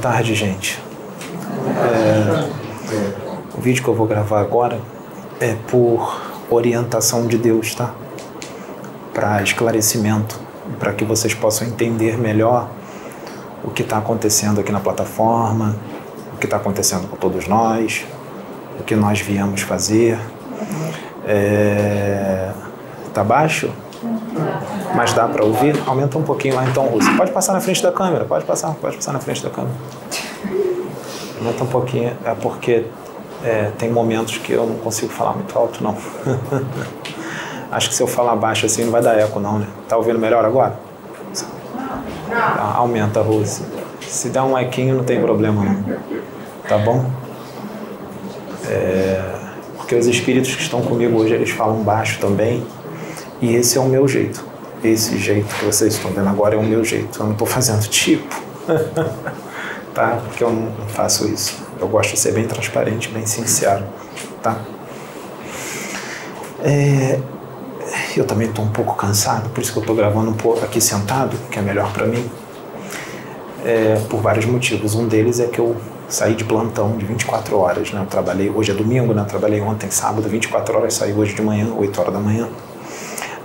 Tarde, gente. É, o vídeo que eu vou gravar agora é por orientação de Deus, tá? Para esclarecimento, para que vocês possam entender melhor o que está acontecendo aqui na plataforma, o que está acontecendo com todos nós, o que nós viemos fazer. É, tá baixo? Mas dá para ouvir? Aumenta um pouquinho lá então, Rússia. Pode passar na frente da câmera, pode passar, pode passar na frente da câmera. Aumenta um pouquinho, é porque é, tem momentos que eu não consigo falar muito alto, não. Acho que se eu falar baixo assim não vai dar eco, não, né? Tá ouvindo melhor agora? Aumenta, Rose. Se der um equinho, não tem problema, não. Tá bom? É, porque os espíritos que estão comigo hoje, eles falam baixo também. E esse é o meu jeito. Esse jeito que vocês estão vendo agora é o meu jeito. Eu não estou fazendo tipo. tá? Porque eu não faço isso. Eu gosto de ser bem transparente, bem sincero. Tá? É, eu também estou um pouco cansado, por isso que eu estou gravando um pouco aqui sentado, que é melhor para mim. É, por vários motivos. Um deles é que eu saí de plantão de 24 horas, né? Eu trabalhei, hoje é domingo, né? Eu trabalhei ontem, sábado, 24 horas, saí hoje de manhã, 8 horas da manhã.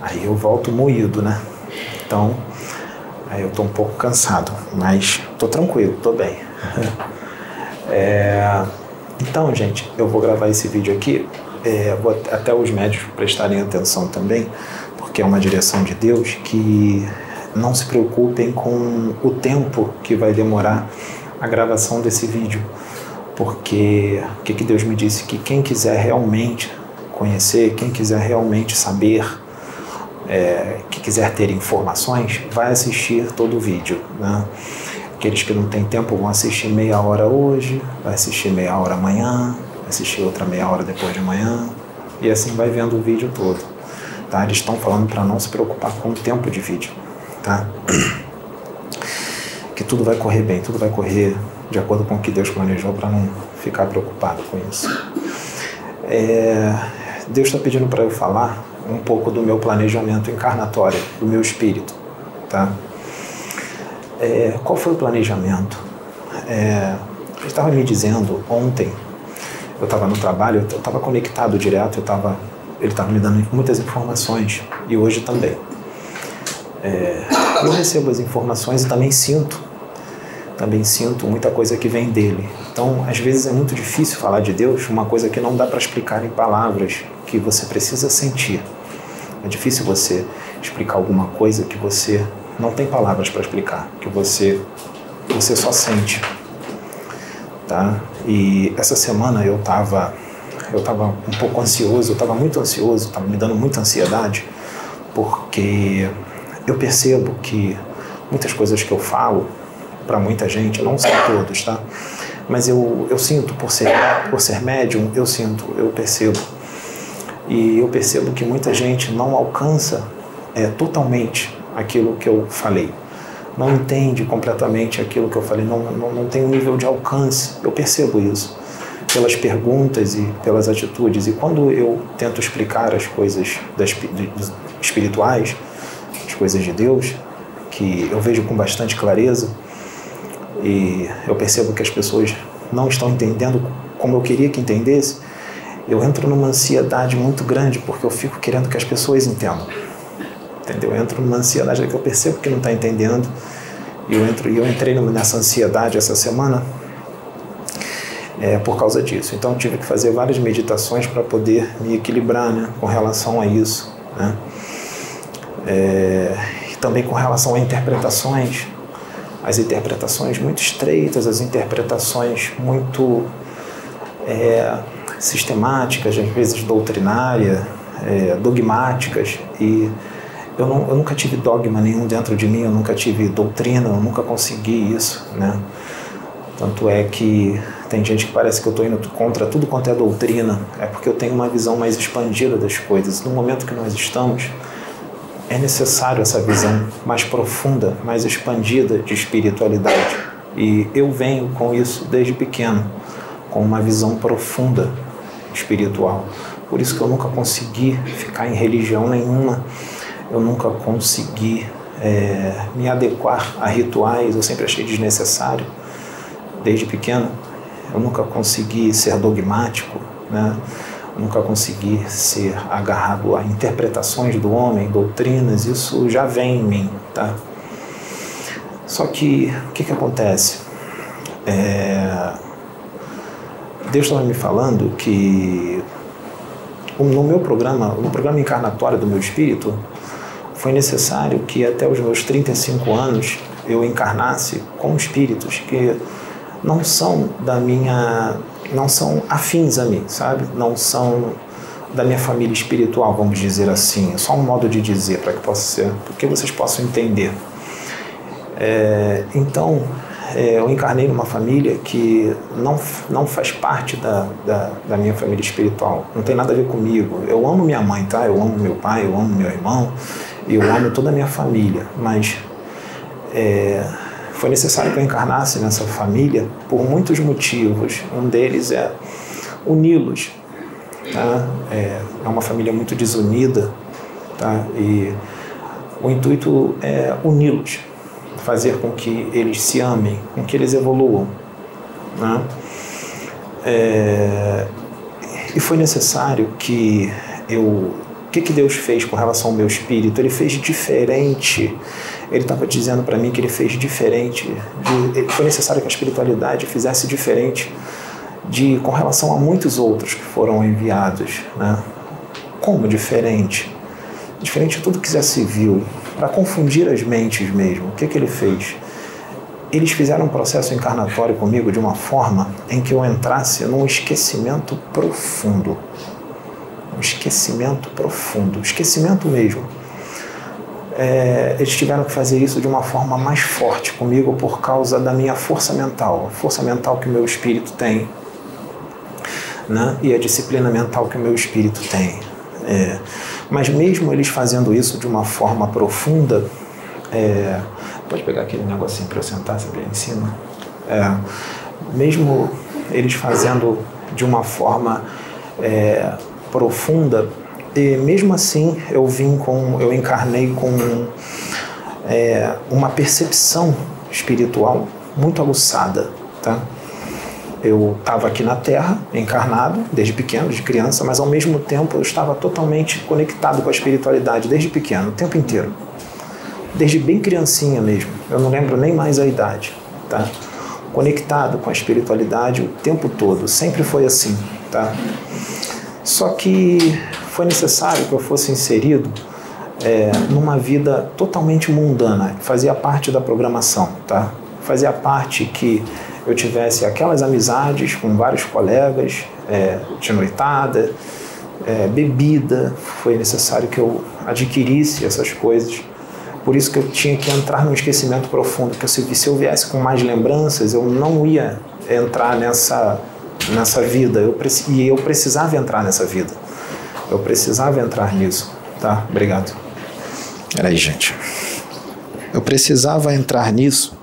Aí eu volto moído, né? Então, aí eu tô um pouco cansado, mas tô tranquilo, tô bem. é, então, gente, eu vou gravar esse vídeo aqui, é, vou até os médicos prestarem atenção também, porque é uma direção de Deus que não se preocupem com o tempo que vai demorar a gravação desse vídeo, porque o que, que Deus me disse? Que quem quiser realmente conhecer, quem quiser realmente saber é, que quiser ter informações, vai assistir todo o vídeo. Né? Aqueles que não têm tempo vão assistir meia hora hoje, vai assistir meia hora amanhã, vai assistir outra meia hora depois de amanhã, e assim vai vendo o vídeo todo. Tá? Eles estão falando para não se preocupar com o tempo de vídeo. Tá? Que tudo vai correr bem, tudo vai correr de acordo com o que Deus planejou para não ficar preocupado com isso. É, Deus está pedindo para eu falar um pouco do meu planejamento encarnatório, do meu espírito, tá? É, qual foi o planejamento? É, ele estava me dizendo ontem, eu estava no trabalho, eu estava conectado direto, eu tava, ele estava me dando muitas informações e hoje também. É, eu recebo as informações e também sinto, também sinto muita coisa que vem dele. Então, às vezes é muito difícil falar de Deus, uma coisa que não dá para explicar em palavras, que você precisa sentir. É difícil você explicar alguma coisa que você não tem palavras para explicar, que você você só sente, tá? E essa semana eu estava eu tava um pouco ansioso, eu estava muito ansioso, estava me dando muita ansiedade, porque eu percebo que muitas coisas que eu falo para muita gente, não são todos, tá? Mas eu, eu sinto, por ser, por ser médium, eu sinto, eu percebo e eu percebo que muita gente não alcança é, totalmente aquilo que eu falei. Não entende completamente aquilo que eu falei, não, não, não tem um nível de alcance. Eu percebo isso pelas perguntas e pelas atitudes. E quando eu tento explicar as coisas das, espirituais, as coisas de Deus, que eu vejo com bastante clareza, e eu percebo que as pessoas não estão entendendo como eu queria que entendesse, eu entro numa ansiedade muito grande porque eu fico querendo que as pessoas entendam. Entendeu? Eu entro numa ansiedade que eu percebo que não está entendendo. E eu, entro, eu entrei nessa ansiedade essa semana é, por causa disso. Então tive que fazer várias meditações para poder me equilibrar né, com relação a isso. Né? É, e também com relação a interpretações, as interpretações muito estreitas, as interpretações muito é, sistemáticas, às vezes doutrinárias, é, dogmáticas e eu, não, eu nunca tive dogma nenhum dentro de mim, eu nunca tive doutrina, eu nunca consegui isso, né? Tanto é que tem gente que parece que eu estou indo contra tudo quanto é doutrina, é porque eu tenho uma visão mais expandida das coisas. No momento que nós estamos, é necessário essa visão mais profunda, mais expandida de espiritualidade. E eu venho com isso desde pequeno, com uma visão profunda espiritual. Por isso que eu nunca consegui ficar em religião nenhuma, eu nunca consegui é, me adequar a rituais, eu sempre achei desnecessário. desde pequeno. Eu nunca consegui ser dogmático, né? nunca consegui ser agarrado a interpretações do homem, doutrinas, isso já vem em mim, tá? Só que o que, que acontece? É... Deus estava me falando que no meu programa, no programa encarnatório do meu espírito, foi necessário que até os meus 35 anos eu encarnasse com espíritos que não são da minha não são afins a mim, sabe? Não são da minha família espiritual, vamos dizer assim. É só um modo de dizer para que possa ser, porque vocês possam entender. É, então, é, eu encarnei numa família que não, não faz parte da, da, da, minha família espiritual. Não tem nada a ver comigo. Eu amo minha mãe, tá? Eu amo meu pai, eu amo meu irmão, eu amo toda a minha família. Mas é, foi necessário que eu encarnasse nessa família por muitos motivos. Um deles é uni-los. Tá? É, é uma família muito desunida tá? e o intuito é uni-los, fazer com que eles se amem, com que eles evoluam. Né? É, e foi necessário que eu que, que Deus fez com relação ao meu espírito? Ele fez diferente. Ele estava dizendo para mim que ele fez diferente. De, foi necessário que a espiritualidade fizesse diferente de com relação a muitos outros que foram enviados. Né? Como diferente? Diferente de tudo que já se viu, para confundir as mentes mesmo. O que, que ele fez? Eles fizeram um processo encarnatório comigo de uma forma em que eu entrasse num esquecimento profundo um esquecimento profundo, esquecimento mesmo. É, eles tiveram que fazer isso de uma forma mais forte comigo por causa da minha força mental, a força mental que o meu espírito tem, né? e a disciplina mental que o meu espírito tem. É, mas mesmo eles fazendo isso de uma forma profunda, é, pode pegar aquele negocinho para eu sentar, sabe, em cima? É, mesmo eles fazendo de uma forma é, profunda e mesmo assim eu vim com, eu encarnei com é, uma percepção espiritual muito aguçada, tá? Eu estava aqui na Terra, encarnado, desde pequeno, de criança, mas ao mesmo tempo eu estava totalmente conectado com a espiritualidade, desde pequeno, o tempo inteiro. Desde bem criancinha mesmo, eu não lembro nem mais a idade, tá? Conectado com a espiritualidade o tempo todo, sempre foi assim, tá? Só que foi necessário que eu fosse inserido é, numa vida totalmente mundana, fazia parte da programação, tá? Fazia parte que eu tivesse aquelas amizades com vários colegas, é, de noitada, é, bebida, foi necessário que eu adquirisse essas coisas. Por isso que eu tinha que entrar no esquecimento profundo, que se, se eu viesse com mais lembranças, eu não ia entrar nessa nessa vida eu, e eu precisava entrar nessa vida. Eu precisava entrar nisso, tá? Obrigado. Peraí, gente. Eu precisava entrar nisso,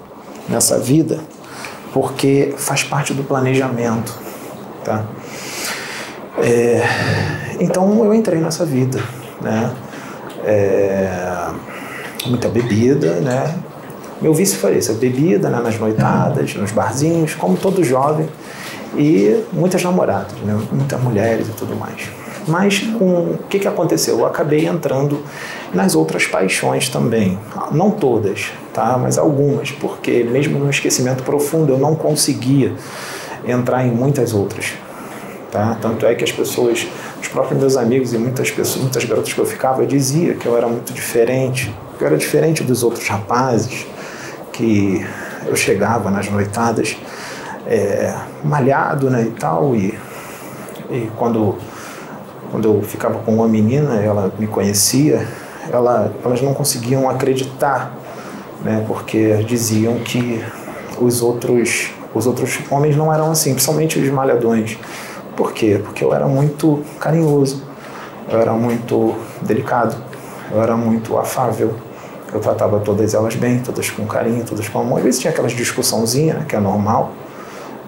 nessa vida, porque faz parte do planejamento, tá? É, então eu entrei nessa vida, né? É, muita bebida, né? Meu vício foi a bebida né? nas noitadas, nos barzinhos, como todo jovem e muitas namoradas, né? muitas mulheres e tudo mais. Mas o que, que aconteceu? Eu acabei entrando nas outras paixões também. Não todas, tá? mas algumas, porque mesmo no esquecimento profundo eu não conseguia entrar em muitas outras. Tá? Tanto é que as pessoas, os próprios meus amigos e muitas pessoas, muitas garotas que eu ficava, dizia que eu era muito diferente, que eu era diferente dos outros rapazes, que eu chegava nas noitadas é, malhado né, e tal. E, e quando, quando eu ficava com uma menina, ela me conhecia, ela, elas não conseguiam acreditar, né, porque diziam que os outros, os outros homens não eram assim, principalmente os malhadões. Por quê? Porque eu era muito carinhoso, eu era muito delicado, eu era muito afável. Eu tratava todas elas bem, todas com carinho, todas com amor. Às vezes tinha aquelas discussãozinhas, né, que é normal,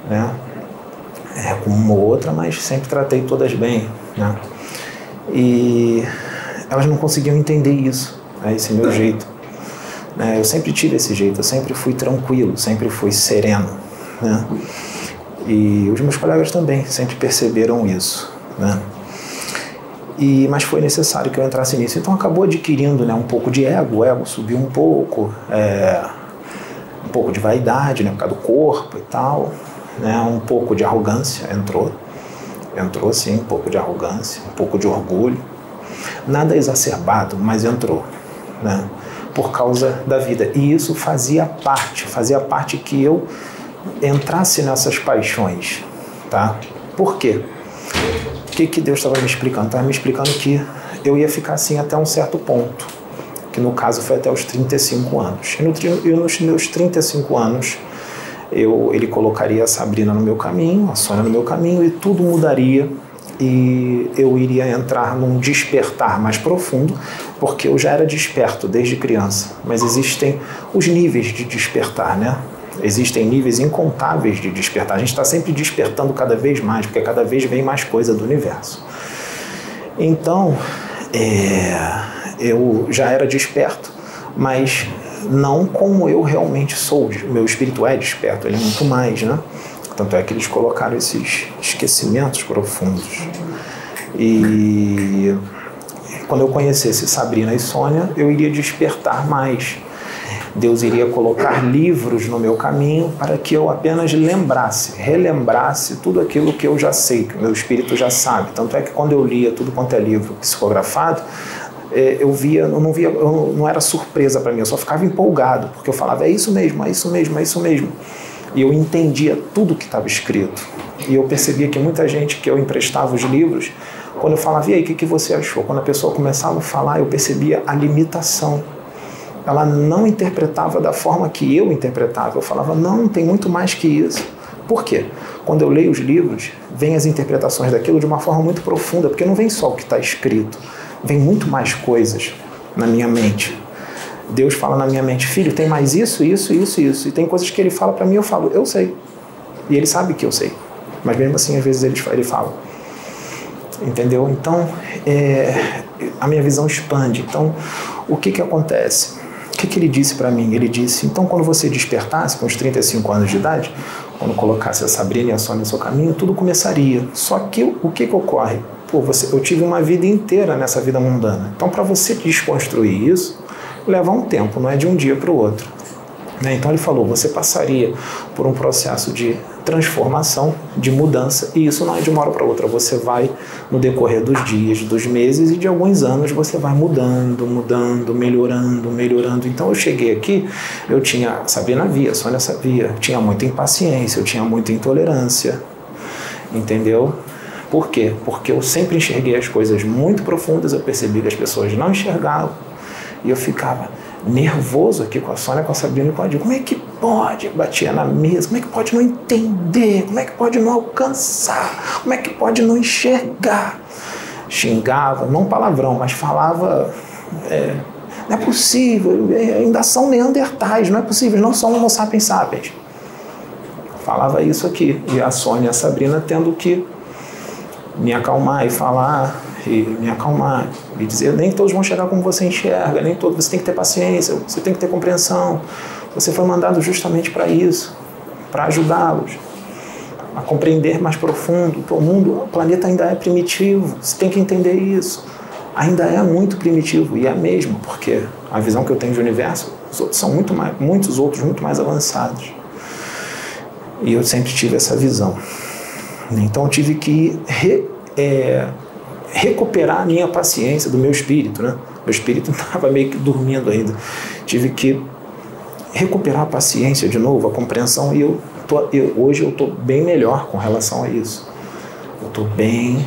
né? É, com uma ou outra, mas sempre tratei todas bem, né? E elas não conseguiam entender isso, né? esse meu jeito. Né? Eu sempre tive esse jeito, eu sempre fui tranquilo, sempre fui sereno, né? E os meus colegas também sempre perceberam isso, né? E, mas foi necessário que eu entrasse nisso. Então acabou adquirindo né, um pouco de ego, o ego subiu um pouco, é, um pouco de vaidade, né, por causa do corpo e tal, né, um pouco de arrogância entrou, entrou sim, um pouco de arrogância, um pouco de orgulho, nada exacerbado, mas entrou, né, por causa da vida. E isso fazia parte, fazia parte que eu entrasse nessas paixões, tá? Por quê? O que, que Deus estava me explicando? Estava me explicando que eu ia ficar assim até um certo ponto, que no caso foi até os 35 anos. E, no, e nos meus 35 anos, eu, ele colocaria a Sabrina no meu caminho, a Sônia no meu caminho, e tudo mudaria e eu iria entrar num despertar mais profundo, porque eu já era desperto desde criança, mas existem os níveis de despertar, né? Existem níveis incontáveis de despertar. A gente está sempre despertando cada vez mais, porque cada vez vem mais coisa do universo. Então, é, eu já era desperto, mas não como eu realmente sou. Meu espírito é desperto, ele é muito mais, né? Tanto é que eles colocaram esses esquecimentos profundos. E quando eu conhecesse Sabrina e Sônia, eu iria despertar mais Deus iria colocar livros no meu caminho para que eu apenas lembrasse, relembrasse tudo aquilo que eu já sei, que o meu espírito já sabe. Tanto é que quando eu lia tudo quanto é livro psicografado, é, eu via, eu não via, eu não era surpresa para mim, eu só ficava empolgado, porque eu falava, é isso mesmo, é isso mesmo, é isso mesmo. E eu entendia tudo que estava escrito. E eu percebia que muita gente que eu emprestava os livros, quando eu falava, e aí, o que, que você achou? Quando a pessoa começava a falar, eu percebia a limitação ela não interpretava da forma que eu interpretava. Eu falava, não, tem muito mais que isso. Por quê? Quando eu leio os livros, vem as interpretações daquilo de uma forma muito profunda, porque não vem só o que está escrito, vem muito mais coisas na minha mente. Deus fala na minha mente, filho, tem mais isso, isso, isso, isso. E tem coisas que ele fala para mim, eu falo, eu sei. E ele sabe que eu sei. Mas mesmo assim, às vezes ele, ele fala. Entendeu? Então, é, a minha visão expande. Então, o que, que acontece? que, que ele disse para mim? Ele disse: então, quando você despertasse, com os 35 anos de idade, quando colocasse a Sabrina e a Sônia no seu caminho, tudo começaria. Só que o que, que ocorre? Pô, você, eu tive uma vida inteira nessa vida mundana. Então, para você desconstruir isso, leva um tempo, não é de um dia para o outro. Né? Então, ele falou: você passaria por um processo de transformação, de mudança, e isso não é de uma hora para outra. Você vai, no decorrer dos dias, dos meses e de alguns anos, você vai mudando, mudando, melhorando, melhorando. Então eu cheguei aqui, eu tinha, Sabrina via, Sônia sabia, tinha muita impaciência, eu tinha muita intolerância, entendeu? Por quê? Porque eu sempre enxerguei as coisas muito profundas, eu percebi que as pessoas não enxergavam, e eu ficava nervoso aqui com a Sônia, com a Sabrina e com a Dilma. Como é que pode? Batia na mesa. Como é que pode não entender? Como é que pode não alcançar? Como é que pode não enxergar? Xingava, não palavrão, mas falava. É, não é possível, ainda são neandertais, não é possível, não são homo sapiens sapiens. Falava isso aqui. E a Sônia e a Sabrina tendo que me acalmar e falar e me acalmar e dizer nem todos vão chegar como você enxerga, nem todos você tem que ter paciência, você tem que ter compreensão. Você foi mandado justamente para isso, para ajudá-los a compreender mais profundo. O mundo, o planeta ainda é primitivo. Você tem que entender isso. Ainda é muito primitivo e é mesmo, porque a visão que eu tenho de universo, os outros são muito mais, muitos outros muito mais avançados. E eu sempre tive essa visão. Então eu tive que re, é, recuperar a minha paciência do meu espírito, né? Meu espírito estava meio que dormindo ainda. Tive que recuperar a paciência de novo, a compreensão, e eu, tô, eu hoje eu estou bem melhor com relação a isso. Eu estou bem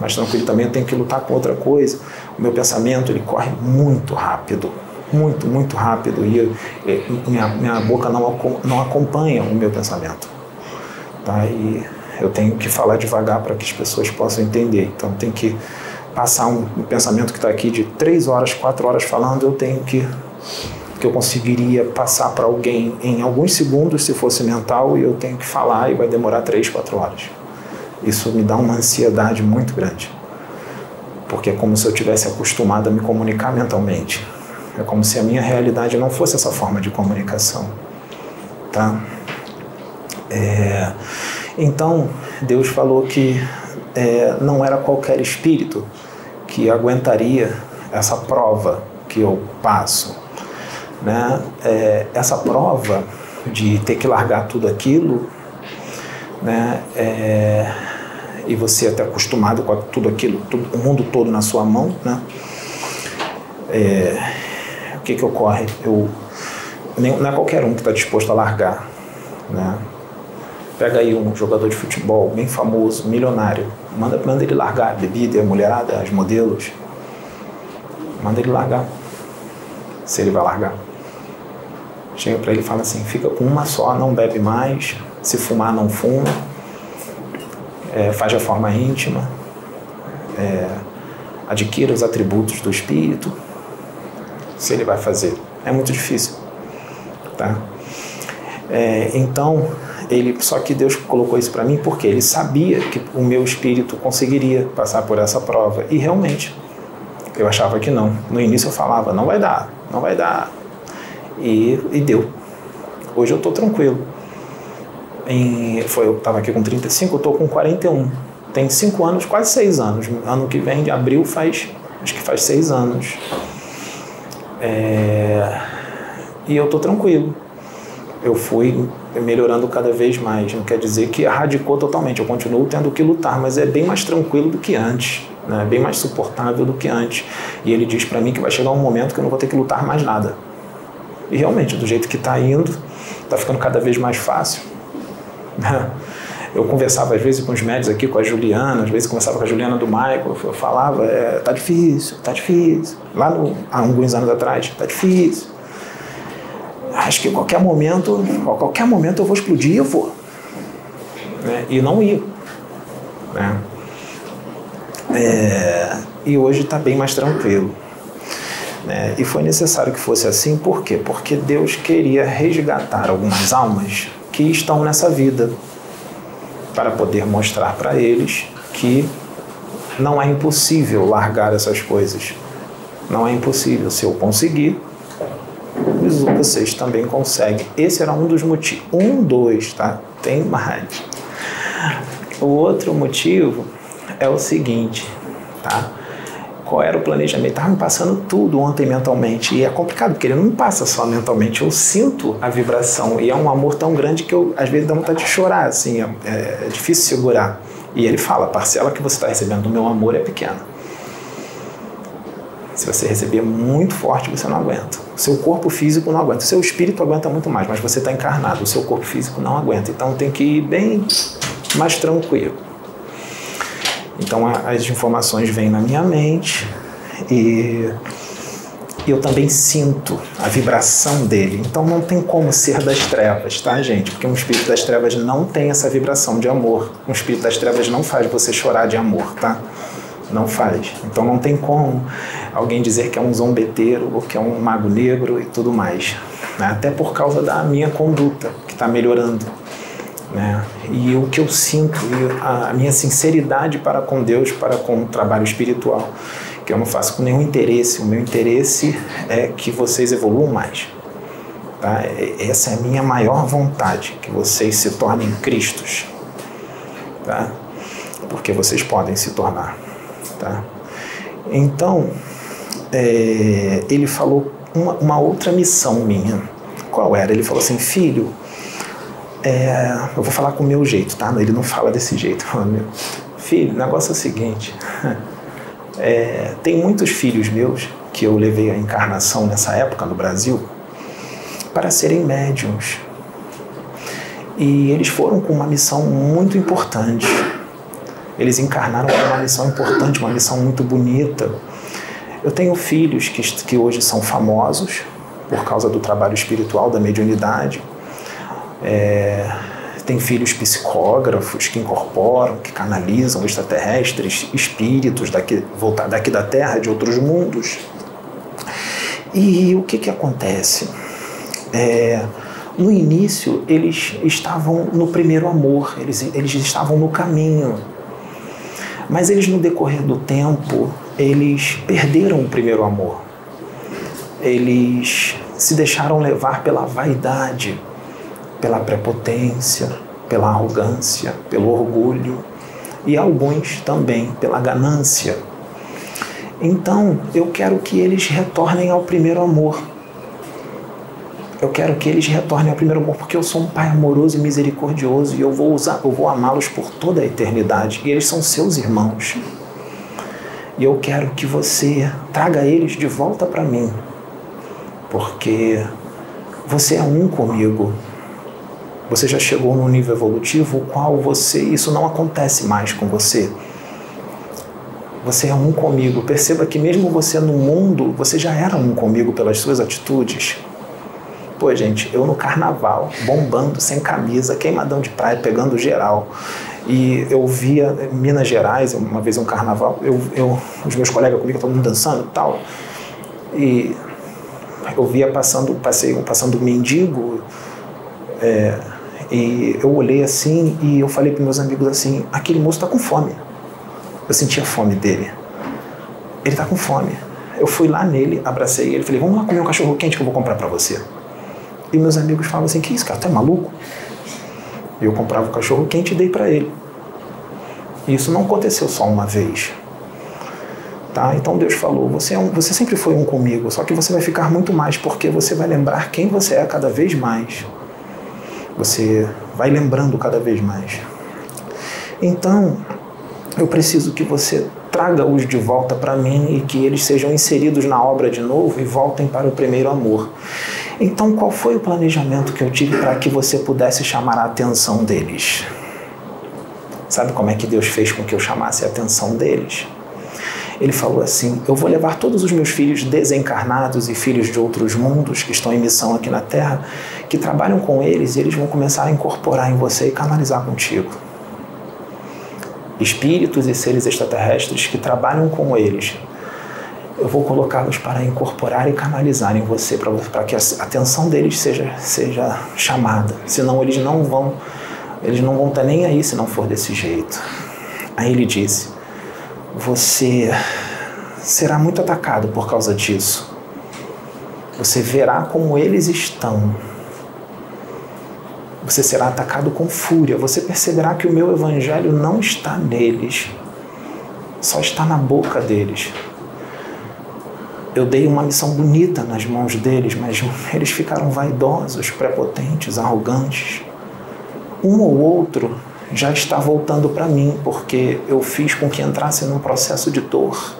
mais tranquilo também, eu tenho que lutar com outra coisa. O meu pensamento ele corre muito rápido, muito, muito rápido, e eu, minha, minha boca não, não acompanha o meu pensamento. Tá? E eu tenho que falar devagar para que as pessoas possam entender. Então, tem que passar um, um pensamento que está aqui de três horas, quatro horas falando, eu tenho que que eu conseguiria passar para alguém em alguns segundos se fosse mental e eu tenho que falar e vai demorar três, quatro horas. Isso me dá uma ansiedade muito grande, porque é como se eu tivesse acostumado a me comunicar mentalmente. É como se a minha realidade não fosse essa forma de comunicação, tá? É, então, Deus falou que é, não era qualquer espírito que aguentaria essa prova que eu passo. Né? É, essa prova de ter que largar tudo aquilo, né? É, e você até acostumado com tudo aquilo, tudo, o mundo todo na sua mão, né? É, o que que ocorre? Eu, não é qualquer um que está disposto a largar, né? Pega aí um jogador de futebol bem famoso, milionário, manda, manda ele largar a bebida, a mulherada, as modelos, manda ele largar, se ele vai largar. Chega para ele e fala assim: fica com uma só, não bebe mais, se fumar, não fuma, é, faz de forma íntima, é, adquira os atributos do espírito. Se ele vai fazer, é muito difícil, tá? É, então, ele, só que Deus colocou isso para mim porque ele sabia que o meu espírito conseguiria passar por essa prova e realmente eu achava que não. No início eu falava, não vai dar, não vai dar, e, e deu. Hoje eu estou tranquilo. Em, foi, eu estava aqui com 35, eu estou com 41. Tem 5 anos, quase 6 anos. Ano que vem, de abril, faz, acho que faz 6 anos. É, e eu estou tranquilo. Eu fui melhorando cada vez mais. Não quer dizer que erradicou totalmente. Eu continuo tendo que lutar, mas é bem mais tranquilo do que antes. Né? Bem mais suportável do que antes. E ele diz para mim que vai chegar um momento que eu não vou ter que lutar mais nada. E realmente, do jeito que está indo, está ficando cada vez mais fácil. Eu conversava às vezes com os médicos aqui, com a Juliana, às vezes conversava com a Juliana do Michael, eu falava, é, tá difícil, tá difícil. Lá no, há alguns anos atrás, tá difícil. Acho que a qualquer momento, a qualquer momento eu vou explodir e eu vou. Né? E não ia. Né? É, e hoje está bem mais tranquilo. Né? E foi necessário que fosse assim, por quê? Porque Deus queria resgatar algumas almas que estão nessa vida, para poder mostrar para eles que não é impossível largar essas coisas. Não é impossível. Se eu conseguir, vocês também conseguem. Esse era um dos motivos. Um, dois, tá? Tem mais. O outro motivo é o seguinte, tá? qual era o planejamento. Estava me passando tudo ontem mentalmente. E é complicado, porque ele não me passa só mentalmente. Eu sinto a vibração. E é um amor tão grande que eu, às vezes, dá vontade de chorar. Assim, é, é difícil segurar. E ele fala: a parcela que você está recebendo do meu amor é pequena. Se você receber muito forte, você não aguenta. O seu corpo físico não aguenta. O seu espírito aguenta muito mais, mas você está encarnado. O seu corpo físico não aguenta. Então tem que ir bem mais tranquilo. Então as informações vêm na minha mente e eu também sinto a vibração dele. Então não tem como ser das trevas, tá, gente? Porque um espírito das trevas não tem essa vibração de amor. Um espírito das trevas não faz você chorar de amor, tá? Não faz. Então não tem como alguém dizer que é um zombeteiro ou que é um mago negro e tudo mais. Né? Até por causa da minha conduta, que está melhorando. Né? E o que eu sinto, a minha sinceridade para com Deus, para com o trabalho espiritual, que eu não faço com nenhum interesse, o meu interesse é que vocês evoluam mais. Tá? Essa é a minha maior vontade, que vocês se tornem Cristos. Tá? Porque vocês podem se tornar. Tá? Então, é, ele falou uma, uma outra missão minha. Qual era? Ele falou assim: Filho, é, eu vou falar com o meu jeito, tá? Ele não fala desse jeito. Meu, filho, o negócio é o seguinte: é, tem muitos filhos meus que eu levei a encarnação nessa época no Brasil para serem médiums. E eles foram com uma missão muito importante. Eles encarnaram uma missão importante, uma missão muito bonita. Eu tenho filhos que, que hoje são famosos por causa do trabalho espiritual, da mediunidade é, tem filhos psicógrafos que incorporam, que canalizam extraterrestres, espíritos daqui, voltar daqui da Terra, de outros mundos. E o que, que acontece? É, no início, eles estavam no primeiro amor, eles, eles estavam no caminho. Mas eles, no decorrer do tempo, eles perderam o primeiro amor. Eles se deixaram levar pela vaidade pela prepotência, pela arrogância, pelo orgulho e alguns também pela ganância. Então, eu quero que eles retornem ao primeiro amor. Eu quero que eles retornem ao primeiro amor, porque eu sou um pai amoroso e misericordioso e eu vou usar, eu vou amá-los por toda a eternidade. E eles são seus irmãos. E eu quero que você traga eles de volta para mim, porque você é um comigo. Você já chegou num nível evolutivo o qual você isso não acontece mais com você. Você é um comigo. Perceba que mesmo você no mundo, você já era um comigo pelas suas atitudes. Pô, gente, eu no carnaval, bombando, sem camisa, queimadão de praia, pegando geral. E eu via Minas Gerais, uma vez um carnaval, eu, eu os meus colegas comigo, todo mundo dançando e tal. E eu via passando, passei, passando mendigo, é, e eu olhei assim e eu falei para meus amigos assim: aquele moço está com fome. Eu sentia fome dele. Ele está com fome. Eu fui lá nele, abracei ele, falei: vamos lá comer um cachorro quente que eu vou comprar para você. E meus amigos falavam assim: que isso, cara? Tu é maluco? E eu comprava o cachorro quente e dei para ele. E isso não aconteceu só uma vez. Tá? Então Deus falou: você, é um, você sempre foi um comigo, só que você vai ficar muito mais porque você vai lembrar quem você é cada vez mais. Você vai lembrando cada vez mais. Então, eu preciso que você traga-os de volta para mim e que eles sejam inseridos na obra de novo e voltem para o primeiro amor. Então, qual foi o planejamento que eu tive para que você pudesse chamar a atenção deles? Sabe como é que Deus fez com que eu chamasse a atenção deles? Ele falou assim: Eu vou levar todos os meus filhos desencarnados e filhos de outros mundos que estão em missão aqui na Terra, que trabalham com eles, e eles vão começar a incorporar em você e canalizar contigo. Espíritos e seres extraterrestres que trabalham com eles eu vou colocá-los para incorporar e canalizar em você, para que a atenção deles seja, seja chamada. Senão eles não vão, eles não vão estar nem aí se não for desse jeito. Aí ele disse: Você será muito atacado por causa disso. Você verá como eles estão. Você será atacado com fúria. Você perceberá que o meu evangelho não está neles, só está na boca deles eu dei uma missão bonita nas mãos deles, mas eles ficaram vaidosos, prepotentes, arrogantes. Um ou outro já está voltando para mim, porque eu fiz com que entrasse num processo de dor.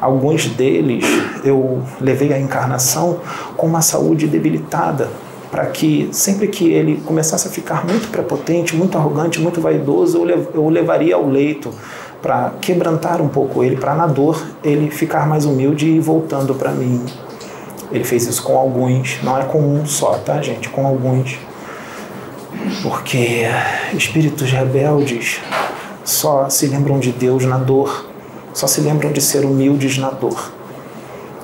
Alguns deles eu levei à encarnação com uma saúde debilitada, para que sempre que ele começasse a ficar muito prepotente, muito arrogante, muito vaidoso, eu o levaria ao leito para quebrantar um pouco ele, para na dor ele ficar mais humilde e voltando para mim. Ele fez isso com alguns, não é com um só, tá, gente? Com alguns. Porque espíritos rebeldes só se lembram de Deus na dor, só se lembram de ser humildes na dor.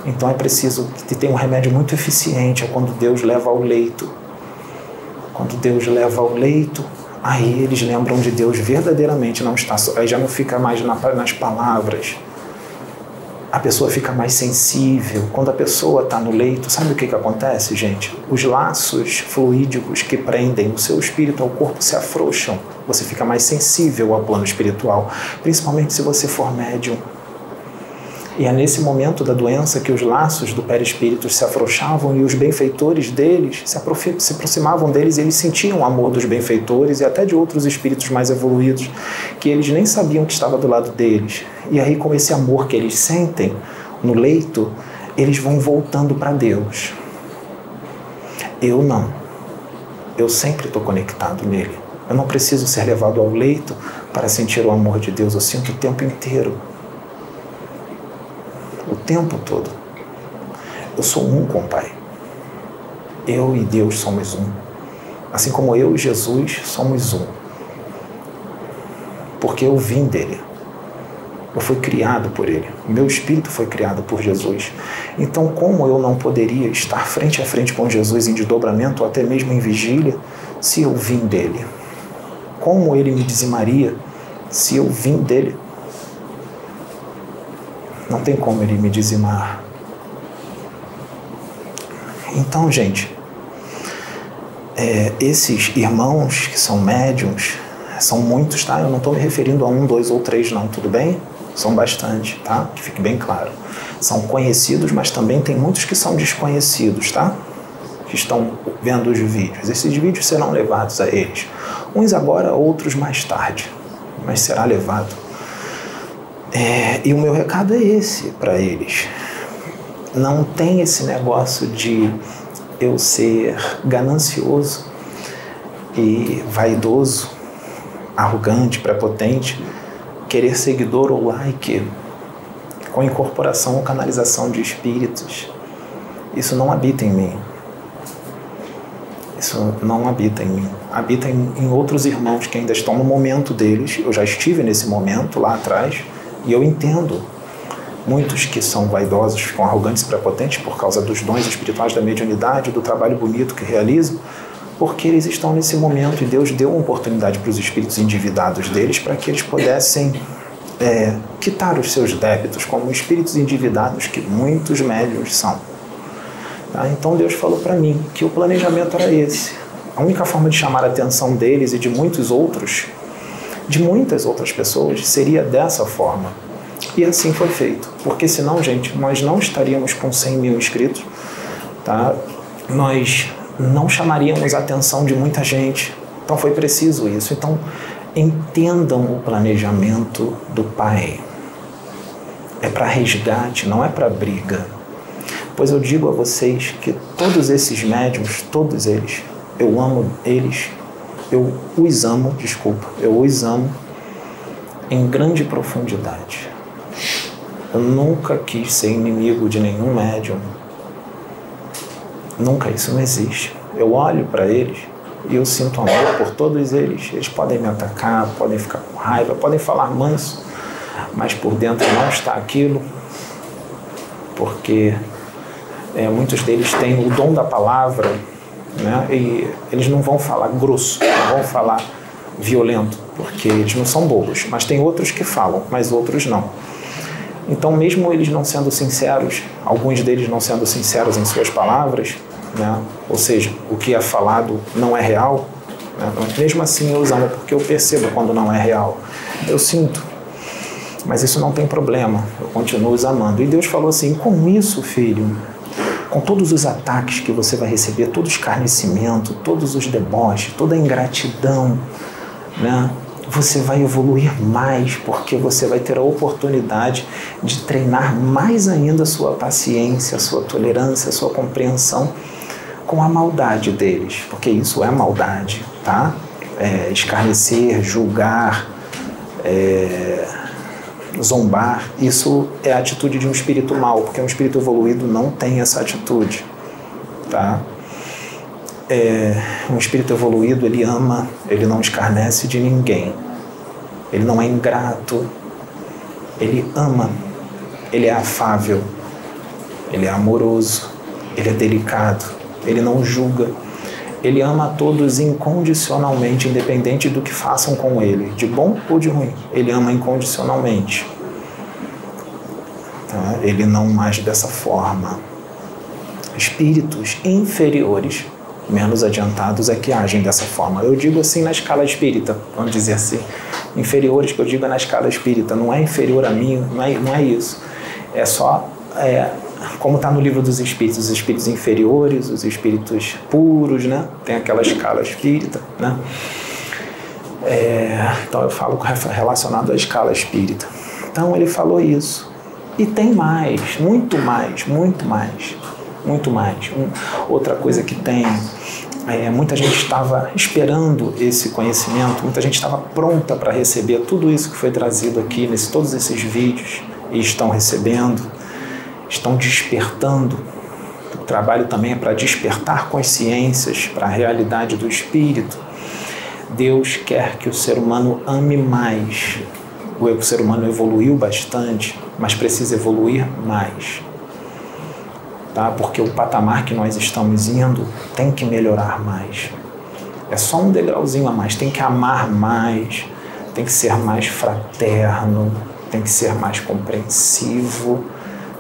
Então é preciso que tenha um remédio muito eficiente, é quando Deus leva ao leito. Quando Deus leva ao leito, aí eles lembram de Deus verdadeiramente, não está aí já não fica mais nas palavras. A pessoa fica mais sensível. Quando a pessoa está no leito, sabe o que, que acontece, gente? Os laços fluídicos que prendem o seu espírito ao corpo se afrouxam. Você fica mais sensível ao plano espiritual, principalmente se você for médium e é nesse momento da doença que os laços do perispírito se afrouxavam e os benfeitores deles se, se aproximavam deles e eles sentiam o amor dos benfeitores e até de outros espíritos mais evoluídos que eles nem sabiam que estava do lado deles. E aí, com esse amor que eles sentem no leito, eles vão voltando para Deus. Eu não. Eu sempre estou conectado nele. Eu não preciso ser levado ao leito para sentir o amor de Deus. Eu sinto o tempo inteiro o tempo todo. Eu sou um com o Pai. Eu e Deus somos um. Assim como eu e Jesus somos um. Porque eu vim dele. Eu fui criado por ele. Meu espírito foi criado por Jesus. Então, como eu não poderia estar frente a frente com Jesus em desdobramento ou até mesmo em vigília se eu vim dele? Como ele me dizimaria se eu vim dele? Não tem como ele me dizimar. Então, gente, é, esses irmãos que são médiums, são muitos, tá? Eu não estou me referindo a um, dois ou três, não, tudo bem? São bastante, tá? Que fique bem claro. São conhecidos, mas também tem muitos que são desconhecidos, tá? Que estão vendo os vídeos. Esses vídeos serão levados a eles. Uns agora, outros mais tarde, mas será levado. É, e o meu recado é esse para eles. Não tem esse negócio de eu ser ganancioso e vaidoso, arrogante, prepotente, querer seguidor ou like com incorporação ou canalização de espíritos. Isso não habita em mim. Isso não habita em mim. Habita em, em outros irmãos que ainda estão no momento deles. Eu já estive nesse momento lá atrás e eu entendo Muitos que são vaidosos ficam arrogantes e prepotentes por causa dos dons espirituais da mediunidade, do trabalho bonito que realizam, porque eles estão nesse momento e Deus deu uma oportunidade para os espíritos endividados deles para que eles pudessem é, quitar os seus débitos, como espíritos endividados que muitos médios são. Tá? Então Deus falou para mim que o planejamento era esse. A única forma de chamar a atenção deles e de muitos outros, de muitas outras pessoas, seria dessa forma e assim foi feito. Porque senão, gente, nós não estaríamos com 100 mil inscritos, tá? Nós não chamaríamos a atenção de muita gente. Então foi preciso isso. Então entendam o planejamento do Pai. É para resgate, não é para briga. Pois eu digo a vocês que todos esses médiums, todos eles, eu amo eles, eu os amo, desculpa, eu os amo em grande profundidade. Eu nunca quis ser inimigo de nenhum médium. Nunca, isso não existe. Eu olho para eles e eu sinto amor por todos eles. Eles podem me atacar, podem ficar com raiva, podem falar manso, mas por dentro não está aquilo, porque é, muitos deles têm o dom da palavra, né? E eles não vão falar grosso, não vão falar violento, porque eles não são bobos. Mas tem outros que falam, mas outros não. Então, mesmo eles não sendo sinceros, alguns deles não sendo sinceros em suas palavras, né? ou seja, o que é falado não é real, né? mesmo assim eu amo porque eu percebo quando não é real. Eu sinto, mas isso não tem problema, eu continuo os amando. E Deus falou assim: com isso, filho, com todos os ataques que você vai receber, todo o escarnecimento, todos os deboches, toda a ingratidão, né? você vai evoluir mais, porque você vai ter a oportunidade de treinar mais ainda a sua paciência, a sua tolerância, a sua compreensão com a maldade deles, porque isso é maldade, tá? É, escarnecer, julgar, é, zombar, isso é a atitude de um espírito mau, porque um espírito evoluído não tem essa atitude, tá? é, um espírito evoluído, ele ama, ele não escarnece de ninguém. Ele não é ingrato. Ele ama. Ele é afável. Ele é amoroso. Ele é delicado. Ele não julga. Ele ama a todos incondicionalmente, independente do que façam com ele, de bom ou de ruim. Ele ama incondicionalmente. Tá? Ele não age dessa forma. Espíritos inferiores menos adiantados é que agem dessa forma. Eu digo assim na escala espírita, vamos dizer assim. Inferiores que eu digo na escala espírita, não é inferior a mim, não é, não é isso. É só é, como está no livro dos espíritos, os espíritos inferiores, os espíritos puros, né? Tem aquela escala espírita, né? É, então eu falo relacionado à escala espírita. Então ele falou isso. E tem mais, muito mais, muito mais muito mais. Um, outra coisa que tem, é, muita gente estava esperando esse conhecimento, muita gente estava pronta para receber tudo isso que foi trazido aqui, nesse, todos esses vídeos, e estão recebendo, estão despertando. O trabalho também é para despertar consciências para a realidade do espírito. Deus quer que o ser humano ame mais. O ser humano evoluiu bastante, mas precisa evoluir mais tá? porque o patamar que nós estamos indo tem que melhorar mais. É só um degrauzinho a mais, tem que amar mais, tem que ser mais fraterno, tem que ser mais compreensivo,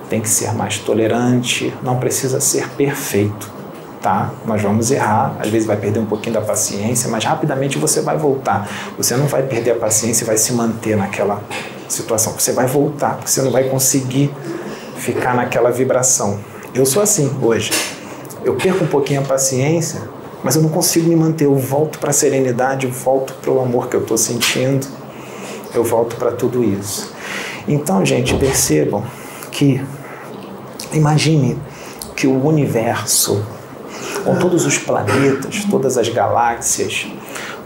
tem que ser mais tolerante, não precisa ser perfeito, tá? Nós vamos errar, às vezes vai perder um pouquinho da paciência, mas rapidamente você vai voltar. Você não vai perder a paciência e vai se manter naquela situação. Você vai voltar, você não vai conseguir ficar naquela vibração. Eu sou assim hoje. Eu perco um pouquinho a paciência, mas eu não consigo me manter. Eu volto para a serenidade, eu volto para o amor que eu estou sentindo, eu volto para tudo isso. Então, gente, percebam que imagine que o universo, com todos os planetas, todas as galáxias,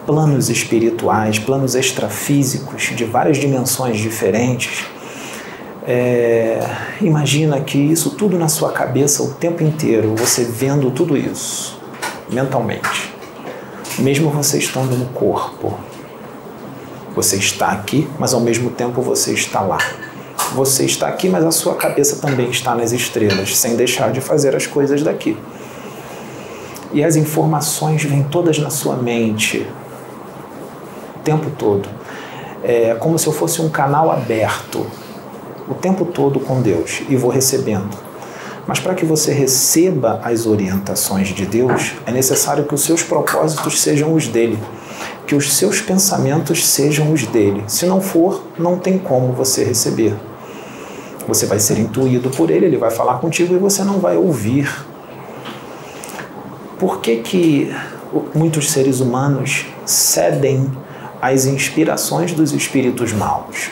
planos espirituais, planos extrafísicos de várias dimensões diferentes, é, imagina que isso tudo na sua cabeça o tempo inteiro, você vendo tudo isso mentalmente, mesmo você estando no corpo. Você está aqui, mas ao mesmo tempo você está lá. Você está aqui, mas a sua cabeça também está nas estrelas, sem deixar de fazer as coisas daqui. E as informações vêm todas na sua mente o tempo todo. É como se eu fosse um canal aberto o tempo todo com Deus e vou recebendo. Mas para que você receba as orientações de Deus, é necessário que os seus propósitos sejam os dele, que os seus pensamentos sejam os dele. Se não for, não tem como você receber. Você vai ser intuído por ele, ele vai falar contigo e você não vai ouvir. Por que, que muitos seres humanos cedem às inspirações dos espíritos maus?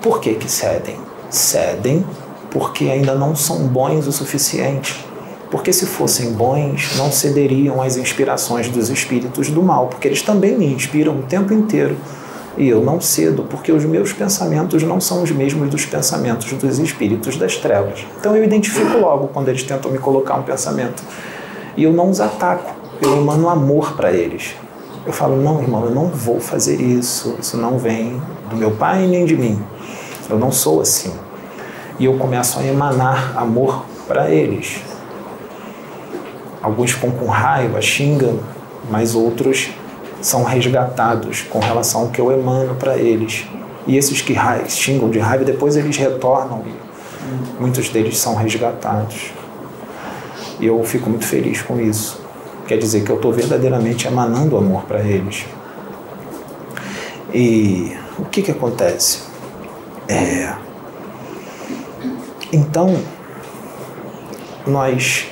Por que, que cedem? Cedem porque ainda não são bons o suficiente. Porque se fossem bons, não cederiam às inspirações dos espíritos do mal, porque eles também me inspiram o tempo inteiro. E eu não cedo, porque os meus pensamentos não são os mesmos dos pensamentos dos espíritos das trevas. Então eu identifico logo quando eles tentam me colocar um pensamento. E eu não os ataco, eu emano amor para eles. Eu falo, não, irmão, eu não vou fazer isso, isso não vem do meu pai nem de mim. Eu não sou assim. E eu começo a emanar amor para eles. Alguns ficam com raiva, xingam, mas outros são resgatados com relação ao que eu emano para eles. E esses que xingam de raiva, depois eles retornam muitos deles são resgatados. E eu fico muito feliz com isso. Quer dizer que eu estou verdadeiramente emanando amor para eles. E o que, que acontece? É... Então, nós,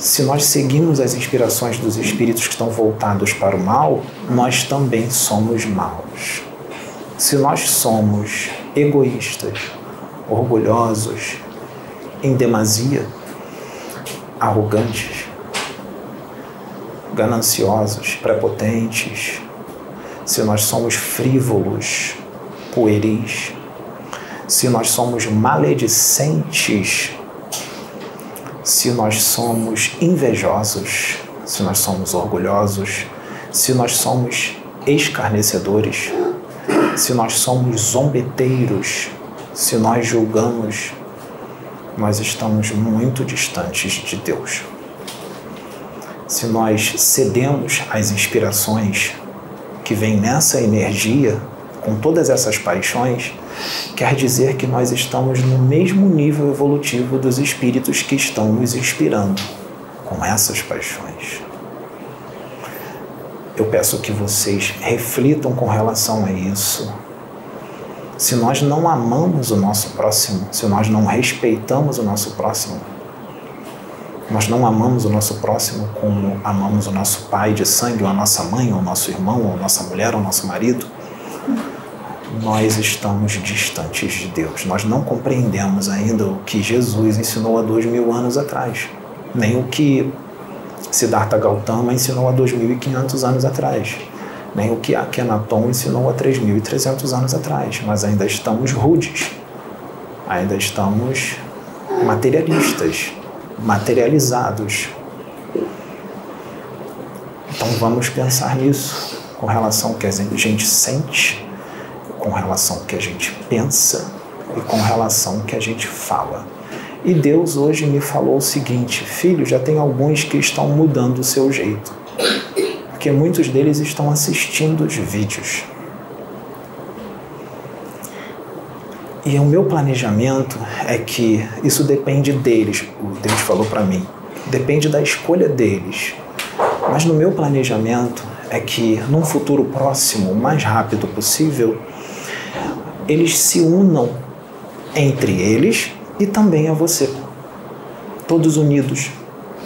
se nós seguimos as inspirações dos espíritos que estão voltados para o mal, nós também somos maus. Se nós somos egoístas, orgulhosos, em demasia, arrogantes, gananciosos, prepotentes, se nós somos frívolos, pueris, se nós somos maledicentes, se nós somos invejosos, se nós somos orgulhosos, se nós somos escarnecedores, se nós somos zombeteiros, se nós julgamos, nós estamos muito distantes de Deus. Se nós cedemos às inspirações que vêm nessa energia, com todas essas paixões, quer dizer que nós estamos no mesmo nível evolutivo dos espíritos que estão nos inspirando com essas paixões. Eu peço que vocês reflitam com relação a isso. Se nós não amamos o nosso próximo, se nós não respeitamos o nosso próximo, nós não amamos o nosso próximo como amamos o nosso pai de sangue, ou a nossa mãe, ou o nosso irmão, ou a nossa mulher, ou o nosso marido, nós estamos distantes de Deus. Nós não compreendemos ainda o que Jesus ensinou há dois mil anos atrás, nem o que Siddhartha Gautama ensinou há 2.500 anos atrás, nem o que Akhenaton ensinou há 3.300 anos atrás. Mas ainda estamos rudes, ainda estamos materialistas, materializados. Então vamos pensar nisso com relação ao que a gente sente com relação ao que a gente pensa e com relação ao que a gente fala. E Deus hoje me falou o seguinte: filho, já tem alguns que estão mudando o seu jeito, porque muitos deles estão assistindo os vídeos. E o meu planejamento é que isso depende deles. Deus falou para mim: depende da escolha deles. Mas no meu planejamento é que num futuro próximo, o mais rápido possível, eles se unam entre eles e também a você. Todos unidos.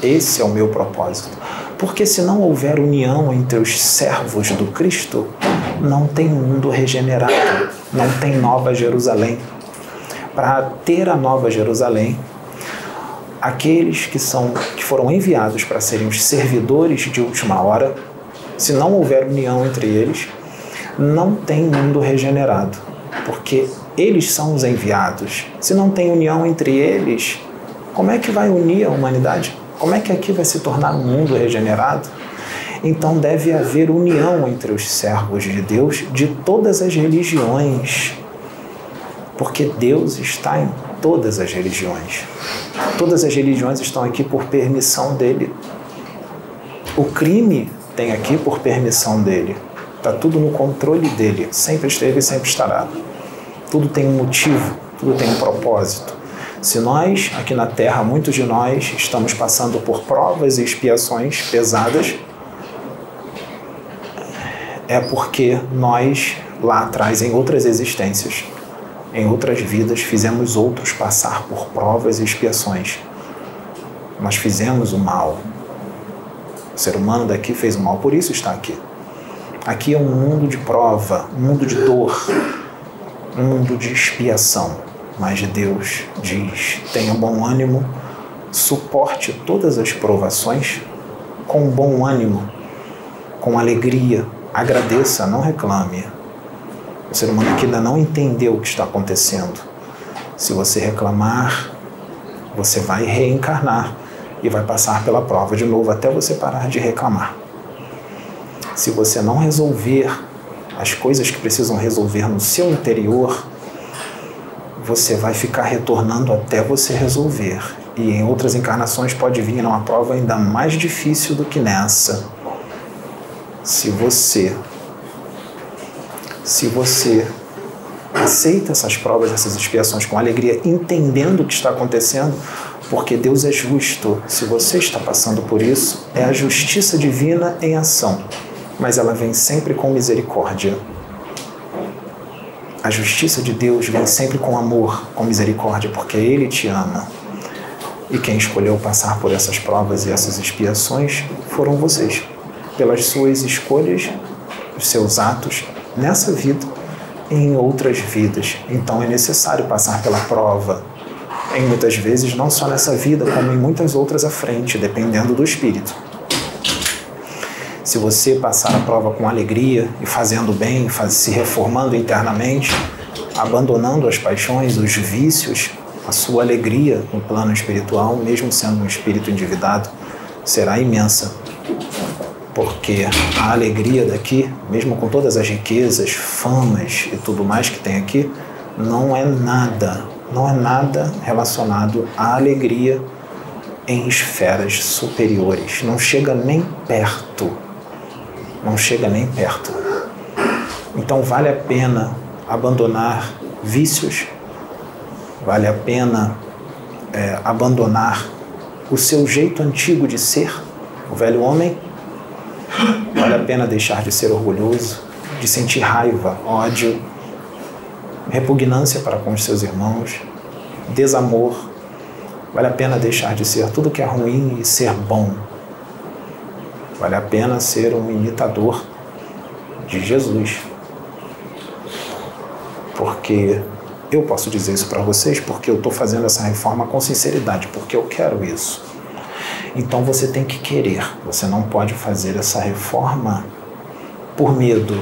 Esse é o meu propósito. Porque se não houver união entre os servos do Cristo, não tem mundo regenerado, não tem nova Jerusalém. Para ter a nova Jerusalém, aqueles que são que foram enviados para serem os servidores de última hora, se não houver união entre eles, não tem mundo regenerado, porque eles são os enviados. Se não tem união entre eles, como é que vai unir a humanidade? Como é que aqui vai se tornar um mundo regenerado? Então deve haver união entre os servos de Deus de todas as religiões, porque Deus está em todas as religiões. Todas as religiões estão aqui por permissão dele. O crime tem aqui por permissão dele. Está tudo no controle dele. Sempre esteve e sempre estará. Tudo tem um motivo, tudo tem um propósito. Se nós, aqui na Terra, muitos de nós estamos passando por provas e expiações pesadas, é porque nós, lá atrás, em outras existências, em outras vidas, fizemos outros passar por provas e expiações. Nós fizemos o mal. O ser humano daqui fez o mal, por isso está aqui. Aqui é um mundo de prova, um mundo de dor, mundo de expiação. Mas Deus diz: tenha bom ânimo, suporte todas as provações com bom ânimo, com alegria, agradeça, não reclame. O ser humano que ainda não entendeu o que está acontecendo. Se você reclamar, você vai reencarnar e vai passar pela prova de novo até você parar de reclamar. Se você não resolver as coisas que precisam resolver no seu interior, você vai ficar retornando até você resolver. E em outras encarnações pode vir numa prova ainda mais difícil do que nessa se você se você aceita essas provas, essas expiações com alegria, entendendo o que está acontecendo, porque Deus é justo. Se você está passando por isso, é a justiça divina em ação, mas ela vem sempre com misericórdia. A justiça de Deus vem sempre com amor, com misericórdia, porque Ele te ama. E quem escolheu passar por essas provas e essas expiações foram vocês pelas suas escolhas, os seus atos nessa vida e em outras vidas. Então é necessário passar pela prova. Em muitas vezes, não só nessa vida, como em muitas outras à frente, dependendo do espírito. Se você passar a prova com alegria e fazendo bem, se reformando internamente, abandonando as paixões, os vícios, a sua alegria no plano espiritual, mesmo sendo um espírito endividado, será imensa porque a alegria daqui, mesmo com todas as riquezas, famas e tudo mais que tem aqui, não é nada, não é nada relacionado à alegria em esferas superiores. Não chega nem perto. Não chega nem perto. Então vale a pena abandonar vícios, vale a pena é, abandonar o seu jeito antigo de ser, o velho homem, Vale a pena deixar de ser orgulhoso, de sentir raiva, ódio, repugnância para com os seus irmãos, desamor. Vale a pena deixar de ser tudo que é ruim e ser bom. Vale a pena ser um imitador de Jesus. Porque eu posso dizer isso para vocês porque eu estou fazendo essa reforma com sinceridade, porque eu quero isso. Então você tem que querer. Você não pode fazer essa reforma por medo.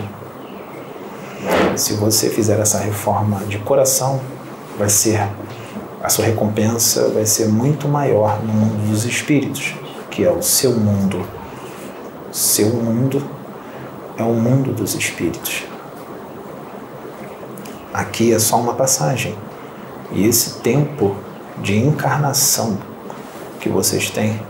Se você fizer essa reforma de coração, vai ser a sua recompensa vai ser muito maior no mundo dos espíritos, que é o seu mundo. Seu mundo é o mundo dos espíritos. Aqui é só uma passagem. E esse tempo de encarnação que vocês têm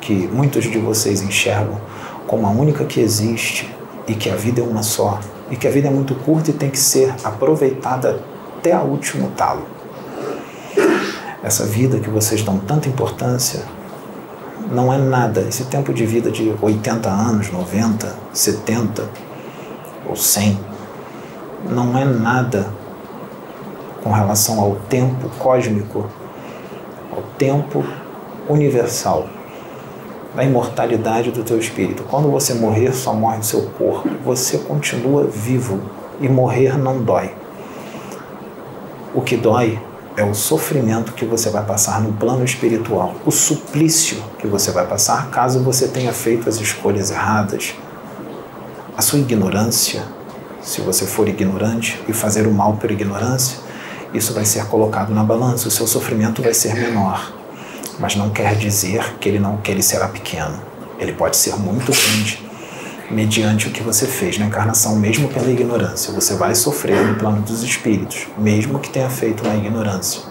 que muitos de vocês enxergam como a única que existe e que a vida é uma só e que a vida é muito curta e tem que ser aproveitada até a último talo. Essa vida que vocês dão tanta importância não é nada. Esse tempo de vida de 80 anos, 90, 70 ou 100 não é nada com relação ao tempo cósmico, ao tempo universal da imortalidade do teu espírito. Quando você morrer, só morre o seu corpo. Você continua vivo e morrer não dói. O que dói é o sofrimento que você vai passar no plano espiritual, o suplício que você vai passar caso você tenha feito as escolhas erradas, a sua ignorância, se você for ignorante e fazer o mal por ignorância, isso vai ser colocado na balança, o seu sofrimento vai ser menor. Mas não quer dizer que ele não que ele será pequeno. Ele pode ser muito grande mediante o que você fez na encarnação, mesmo pela ignorância. Você vai sofrer no plano dos espíritos, mesmo que tenha feito na ignorância.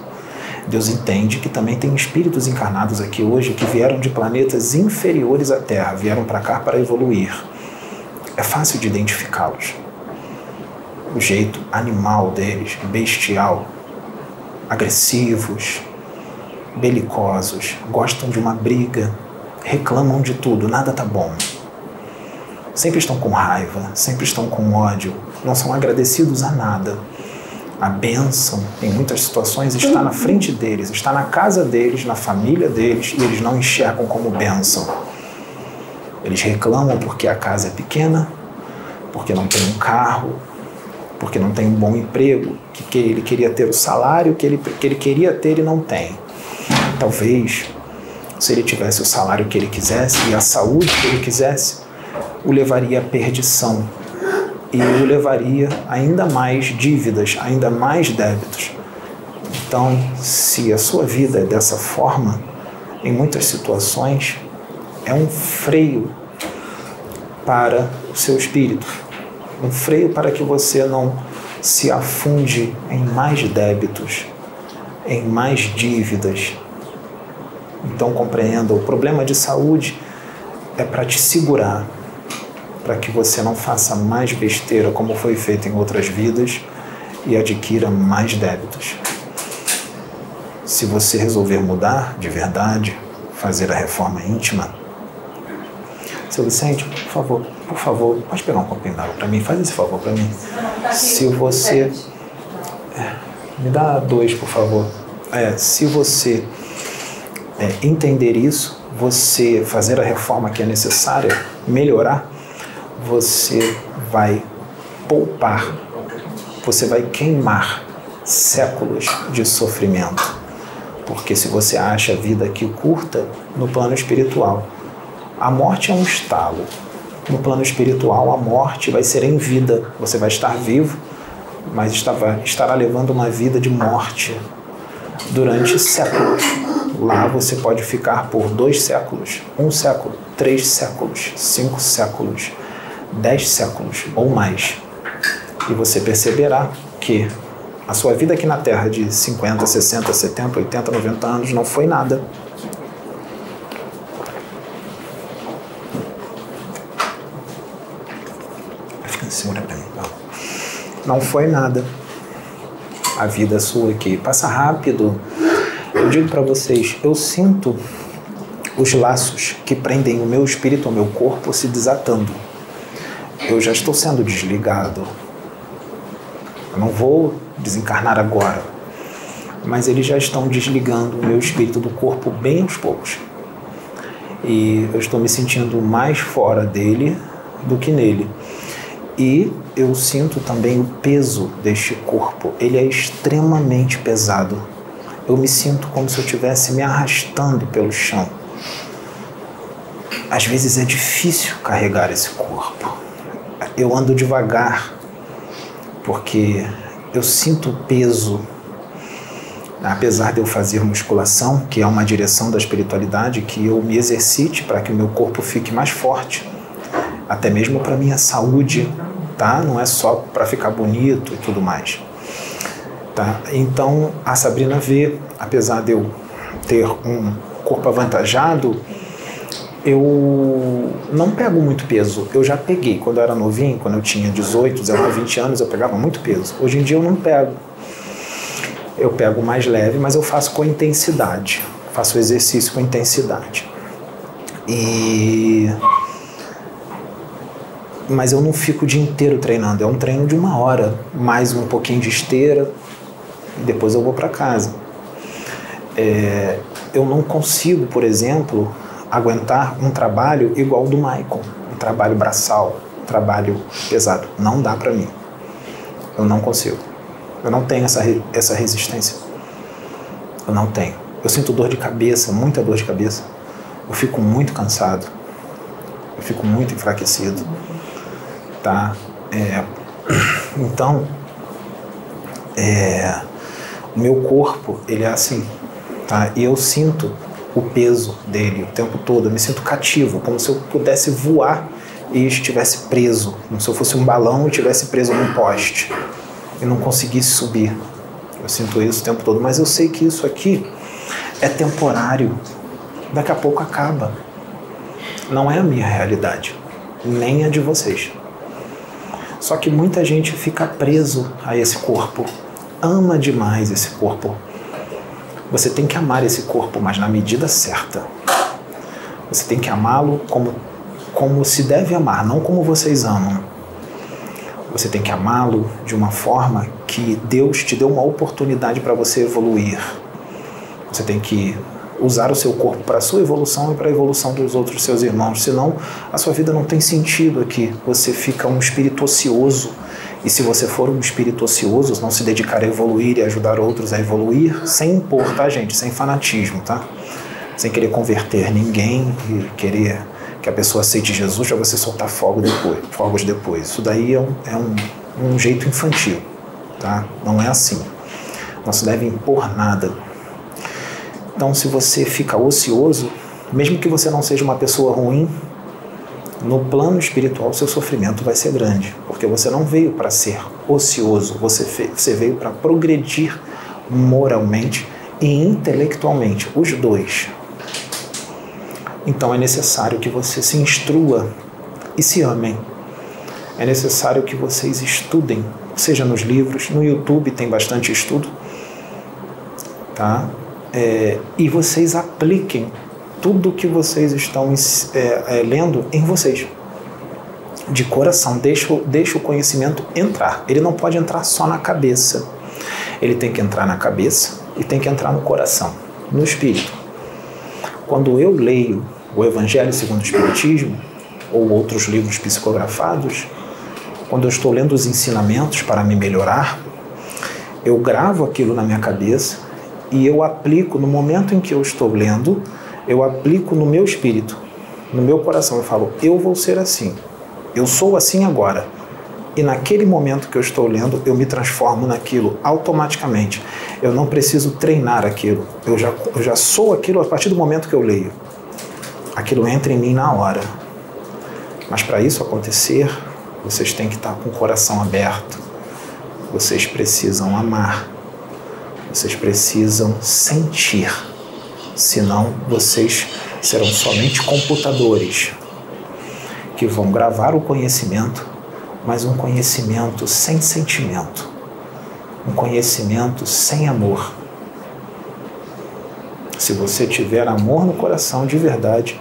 Deus entende que também tem espíritos encarnados aqui hoje que vieram de planetas inferiores à Terra, vieram para cá para evoluir. É fácil de identificá-los. O jeito animal deles, bestial, agressivos, belicosos, gostam de uma briga, reclamam de tudo, nada tá bom sempre estão com raiva, sempre estão com ódio, não são agradecidos a nada. A bênção, em muitas situações, está na frente deles, está na casa deles, na família deles, e eles não enxergam como bênção. Eles reclamam porque a casa é pequena, porque não tem um carro, porque não tem um bom emprego, que, que ele queria ter o salário que ele, que ele queria ter e não tem. Talvez, se ele tivesse o salário que ele quisesse e a saúde que ele quisesse, o levaria à perdição e o levaria a ainda mais dívidas, ainda mais débitos. Então, se a sua vida é dessa forma, em muitas situações, é um freio para o seu espírito, um freio para que você não se afunde em mais débitos, em mais dívidas. Então compreenda, o problema de saúde é para te segurar, para que você não faça mais besteira como foi feito em outras vidas e adquira mais débitos. Se você resolver mudar de verdade, fazer a reforma íntima, seu Vicente, por favor, por favor, pode pegar um copinho d'água para mim? Faz esse favor para mim. Se você. É, me dá dois, por favor. É, se você é, entender isso, você fazer a reforma que é necessária, melhorar, você vai poupar, você vai queimar séculos de sofrimento. Porque se você acha a vida aqui curta, no plano espiritual, a morte é um estalo. No plano espiritual, a morte vai ser em vida. Você vai estar vivo, mas estará levando uma vida de morte durante séculos. Lá você pode ficar por dois séculos, um século, três séculos, cinco séculos dez séculos ou mais. E você perceberá que a sua vida aqui na Terra de 50, 60, 70, 80, 90 anos não foi nada. Segura mim. Não foi nada. A vida sua aqui passa rápido. Eu digo para vocês, eu sinto os laços que prendem o meu espírito ao meu corpo se desatando eu já estou sendo desligado. Eu não vou desencarnar agora. Mas eles já estão desligando o meu espírito do corpo bem aos poucos. E eu estou me sentindo mais fora dele do que nele. E eu sinto também o peso deste corpo. Ele é extremamente pesado. Eu me sinto como se eu estivesse me arrastando pelo chão. Às vezes é difícil carregar esse corpo eu ando devagar, porque eu sinto peso. Apesar de eu fazer musculação, que é uma direção da espiritualidade, que eu me exercite para que o meu corpo fique mais forte, até mesmo para minha saúde, tá? Não é só para ficar bonito e tudo mais. Tá? Então a Sabrina vê, apesar de eu ter um corpo avantajado, eu não pego muito peso. Eu já peguei quando eu era novinho, quando eu tinha 18, 19, 20 anos, eu pegava muito peso. Hoje em dia eu não pego. Eu pego mais leve, mas eu faço com intensidade. Faço exercício com intensidade. E mas eu não fico o dia inteiro treinando. É um treino de uma hora, mais um pouquinho de esteira, e depois eu vou para casa. É, eu não consigo, por exemplo, aguentar um trabalho igual ao do Michael, um trabalho braçal, um trabalho pesado. Não dá para mim. Eu não consigo. Eu não tenho essa, essa resistência. Eu não tenho. Eu sinto dor de cabeça, muita dor de cabeça. Eu fico muito cansado. Eu fico muito enfraquecido. Tá? É, então, é, o meu corpo, ele é assim. Tá? E eu sinto o peso dele o tempo todo. Eu me sinto cativo, como se eu pudesse voar e estivesse preso, como se eu fosse um balão e estivesse preso num poste e não conseguisse subir. Eu sinto isso o tempo todo, mas eu sei que isso aqui é temporário. Daqui a pouco acaba. Não é a minha realidade, nem a de vocês. Só que muita gente fica preso a esse corpo, ama demais esse corpo, você tem que amar esse corpo, mas na medida certa. Você tem que amá-lo como, como se deve amar, não como vocês amam. Você tem que amá-lo de uma forma que Deus te deu uma oportunidade para você evoluir. Você tem que usar o seu corpo para a sua evolução e para a evolução dos outros seus irmãos. Senão, a sua vida não tem sentido aqui. Você fica um espírito ocioso e se você for um espírito ocioso, não se dedicar a evoluir e ajudar outros a evoluir, sem impor, tá, gente? Sem fanatismo, tá? Sem querer converter ninguém e querer que a pessoa aceite Jesus para você soltar fogo depois, fogos depois. Isso daí é, um, é um, um jeito infantil, tá? Não é assim. Não se deve impor nada. Então, se você fica ocioso, mesmo que você não seja uma pessoa ruim, no plano espiritual seu sofrimento vai ser grande, porque você não veio para ser ocioso, você, você veio para progredir moralmente e intelectualmente, os dois. Então é necessário que você se instrua e se amem. É necessário que vocês estudem, seja nos livros, no YouTube tem bastante estudo, tá? É, e vocês apliquem tudo que vocês estão é, é, lendo em vocês. De coração, deixa, deixa o conhecimento entrar. Ele não pode entrar só na cabeça. Ele tem que entrar na cabeça e tem que entrar no coração, no espírito. Quando eu leio o Evangelho segundo o Espiritismo, ou outros livros psicografados, quando eu estou lendo os ensinamentos para me melhorar, eu gravo aquilo na minha cabeça e eu aplico no momento em que eu estou lendo eu aplico no meu espírito, no meu coração. Eu falo, eu vou ser assim. Eu sou assim agora. E naquele momento que eu estou lendo, eu me transformo naquilo automaticamente. Eu não preciso treinar aquilo. Eu já, eu já sou aquilo a partir do momento que eu leio. Aquilo entra em mim na hora. Mas para isso acontecer, vocês têm que estar com o coração aberto. Vocês precisam amar. Vocês precisam sentir senão vocês serão somente computadores que vão gravar o conhecimento, mas um conhecimento sem sentimento, um conhecimento sem amor. Se você tiver amor no coração de verdade,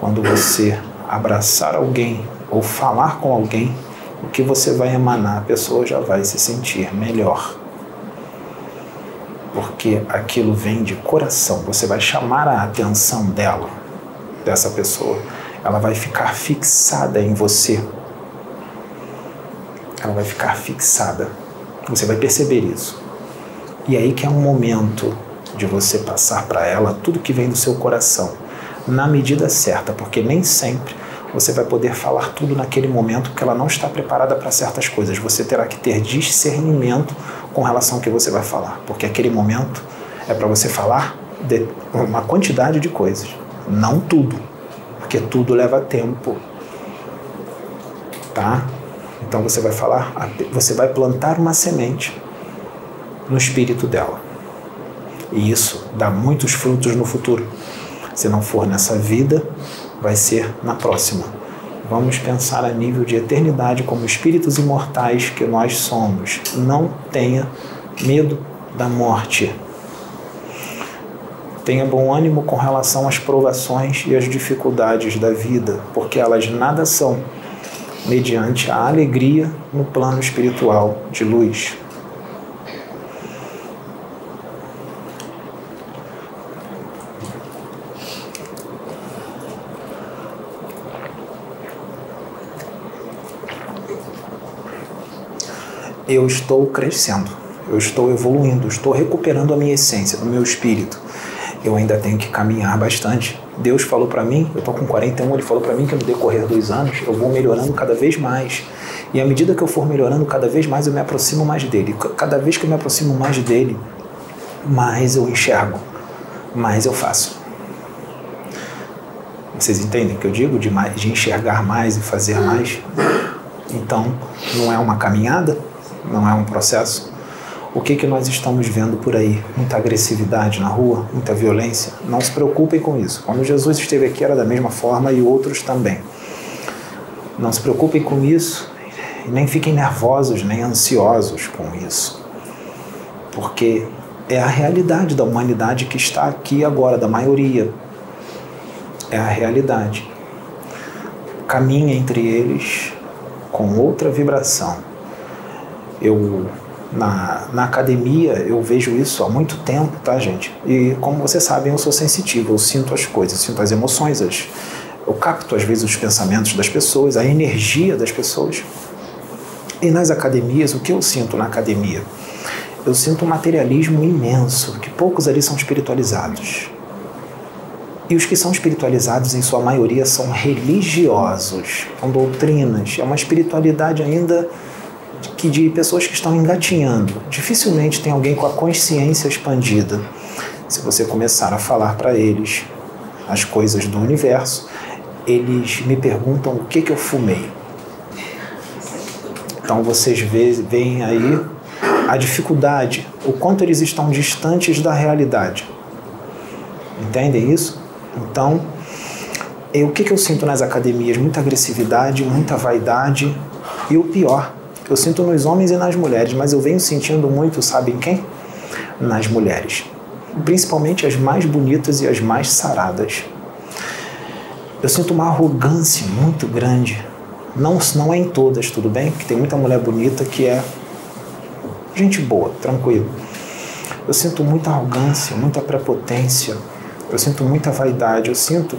quando você abraçar alguém ou falar com alguém, o que você vai emanar, a pessoa já vai se sentir melhor porque aquilo vem de coração. Você vai chamar a atenção dela, dessa pessoa. Ela vai ficar fixada em você. Ela vai ficar fixada. Você vai perceber isso. E aí que é um momento de você passar para ela tudo que vem do seu coração, na medida certa, porque nem sempre você vai poder falar tudo naquele momento, porque ela não está preparada para certas coisas. Você terá que ter discernimento com relação ao que você vai falar, porque aquele momento é para você falar de uma quantidade de coisas, não tudo, porque tudo leva tempo, tá? Então você vai falar, você vai plantar uma semente no espírito dela. E isso dá muitos frutos no futuro. Se não for nessa vida, vai ser na próxima. Vamos pensar a nível de eternidade como espíritos imortais que nós somos. Não tenha medo da morte. Tenha bom ânimo com relação às provações e às dificuldades da vida, porque elas nada são, mediante a alegria no plano espiritual de luz. Eu estou crescendo, eu estou evoluindo, estou recuperando a minha essência, o meu espírito. Eu ainda tenho que caminhar bastante. Deus falou para mim, eu estou com 41, ele falou para mim que no decorrer dos anos eu vou melhorando cada vez mais. E à medida que eu for melhorando cada vez mais, eu me aproximo mais dele. Cada vez que eu me aproximo mais dele, mais eu enxergo, mais eu faço. Vocês entendem o que eu digo? De, mais, de enxergar mais e fazer mais? Então, não é uma caminhada, não é um processo. O que, que nós estamos vendo por aí? Muita agressividade na rua, muita violência? Não se preocupem com isso. Quando Jesus esteve aqui era da mesma forma e outros também. Não se preocupem com isso e nem fiquem nervosos nem ansiosos com isso. Porque é a realidade da humanidade que está aqui agora, da maioria. É a realidade. Caminha entre eles com outra vibração eu na, na academia eu vejo isso há muito tempo, tá, gente? E como vocês sabem, eu sou sensitivo, eu sinto as coisas, sinto as emoções, as, eu capto às vezes os pensamentos das pessoas, a energia das pessoas. E nas academias, o que eu sinto na academia? Eu sinto um materialismo imenso, que poucos ali são espiritualizados. E os que são espiritualizados, em sua maioria, são religiosos, com doutrinas, é uma espiritualidade ainda que de pessoas que estão engatinhando. Dificilmente tem alguém com a consciência expandida. Se você começar a falar para eles as coisas do universo, eles me perguntam o que, que eu fumei. Então vocês veem aí a dificuldade, o quanto eles estão distantes da realidade. Entendem isso? Então, eu, o que, que eu sinto nas academias? Muita agressividade, muita vaidade e o pior, eu sinto nos homens e nas mulheres, mas eu venho sentindo muito, sabem quem? Nas mulheres. Principalmente as mais bonitas e as mais saradas. Eu sinto uma arrogância muito grande. Não, não é em todas, tudo bem? Porque tem muita mulher bonita que é gente boa, tranquilo. Eu sinto muita arrogância, muita prepotência. Eu sinto muita vaidade. Eu sinto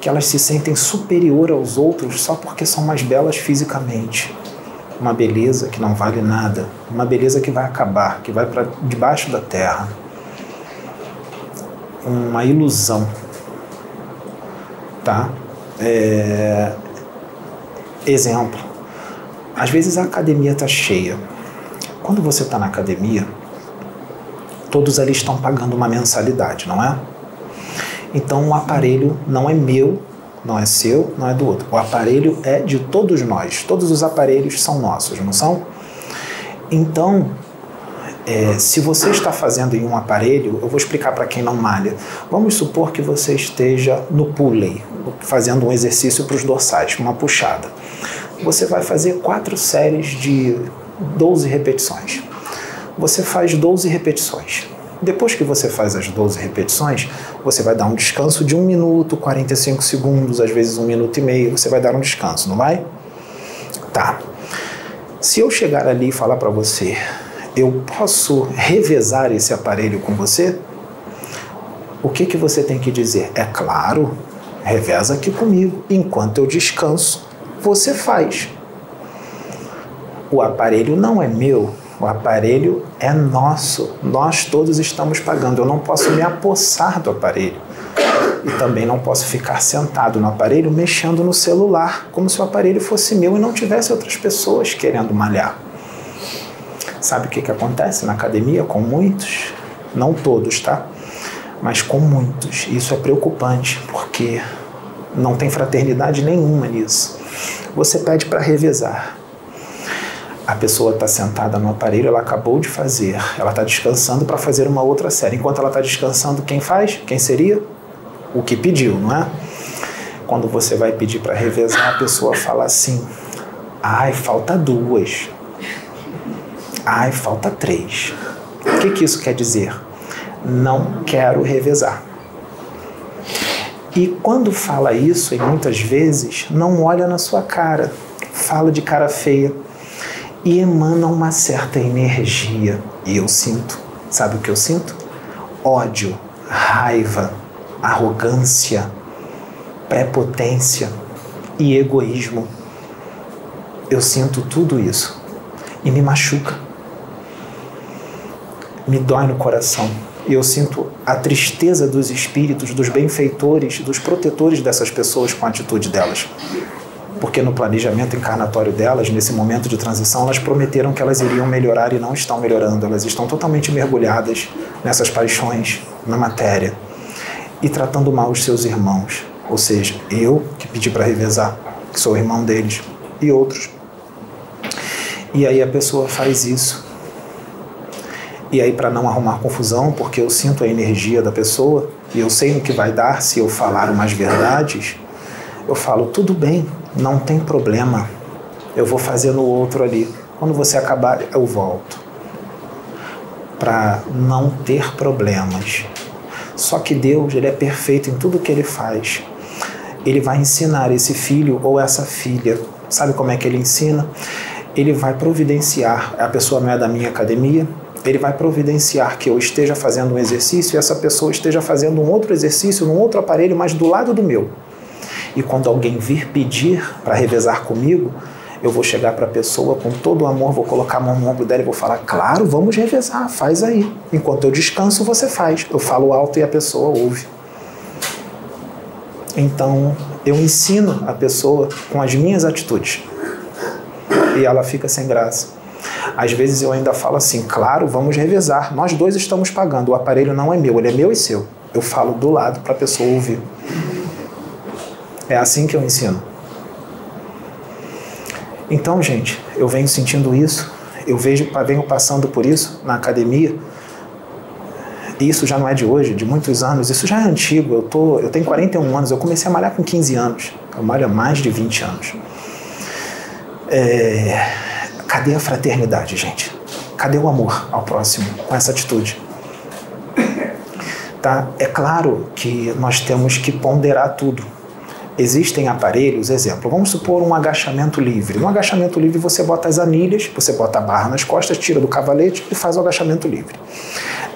que elas se sentem superior aos outros só porque são mais belas fisicamente uma beleza que não vale nada, uma beleza que vai acabar, que vai para debaixo da terra. Uma ilusão. Tá? É... Exemplo. Às vezes a academia está cheia. Quando você está na academia, todos ali estão pagando uma mensalidade, não é? Então o aparelho não é meu, não é seu, não é do outro. O aparelho é de todos nós. Todos os aparelhos são nossos, não são? Então, é, se você está fazendo em um aparelho, eu vou explicar para quem não malha. Vamos supor que você esteja no pulley, fazendo um exercício para os dorsais, uma puxada. Você vai fazer quatro séries de 12 repetições. Você faz 12 repetições. Depois que você faz as 12 repetições, você vai dar um descanso de 1 minuto, 45 segundos, às vezes 1 minuto e meio, você vai dar um descanso, não vai? Tá. Se eu chegar ali e falar para você, eu posso revezar esse aparelho com você? O que, que você tem que dizer? É claro, reveza aqui comigo. Enquanto eu descanso, você faz. O aparelho não é meu, o aparelho é nosso, nós todos estamos pagando. Eu não posso me apossar do aparelho. E também não posso ficar sentado no aparelho mexendo no celular, como se o aparelho fosse meu e não tivesse outras pessoas querendo malhar. Sabe o que, que acontece na academia com muitos? Não todos, tá? Mas com muitos. Isso é preocupante, porque não tem fraternidade nenhuma nisso. Você pede para revezar a pessoa está sentada no aparelho, ela acabou de fazer, ela está descansando para fazer uma outra série. Enquanto ela está descansando, quem faz? Quem seria? O que pediu, não é? Quando você vai pedir para revezar, a pessoa fala assim: ai, falta duas. Ai, falta três. O que, que isso quer dizer? Não quero revezar. E quando fala isso, e muitas vezes, não olha na sua cara, fala de cara feia e emana uma certa energia. E eu sinto, sabe o que eu sinto? Ódio, raiva, arrogância, prepotência e egoísmo. Eu sinto tudo isso e me machuca. Me dói no coração. E eu sinto a tristeza dos espíritos, dos benfeitores, dos protetores dessas pessoas com a atitude delas. Porque no planejamento encarnatório delas, nesse momento de transição, elas prometeram que elas iriam melhorar e não estão melhorando. Elas estão totalmente mergulhadas nessas paixões, na matéria e tratando mal os seus irmãos. Ou seja, eu que pedi para revezar, que sou irmão deles, e outros. E aí a pessoa faz isso. E aí, para não arrumar confusão, porque eu sinto a energia da pessoa e eu sei no que vai dar se eu falar umas verdades, eu falo: tudo bem, não tem problema, eu vou fazer no outro ali. Quando você acabar, eu volto. Para não ter problemas. Só que Deus, ele é perfeito em tudo que ele faz. Ele vai ensinar esse filho ou essa filha. Sabe como é que ele ensina? Ele vai providenciar. A pessoa não é da minha academia, ele vai providenciar que eu esteja fazendo um exercício e essa pessoa esteja fazendo um outro exercício num outro aparelho, mas do lado do meu. E quando alguém vir pedir para revezar comigo, eu vou chegar para a pessoa com todo o amor, vou colocar a mão no ombro dela e vou falar: Claro, vamos revezar, faz aí. Enquanto eu descanso, você faz. Eu falo alto e a pessoa ouve. Então, eu ensino a pessoa com as minhas atitudes. E ela fica sem graça. Às vezes eu ainda falo assim: Claro, vamos revezar. Nós dois estamos pagando. O aparelho não é meu, ele é meu e seu. Eu falo do lado para a pessoa ouvir. É assim que eu ensino. Então, gente, eu venho sentindo isso, eu vejo, venho passando por isso na academia. E isso já não é de hoje, de muitos anos, isso já é antigo. Eu, tô, eu tenho 41 anos, eu comecei a malhar com 15 anos. Eu malho há mais de 20 anos. É, cadê a fraternidade, gente? Cadê o amor ao próximo com essa atitude? Tá? É claro que nós temos que ponderar tudo existem aparelhos, exemplo, vamos supor um agachamento livre. No agachamento livre você bota as anilhas, você bota a barra nas costas, tira do cavalete e faz o agachamento livre.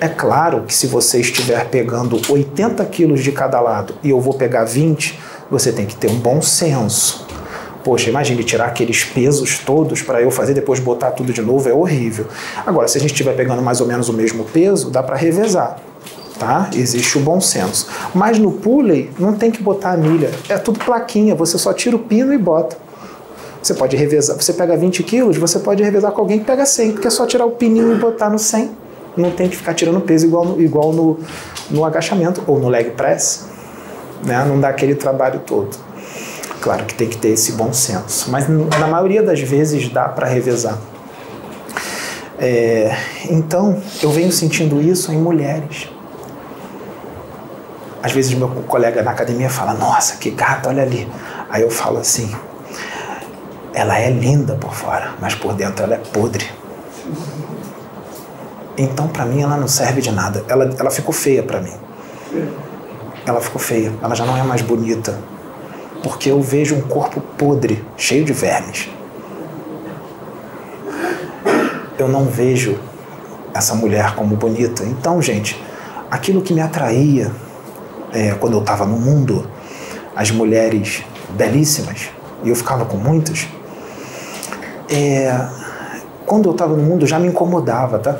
É claro que se você estiver pegando 80 quilos de cada lado e eu vou pegar 20, você tem que ter um bom senso. Poxa, imagine tirar aqueles pesos todos para eu fazer depois botar tudo de novo, é horrível. Agora, se a gente estiver pegando mais ou menos o mesmo peso, dá para revezar tá? Existe o bom senso. Mas no pulley não tem que botar anilha, é tudo plaquinha, você só tira o pino e bota. Você pode revezar, você pega 20 quilos, você pode revezar com alguém que pega 100, porque é só tirar o pininho e botar no 100. Não tem que ficar tirando peso igual no, igual no, no agachamento ou no leg press, né? Não dá aquele trabalho todo. Claro que tem que ter esse bom senso, mas na maioria das vezes dá para revezar. É, então, eu venho sentindo isso em mulheres às vezes meu colega na academia fala, nossa, que gata, olha ali. Aí eu falo assim, ela é linda por fora, mas por dentro ela é podre. Então para mim ela não serve de nada. Ela, ela ficou feia para mim. Ela ficou feia, ela já não é mais bonita. Porque eu vejo um corpo podre, cheio de vermes. Eu não vejo essa mulher como bonita. Então, gente, aquilo que me atraía é, quando eu estava no mundo, as mulheres belíssimas, e eu ficava com muitas, é, quando eu estava no mundo já me incomodava, tá?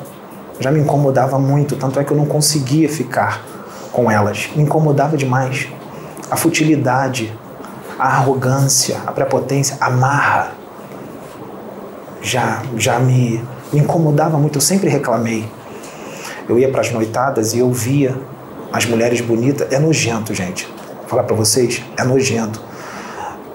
Já me incomodava muito, tanto é que eu não conseguia ficar com elas. Me incomodava demais. A futilidade, a arrogância, a prepotência, a marra já, já me, me incomodava muito. Eu sempre reclamei. Eu ia para as noitadas e eu via as mulheres bonitas, é nojento, gente. Vou falar para vocês, é nojento.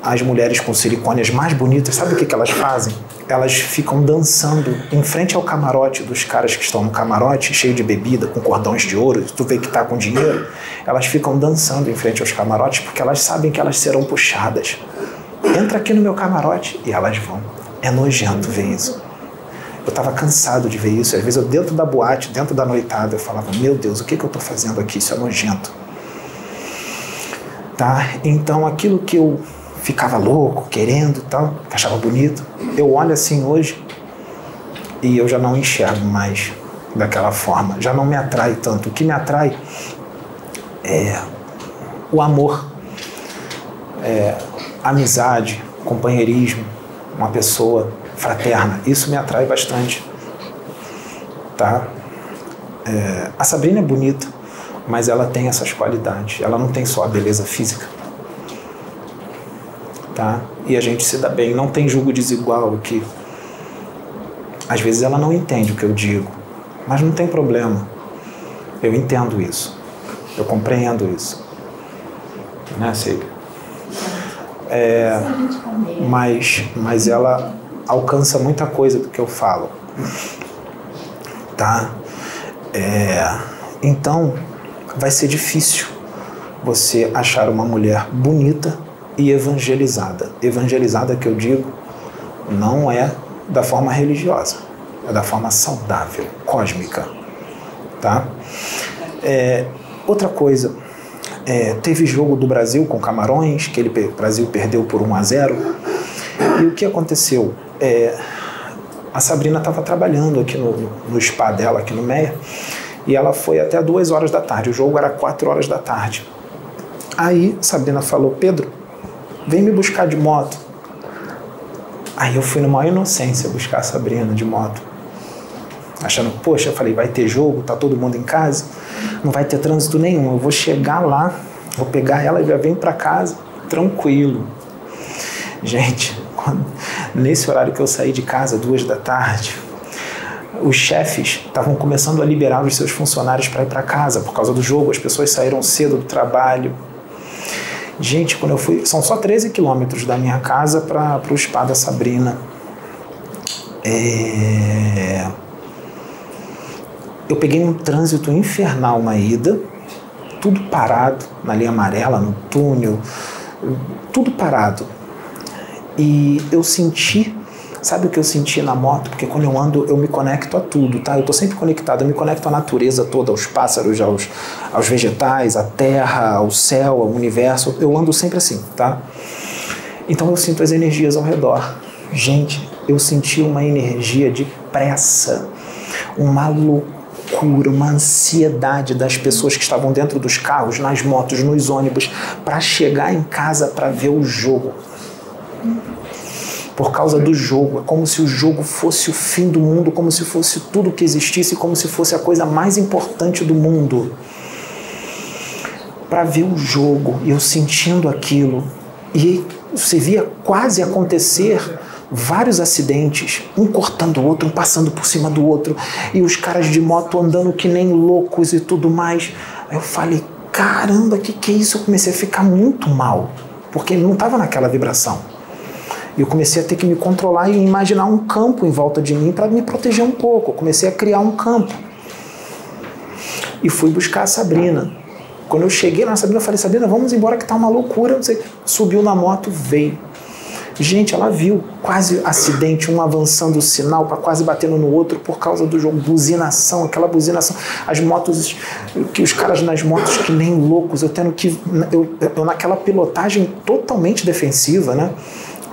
As mulheres com silicone as mais bonitas, sabe o que, que elas fazem? Elas ficam dançando em frente ao camarote dos caras que estão no camarote, cheio de bebida, com cordões de ouro, tu vê que tá com dinheiro. Elas ficam dançando em frente aos camarotes porque elas sabem que elas serão puxadas. Entra aqui no meu camarote e elas vão. É nojento ver isso. Eu estava cansado de ver isso. Às vezes eu dentro da boate, dentro da noitada, eu falava: Meu Deus, o que, que eu estou fazendo aqui? Isso é nojento. Tá? Então aquilo que eu ficava louco, querendo e tal, que achava bonito, eu olho assim hoje e eu já não enxergo mais daquela forma, já não me atrai tanto. O que me atrai é o amor, é, amizade, companheirismo, uma pessoa fraterna. Isso me atrai bastante. Tá? É, a Sabrina é bonita, mas ela tem essas qualidades. Ela não tem só a beleza física. Tá? E a gente se dá bem. Não tem julgo desigual aqui. Às vezes ela não entende o que eu digo, mas não tem problema. Eu entendo isso. Eu compreendo isso. Né, Silvia? É, mas, mas ela alcança muita coisa do que eu falo. Tá? É, então, vai ser difícil você achar uma mulher bonita e evangelizada. Evangelizada que eu digo não é da forma religiosa, é da forma saudável, cósmica, tá? É, outra coisa, é, teve jogo do Brasil com Camarões, que ele, o Brasil perdeu por 1 a 0 e o que aconteceu? É, a Sabrina estava trabalhando aqui no, no spa dela, aqui no Meia, e ela foi até duas horas da tarde. O jogo era quatro horas da tarde. Aí Sabrina falou: Pedro, vem me buscar de moto. Aí eu fui numa inocência buscar a Sabrina de moto. Achando, poxa, eu falei, vai ter jogo, tá todo mundo em casa, não vai ter trânsito nenhum. Eu vou chegar lá, vou pegar ela e já venho para casa, tranquilo. Gente, quando, nesse horário que eu saí de casa, duas da tarde, os chefes estavam começando a liberar os seus funcionários para ir para casa por causa do jogo. As pessoas saíram cedo do trabalho. Gente, quando eu fui, são só 13 quilômetros da minha casa para o spa da Sabrina. É... Eu peguei um trânsito infernal na ida, tudo parado na linha amarela, no túnel, tudo parado. E eu senti Sabe o que eu senti na moto? Porque quando eu ando, eu me conecto a tudo, tá? Eu tô sempre conectado, eu me conecto à natureza toda, aos pássaros, aos, aos vegetais, à terra, ao céu, ao universo. Eu ando sempre assim, tá? Então eu sinto as energias ao redor. Gente, eu senti uma energia de pressa, uma loucura, uma ansiedade das pessoas que estavam dentro dos carros, nas motos, nos ônibus, para chegar em casa para ver o jogo por causa do jogo. É como se o jogo fosse o fim do mundo, como se fosse tudo que existisse, como se fosse a coisa mais importante do mundo. Para ver o jogo, eu sentindo aquilo, e você via quase acontecer vários acidentes, um cortando o outro, um passando por cima do outro, e os caras de moto andando que nem loucos e tudo mais. Aí eu falei, caramba, que que é isso? Eu comecei a ficar muito mal, porque ele não estava naquela vibração. Eu comecei a ter que me controlar e imaginar um campo em volta de mim para me proteger um pouco. Eu comecei a criar um campo. E fui buscar a Sabrina. Quando eu cheguei na Sabrina, eu falei: Sabrina, vamos embora que tá uma loucura. Sei. Subiu na moto, veio. Gente, ela viu quase acidente, um avançando o sinal para quase batendo no outro por causa do jogo, buzinação, aquela buzinação. As motos, que os caras nas motos que nem loucos, eu tendo que. Eu, eu naquela pilotagem totalmente defensiva, né?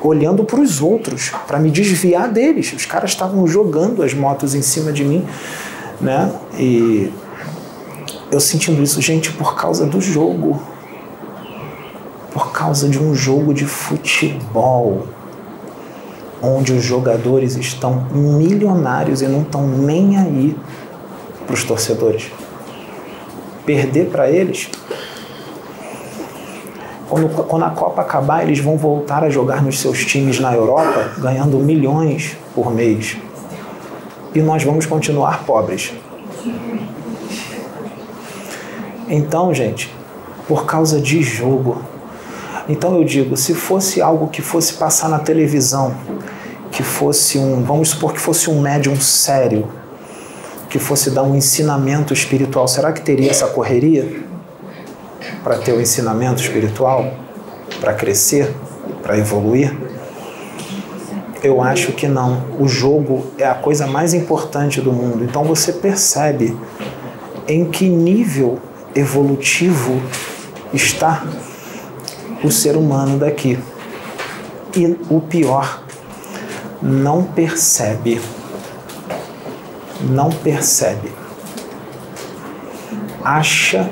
Olhando para os outros, para me desviar deles. Os caras estavam jogando as motos em cima de mim, né? E eu sentindo isso, gente, por causa do jogo. Por causa de um jogo de futebol, onde os jogadores estão milionários e não estão nem aí para os torcedores. Perder para eles quando, quando a Copa acabar, eles vão voltar a jogar nos seus times na Europa, ganhando milhões por mês. E nós vamos continuar pobres. Então, gente, por causa de jogo. Então eu digo, se fosse algo que fosse passar na televisão, que fosse um, vamos supor que fosse um médium sério, que fosse dar um ensinamento espiritual, será que teria essa correria? Para ter o ensinamento espiritual, para crescer, para evoluir? Eu acho que não. O jogo é a coisa mais importante do mundo. Então você percebe em que nível evolutivo está o ser humano daqui. E o pior, não percebe. Não percebe. Acha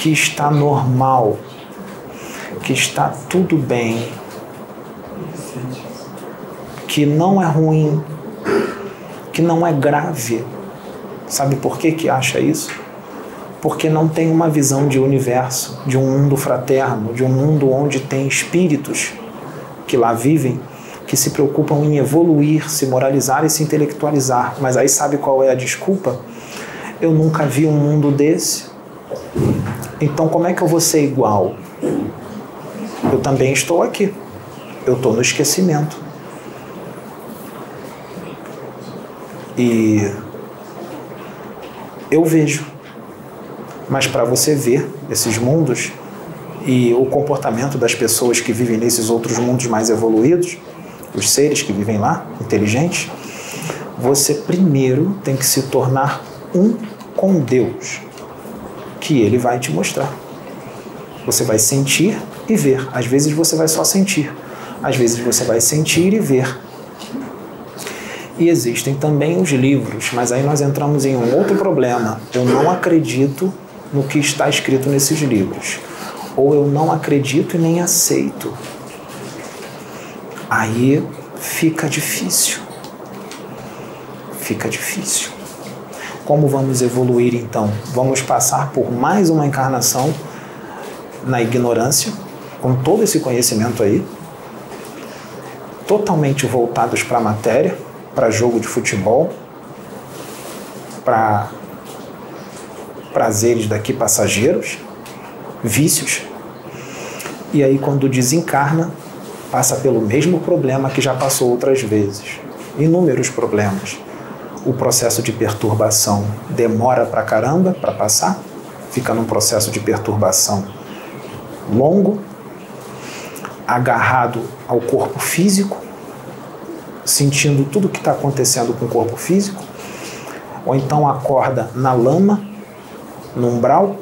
que está normal, que está tudo bem, que não é ruim, que não é grave. Sabe por que, que acha isso? Porque não tem uma visão de universo, de um mundo fraterno, de um mundo onde tem espíritos que lá vivem, que se preocupam em evoluir, se moralizar e se intelectualizar. Mas aí sabe qual é a desculpa? Eu nunca vi um mundo desse. Então como é que eu vou ser igual? Eu também estou aqui. Eu estou no esquecimento. E eu vejo. Mas para você ver esses mundos e o comportamento das pessoas que vivem nesses outros mundos mais evoluídos, os seres que vivem lá, inteligentes, você primeiro tem que se tornar um com Deus, que Ele vai te mostrar. Você vai sentir e ver. Às vezes você vai só sentir, às vezes você vai sentir e ver. E existem também os livros, mas aí nós entramos em um outro problema. Eu não acredito no que está escrito nesses livros. Ou eu não acredito e nem aceito. Aí fica difícil. Fica difícil. Como vamos evoluir então? Vamos passar por mais uma encarnação na ignorância, com todo esse conhecimento aí, totalmente voltados para a matéria para jogo de futebol, para prazeres daqui passageiros, vícios. E aí, quando desencarna, passa pelo mesmo problema que já passou outras vezes inúmeros problemas. O processo de perturbação demora para caramba para passar, fica num processo de perturbação longo, agarrado ao corpo físico, sentindo tudo o que está acontecendo com o corpo físico, ou então acorda na lama, no umbral,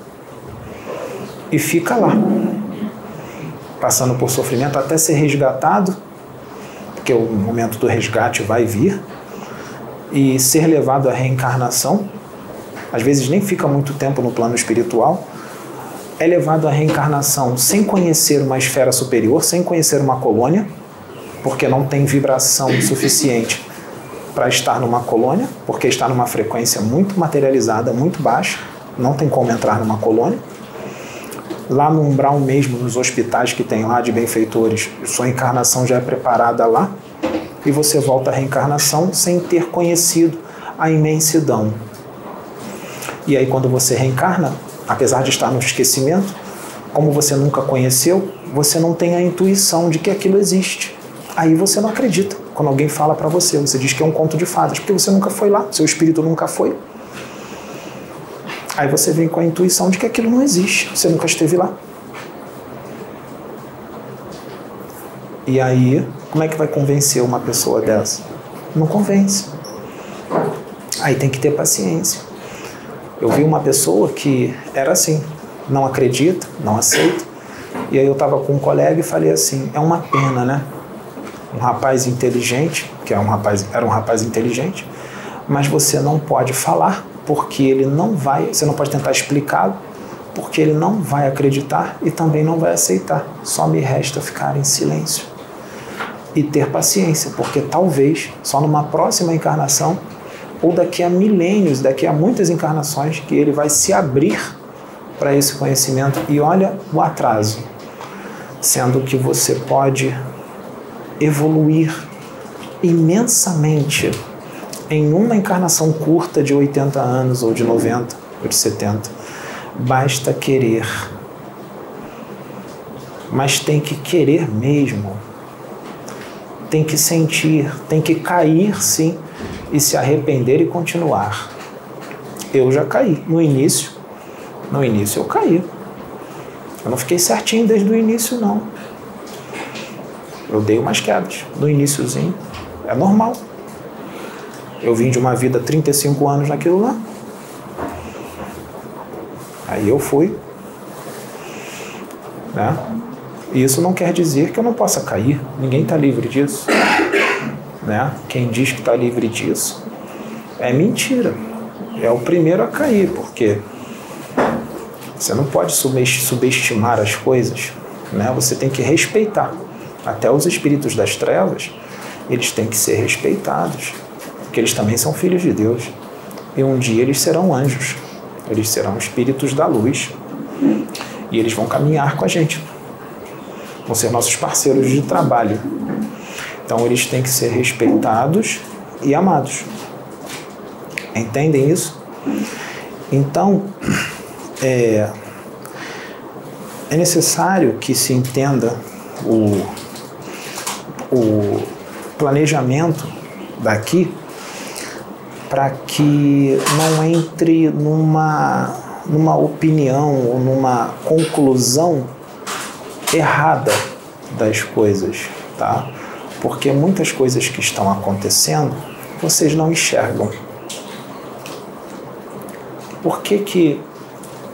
e fica lá, passando por sofrimento até ser resgatado, porque o momento do resgate vai vir, e ser levado à reencarnação. Às vezes nem fica muito tempo no plano espiritual, é levado à reencarnação sem conhecer uma esfera superior, sem conhecer uma colônia porque não tem vibração suficiente para estar numa colônia, porque está numa frequência muito materializada, muito baixa, não tem como entrar numa colônia. Lá no umbral mesmo, nos hospitais que tem lá de benfeitores, sua encarnação já é preparada lá e você volta à reencarnação sem ter conhecido a imensidão. E aí, quando você reencarna, apesar de estar no esquecimento, como você nunca conheceu, você não tem a intuição de que aquilo existe aí você não acredita quando alguém fala para você. Você diz que é um conto de fadas, porque você nunca foi lá, seu espírito nunca foi. Aí você vem com a intuição de que aquilo não existe, você nunca esteve lá. E aí, como é que vai convencer uma pessoa dessa? Não convence. Aí tem que ter paciência. Eu vi uma pessoa que era assim, não acredita, não aceita. E aí eu estava com um colega e falei assim: é uma pena, né? um rapaz inteligente, que é um rapaz, era um rapaz inteligente, mas você não pode falar porque ele não vai, você não pode tentar explicá-lo, porque ele não vai acreditar e também não vai aceitar. Só me resta ficar em silêncio e ter paciência, porque talvez só numa próxima encarnação ou daqui a milênios, daqui a muitas encarnações, que ele vai se abrir para esse conhecimento. E olha o atraso, sendo que você pode evoluir imensamente em uma encarnação curta de 80 anos, ou de 90, ou de 70. Basta querer. Mas tem que querer mesmo. Tem que sentir, tem que cair sim e se arrepender e continuar. Eu já caí no início. No início eu caí. Eu não fiquei certinho desde o início, não. Eu dei umas quedas no iníciozinho. É normal. Eu vim de uma vida 35 anos naquilo lá. Aí eu fui. Né? E isso não quer dizer que eu não possa cair. Ninguém está livre disso. Né? Quem diz que está livre disso é mentira. É o primeiro a cair, porque você não pode subestimar as coisas. Né? Você tem que respeitar. Até os espíritos das trevas, eles têm que ser respeitados, porque eles também são filhos de Deus. E um dia eles serão anjos, eles serão espíritos da luz. E eles vão caminhar com a gente, vão ser nossos parceiros de trabalho. Então eles têm que ser respeitados e amados. Entendem isso? Então, é, é necessário que se entenda o, o planejamento daqui para que não entre numa, numa opinião ou numa conclusão errada das coisas, tá? Porque muitas coisas que estão acontecendo vocês não enxergam. Por que, que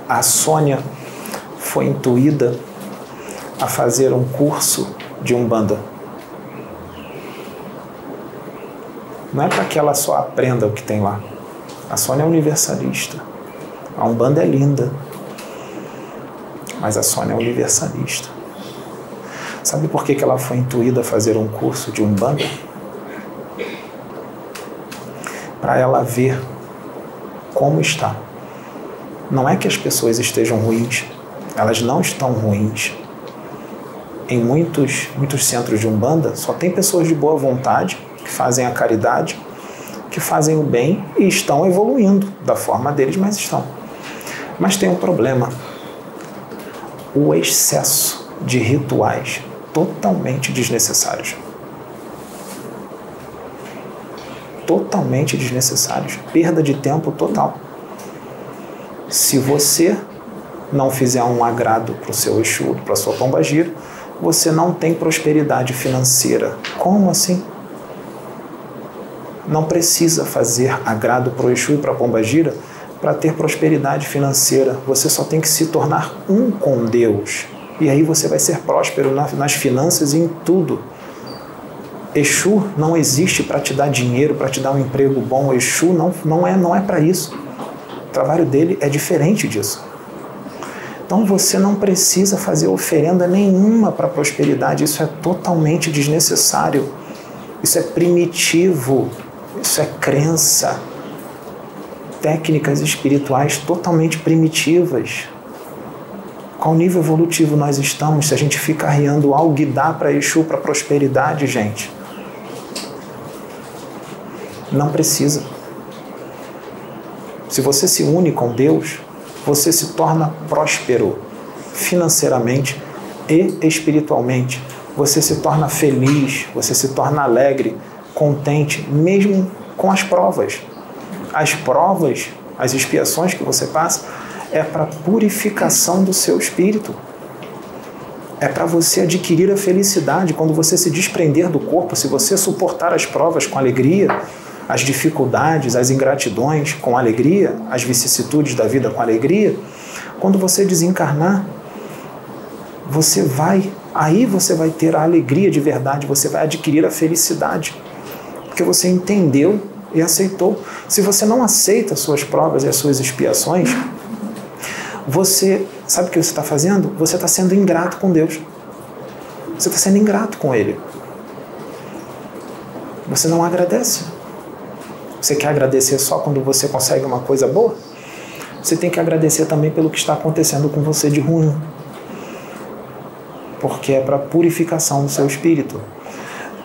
a Sônia foi intuída a fazer um curso de Umbanda? Não é para que ela só aprenda o que tem lá. A Sônia é universalista. A Umbanda é linda. Mas a Sônia é universalista. Sabe por que, que ela foi intuída a fazer um curso de Umbanda? Para ela ver como está. Não é que as pessoas estejam ruins, elas não estão ruins. Em muitos, muitos centros de Umbanda só tem pessoas de boa vontade que fazem a caridade, que fazem o bem e estão evoluindo da forma deles, mas estão. Mas tem um problema: o excesso de rituais totalmente desnecessários. Totalmente desnecessários. Perda de tempo total. Se você não fizer um agrado para o seu Exu, para a sua pombagira, você não tem prosperidade financeira. Como assim? Não precisa fazer agrado para o Exu e para a pombagira para ter prosperidade financeira. Você só tem que se tornar um com Deus. E aí você vai ser próspero nas finanças e em tudo. Exu não existe para te dar dinheiro, para te dar um emprego bom. Exu não, não é, não é para isso. O trabalho dele é diferente disso. Então você não precisa fazer oferenda nenhuma para prosperidade, isso é totalmente desnecessário. Isso é primitivo, isso é crença. Técnicas espirituais totalmente primitivas. Qual nível evolutivo nós estamos se a gente fica arriando algo e dá para Exu, para prosperidade, gente? Não precisa. Se você se une com Deus, você se torna próspero financeiramente e espiritualmente. Você se torna feliz, você se torna alegre, contente, mesmo com as provas. As provas, as expiações que você passa, é para purificação do seu espírito. É para você adquirir a felicidade quando você se desprender do corpo, se você suportar as provas com alegria, as dificuldades, as ingratidões com alegria, as vicissitudes da vida com alegria, quando você desencarnar, você vai, aí você vai ter a alegria de verdade, você vai adquirir a felicidade, porque você entendeu e aceitou. Se você não aceita as suas provas e as suas expiações, você sabe o que você está fazendo? Você está sendo ingrato com Deus. Você está sendo ingrato com Ele. Você não agradece. Você quer agradecer só quando você consegue uma coisa boa? Você tem que agradecer também pelo que está acontecendo com você de ruim. Porque é para purificação do seu espírito.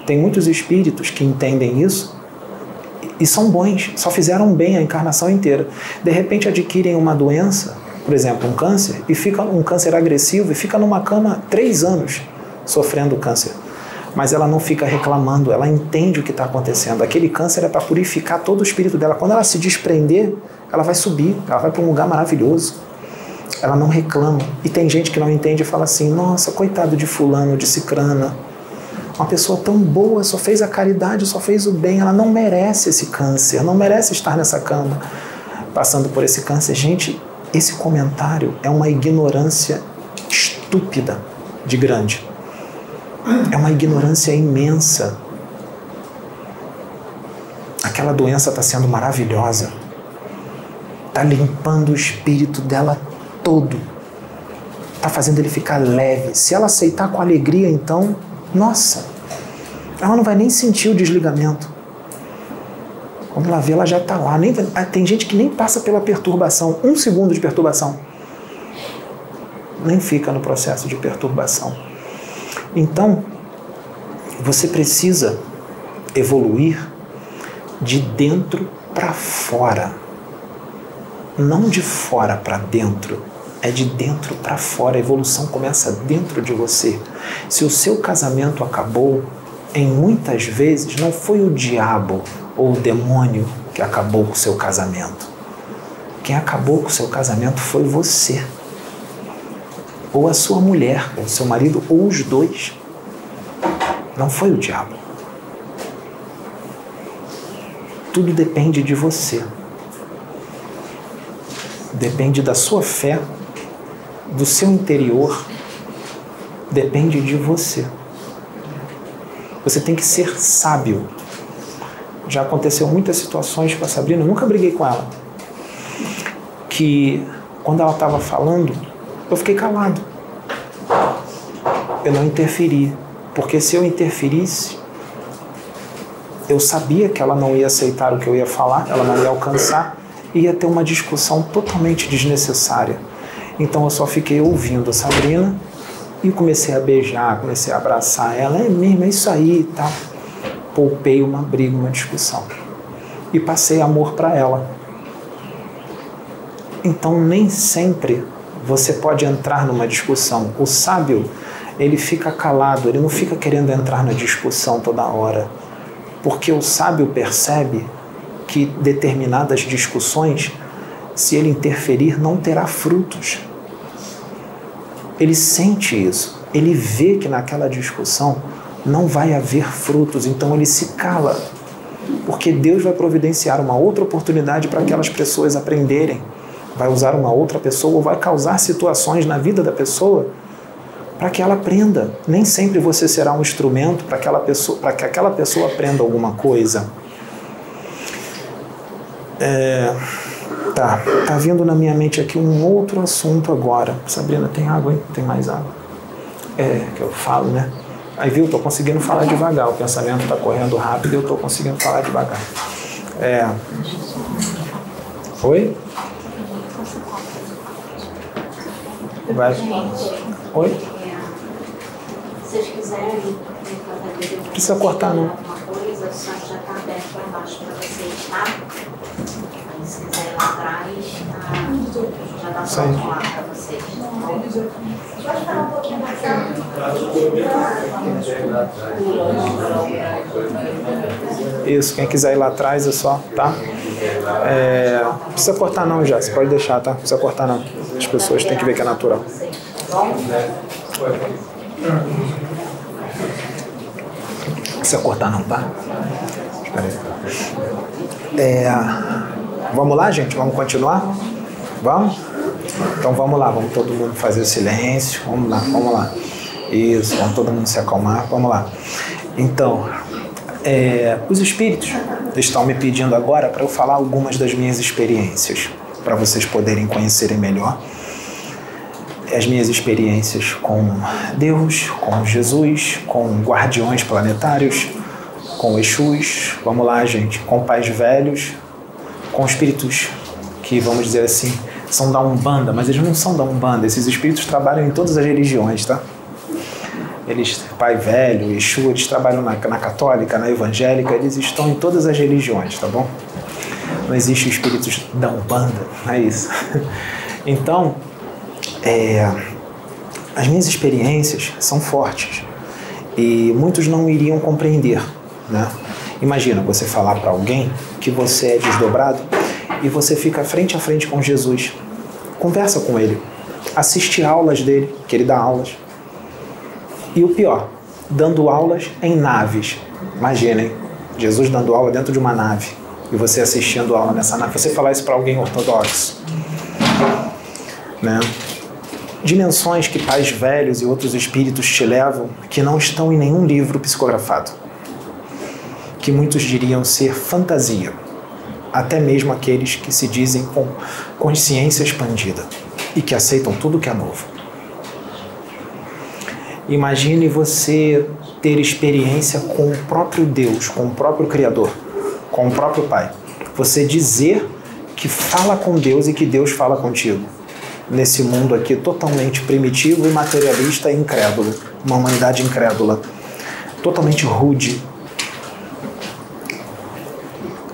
Tem muitos espíritos que entendem isso e são bons, só fizeram bem a encarnação inteira. De repente adquirem uma doença, por exemplo, um câncer, e fica um câncer agressivo e fica numa cama três anos sofrendo câncer mas ela não fica reclamando, ela entende o que está acontecendo. Aquele câncer é para purificar todo o espírito dela. Quando ela se desprender, ela vai subir, ela vai para um lugar maravilhoso. Ela não reclama. E tem gente que não entende e fala assim: nossa, coitado de Fulano, de Cicrana. Uma pessoa tão boa, só fez a caridade, só fez o bem, ela não merece esse câncer, não merece estar nessa cama passando por esse câncer. Gente, esse comentário é uma ignorância estúpida de grande. É uma ignorância imensa. Aquela doença está sendo maravilhosa. Está limpando o espírito dela todo. Está fazendo ele ficar leve. Se ela aceitar com alegria, então, nossa, ela não vai nem sentir o desligamento. Quando ela vê, ela já está lá. Nem, ah, tem gente que nem passa pela perturbação, um segundo de perturbação. Nem fica no processo de perturbação. Então, você precisa evoluir de dentro para fora. Não de fora para dentro, é de dentro para fora. A evolução começa dentro de você. Se o seu casamento acabou, em muitas vezes não foi o diabo ou o demônio que acabou com o seu casamento. Quem acabou com o seu casamento foi você. Ou a sua mulher, ou o seu marido, ou os dois. Não foi o diabo. Tudo depende de você. Depende da sua fé, do seu interior. Depende de você. Você tem que ser sábio. Já aconteceu muitas situações com a Sabrina, eu nunca briguei com ela. Que quando ela estava falando, eu fiquei calado. Eu não interferi. Porque se eu interferisse, eu sabia que ela não ia aceitar o que eu ia falar, ela não ia alcançar, ia ter uma discussão totalmente desnecessária. Então eu só fiquei ouvindo a Sabrina e comecei a beijar, comecei a abraçar ela, é mesmo, é isso aí e tal. Poupei uma briga, uma discussão. E passei amor para ela. Então nem sempre você pode entrar numa discussão. O sábio, ele fica calado, ele não fica querendo entrar na discussão toda hora. Porque o sábio percebe que determinadas discussões, se ele interferir, não terá frutos ele sente isso, ele vê que naquela discussão não vai haver frutos, então ele se cala, porque Deus vai providenciar uma outra oportunidade para aquelas pessoas aprenderem, vai usar uma outra pessoa ou vai causar situações na vida da pessoa para que ela aprenda. Nem sempre você será um instrumento para aquela pessoa, para que aquela pessoa aprenda alguma coisa. É Tá, tá vindo na minha mente aqui um outro assunto agora. Sabrina, tem água aí? Tem mais água? É, que eu falo, né? Aí viu, tô conseguindo falar devagar. O pensamento tá correndo rápido e eu tô conseguindo falar devagar. É. Oi? Vai. Oi? Se vocês quiserem. Precisa cortar, não. Coisa, só já tá aberto lá embaixo para vocês, tá? Se quiser lá atrás, já dá pronto lá para vocês. Pode falar um pouquinho mais Isso, quem quiser ir lá atrás é só, tá? É, não precisa cortar não já, você pode deixar, tá? Não precisa cortar não. As pessoas têm que ver que é natural. Não precisa cortar não, tá? Espera aí. É, Vamos lá, gente? Vamos continuar? Vamos? Então vamos lá, vamos todo mundo fazer o silêncio. Vamos lá, vamos lá. Isso, vamos todo mundo se acalmar. Vamos lá. Então, é, os espíritos estão me pedindo agora para eu falar algumas das minhas experiências, para vocês poderem conhecerem melhor as minhas experiências com Deus, com Jesus, com guardiões planetários, com Exus, vamos lá, gente, com pais velhos, com espíritos que, vamos dizer assim, são da Umbanda, mas eles não são da Umbanda. Esses espíritos trabalham em todas as religiões, tá? Eles, Pai Velho, Exu, eles trabalham na, na católica, na evangélica, eles estão em todas as religiões, tá bom? Não existe espíritos da Umbanda, não é isso. Então, é, as minhas experiências são fortes e muitos não iriam compreender, né? Imagina você falar para alguém que você é desdobrado e você fica frente a frente com Jesus. Conversa com ele. Assiste aulas dele, que ele dá aulas. E o pior, dando aulas em naves. Imaginem, Jesus dando aula dentro de uma nave e você assistindo aula nessa nave. Você falar isso para alguém ortodoxo, né? dimensões que pais velhos e outros espíritos te levam que não estão em nenhum livro psicografado, que muitos diriam ser fantasia, até mesmo aqueles que se dizem com consciência expandida e que aceitam tudo que é novo. Imagine você ter experiência com o próprio Deus, com o próprio Criador, com o próprio Pai. Você dizer que fala com Deus e que Deus fala contigo. Nesse mundo aqui totalmente primitivo e materialista e incrédulo. Uma humanidade incrédula. Totalmente rude.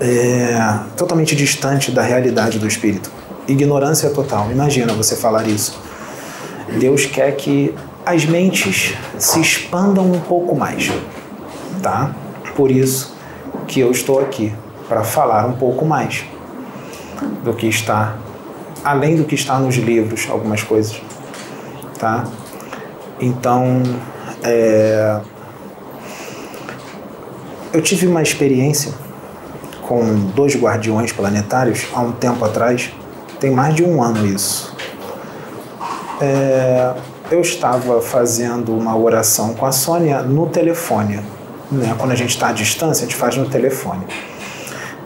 É, totalmente distante da realidade do espírito. Ignorância total. Imagina você falar isso. Deus quer que as mentes se expandam um pouco mais, tá? Por isso que eu estou aqui para falar um pouco mais do que está além do que está nos livros, algumas coisas, tá? Então, é, eu tive uma experiência com dois guardiões planetários há um tempo atrás, tem mais de um ano isso. É, eu estava fazendo uma oração com a Sônia no telefone. Né? Quando a gente está à distância, a gente faz no telefone.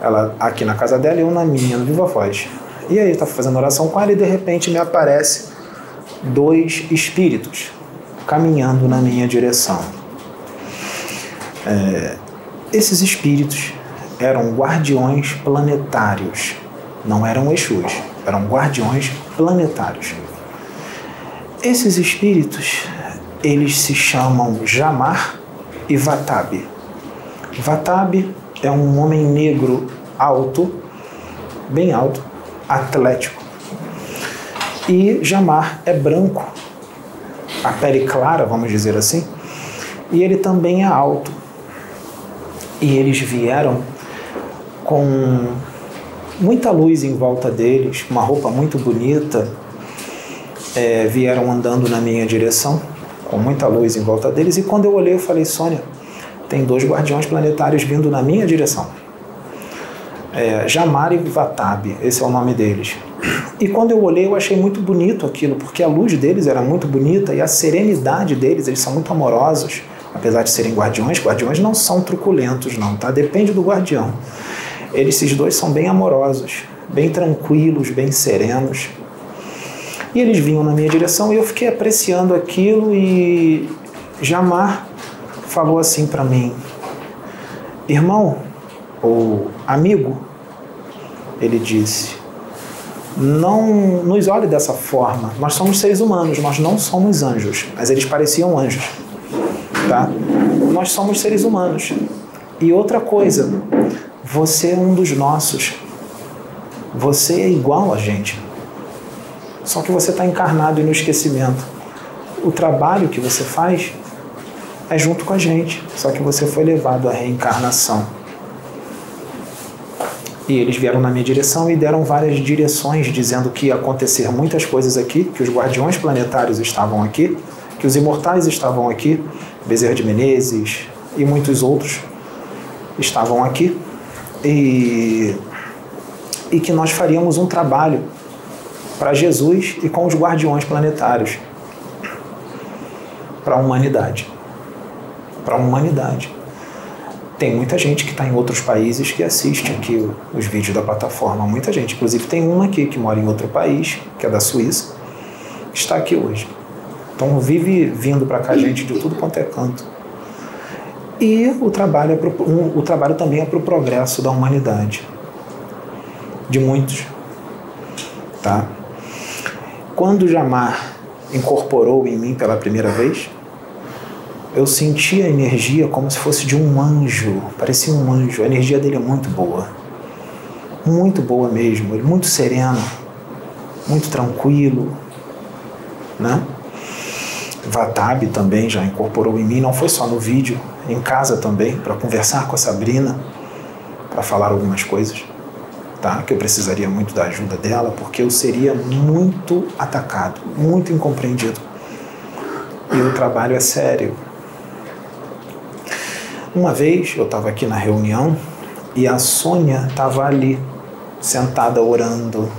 Ela aqui na casa dela e eu na minha, no Viva Voz. E aí, estava fazendo oração com ela e de repente me aparece dois espíritos caminhando na minha direção. É, esses espíritos eram guardiões planetários, não eram Exus, eram guardiões planetários. Esses espíritos, eles se chamam Jamar e Vatab. Vatab é um homem negro alto, bem alto, atlético. E Jamar é branco, a pele clara, vamos dizer assim, e ele também é alto. E eles vieram com muita luz em volta deles, uma roupa muito bonita, é, vieram andando na minha direção, com muita luz em volta deles, e quando eu olhei, eu falei: Sônia, tem dois guardiões planetários vindo na minha direção. É, Jamar e Vatab, esse é o nome deles. E quando eu olhei, eu achei muito bonito aquilo, porque a luz deles era muito bonita e a serenidade deles, eles são muito amorosos, apesar de serem guardiões. Guardiões não são truculentos, não, tá? Depende do guardião. Eles, esses dois são bem amorosos, bem tranquilos, bem serenos. E eles vinham na minha direção e eu fiquei apreciando aquilo e Jamar falou assim para mim: "Irmão ou amigo", ele disse: "Não nos olhe dessa forma. Nós somos seres humanos, nós não somos anjos, mas eles pareciam anjos, tá? Nós somos seres humanos. E outra coisa, você é um dos nossos. Você é igual a gente. Só que você está encarnado e no esquecimento. O trabalho que você faz é junto com a gente, só que você foi levado à reencarnação. E eles vieram na minha direção e deram várias direções, dizendo que ia acontecer muitas coisas aqui, que os guardiões planetários estavam aqui, que os imortais estavam aqui, Bezerra de Menezes e muitos outros estavam aqui, e, e que nós faríamos um trabalho para Jesus e com os guardiões planetários para a humanidade. Para a humanidade. Tem muita gente que está em outros países que assiste aqui os vídeos da plataforma. Muita gente. Inclusive, tem uma aqui que mora em outro país, que é da Suíça, está aqui hoje. Então, vive vindo para cá gente de tudo quanto é canto. E o trabalho, é pro, um, o trabalho também é para o progresso da humanidade. De muitos. Tá? Quando Jamar incorporou em mim pela primeira vez, eu senti a energia como se fosse de um anjo, parecia um anjo. A energia dele é muito boa, muito boa mesmo, ele muito sereno, muito tranquilo, né? Vatab também já incorporou em mim, não foi só no vídeo, em casa também, para conversar com a Sabrina, para falar algumas coisas tá? que eu precisaria muito da ajuda dela, porque eu seria muito atacado, muito incompreendido. E o trabalho é sério. Uma vez eu estava aqui na reunião e a Sônia estava ali, sentada orando.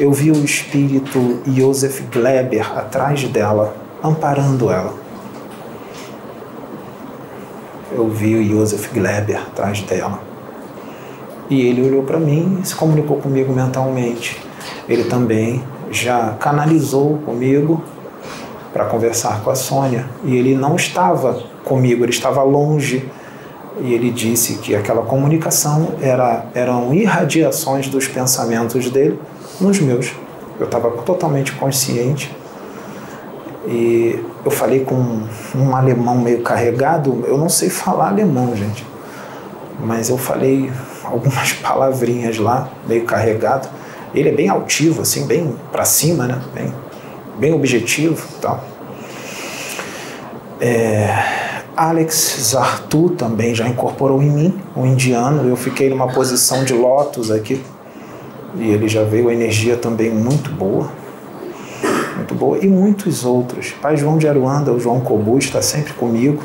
eu vi o espírito Joseph Gleber atrás dela, amparando ela. Eu vi o Joseph Gleber atrás dela. E ele olhou para mim e se comunicou comigo mentalmente. Ele também já canalizou comigo para conversar com a Sônia. E ele não estava comigo, ele estava longe. E ele disse que aquela comunicação era, eram irradiações dos pensamentos dele nos meus. Eu estava totalmente consciente. E eu falei com um alemão meio carregado. Eu não sei falar alemão, gente. Mas eu falei algumas palavrinhas lá, meio carregado. Ele é bem altivo, assim, bem para cima, né? Bem, bem objetivo tal. É, Alex Zartu também já incorporou em mim, um indiano. Eu fiquei numa posição de lótus aqui. E ele já veio a energia também muito boa. Muito boa. E muitos outros. Pai João de Aruanda, o João Cobu, está sempre comigo.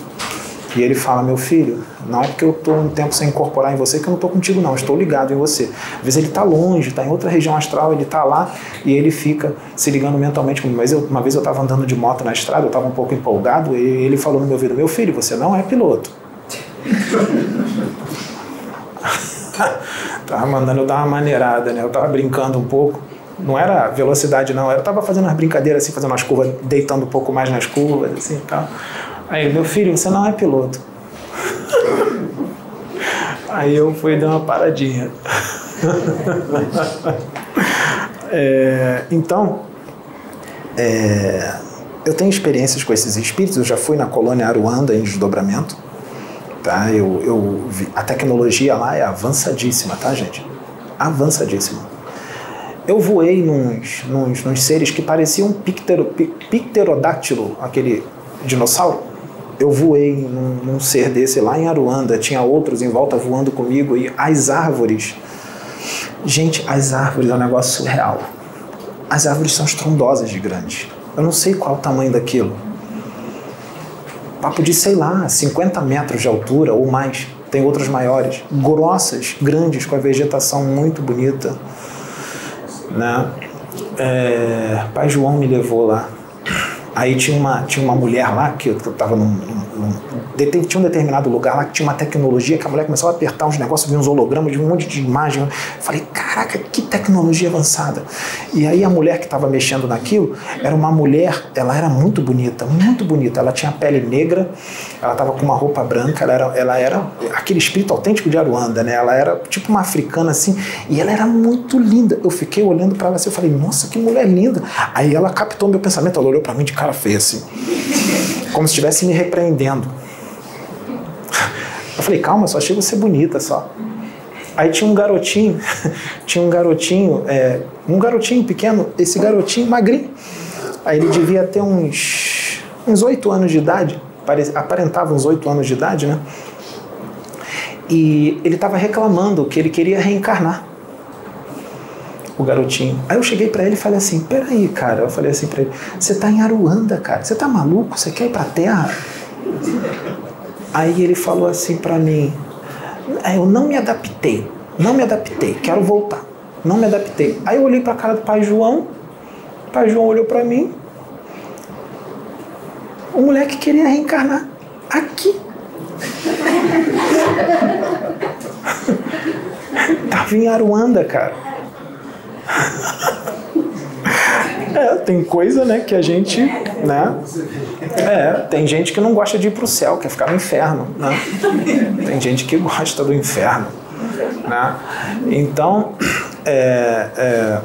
E ele fala: Meu filho, não é porque eu estou um tempo sem incorporar em você que eu não estou contigo, não. Estou ligado em você. Às vezes ele está longe, está em outra região astral, ele está lá e ele fica se ligando mentalmente comigo. Mas eu, uma vez eu estava andando de moto na estrada, eu estava um pouco empolgado, e ele falou no meu ouvido: Meu filho, você não é piloto. tava mandando eu dar uma maneirada, né? Eu tava brincando um pouco. Não era velocidade, não. Eu tava fazendo umas brincadeiras assim, fazendo umas curvas, deitando um pouco mais nas curvas, assim e tal. Aí, meu filho, você não é piloto. Aí eu fui dar uma paradinha. é, então, é, eu tenho experiências com esses espíritos. Eu já fui na colônia Aruanda em desdobramento. Tá? Eu, eu vi, a tecnologia lá é avançadíssima, tá, gente? Avançadíssima. Eu voei nos, nos, nos seres que pareciam pictero, pterodáctilo, aquele dinossauro eu voei num, num, ser desse lá em Aruanda, tinha outros em volta voando comigo e as árvores. Gente, as árvores é um negócio surreal. As árvores são estrondosas de grandes. Eu não sei qual o tamanho daquilo. Papo de, sei lá, 50 metros de altura ou mais. Tem outras maiores, grossas, grandes, com a vegetação muito bonita. Né? É, Pai João me levou lá Aí tinha uma, tinha uma mulher lá, que eu estava num, num, num, Tinha um determinado lugar lá que tinha uma tecnologia que a mulher começava a apertar uns negócios, vinha uns hologramas, de um monte de imagem. Eu falei, caraca, que tecnologia avançada. E aí a mulher que estava mexendo naquilo era uma mulher, ela era muito bonita, muito bonita. Ela tinha pele negra, ela estava com uma roupa branca, ela era, ela era aquele espírito autêntico de Aruanda, né? Ela era tipo uma africana assim, e ela era muito linda. Eu fiquei olhando para ela assim, eu falei, nossa, que mulher linda. Aí ela captou meu pensamento, ela olhou para mim de cara feia assim, como se estivesse me repreendendo. Eu falei, calma, só achei você bonita só. Aí tinha um garotinho, tinha um garotinho, é, um garotinho pequeno, esse garotinho magrinho. Aí ele devia ter uns uns oito anos de idade, aparentava uns oito anos de idade, né? E ele estava reclamando que ele queria reencarnar o garotinho. Aí eu cheguei para ele e falei assim: peraí, cara. Eu falei assim para ele: você tá em Aruanda, cara. Você tá maluco? Você quer ir pra terra? Aí ele falou assim para mim: é, eu não me adaptei. Não me adaptei. Quero voltar. Não me adaptei. Aí eu olhei para a cara do pai João. O pai João olhou para mim. O moleque queria reencarnar aqui. Tava em Aruanda, cara. É, tem coisa, né, que a gente, né? É, tem gente que não gosta de ir pro céu, quer ficar no inferno, né? Tem gente que gosta do inferno, né? Então, é, é,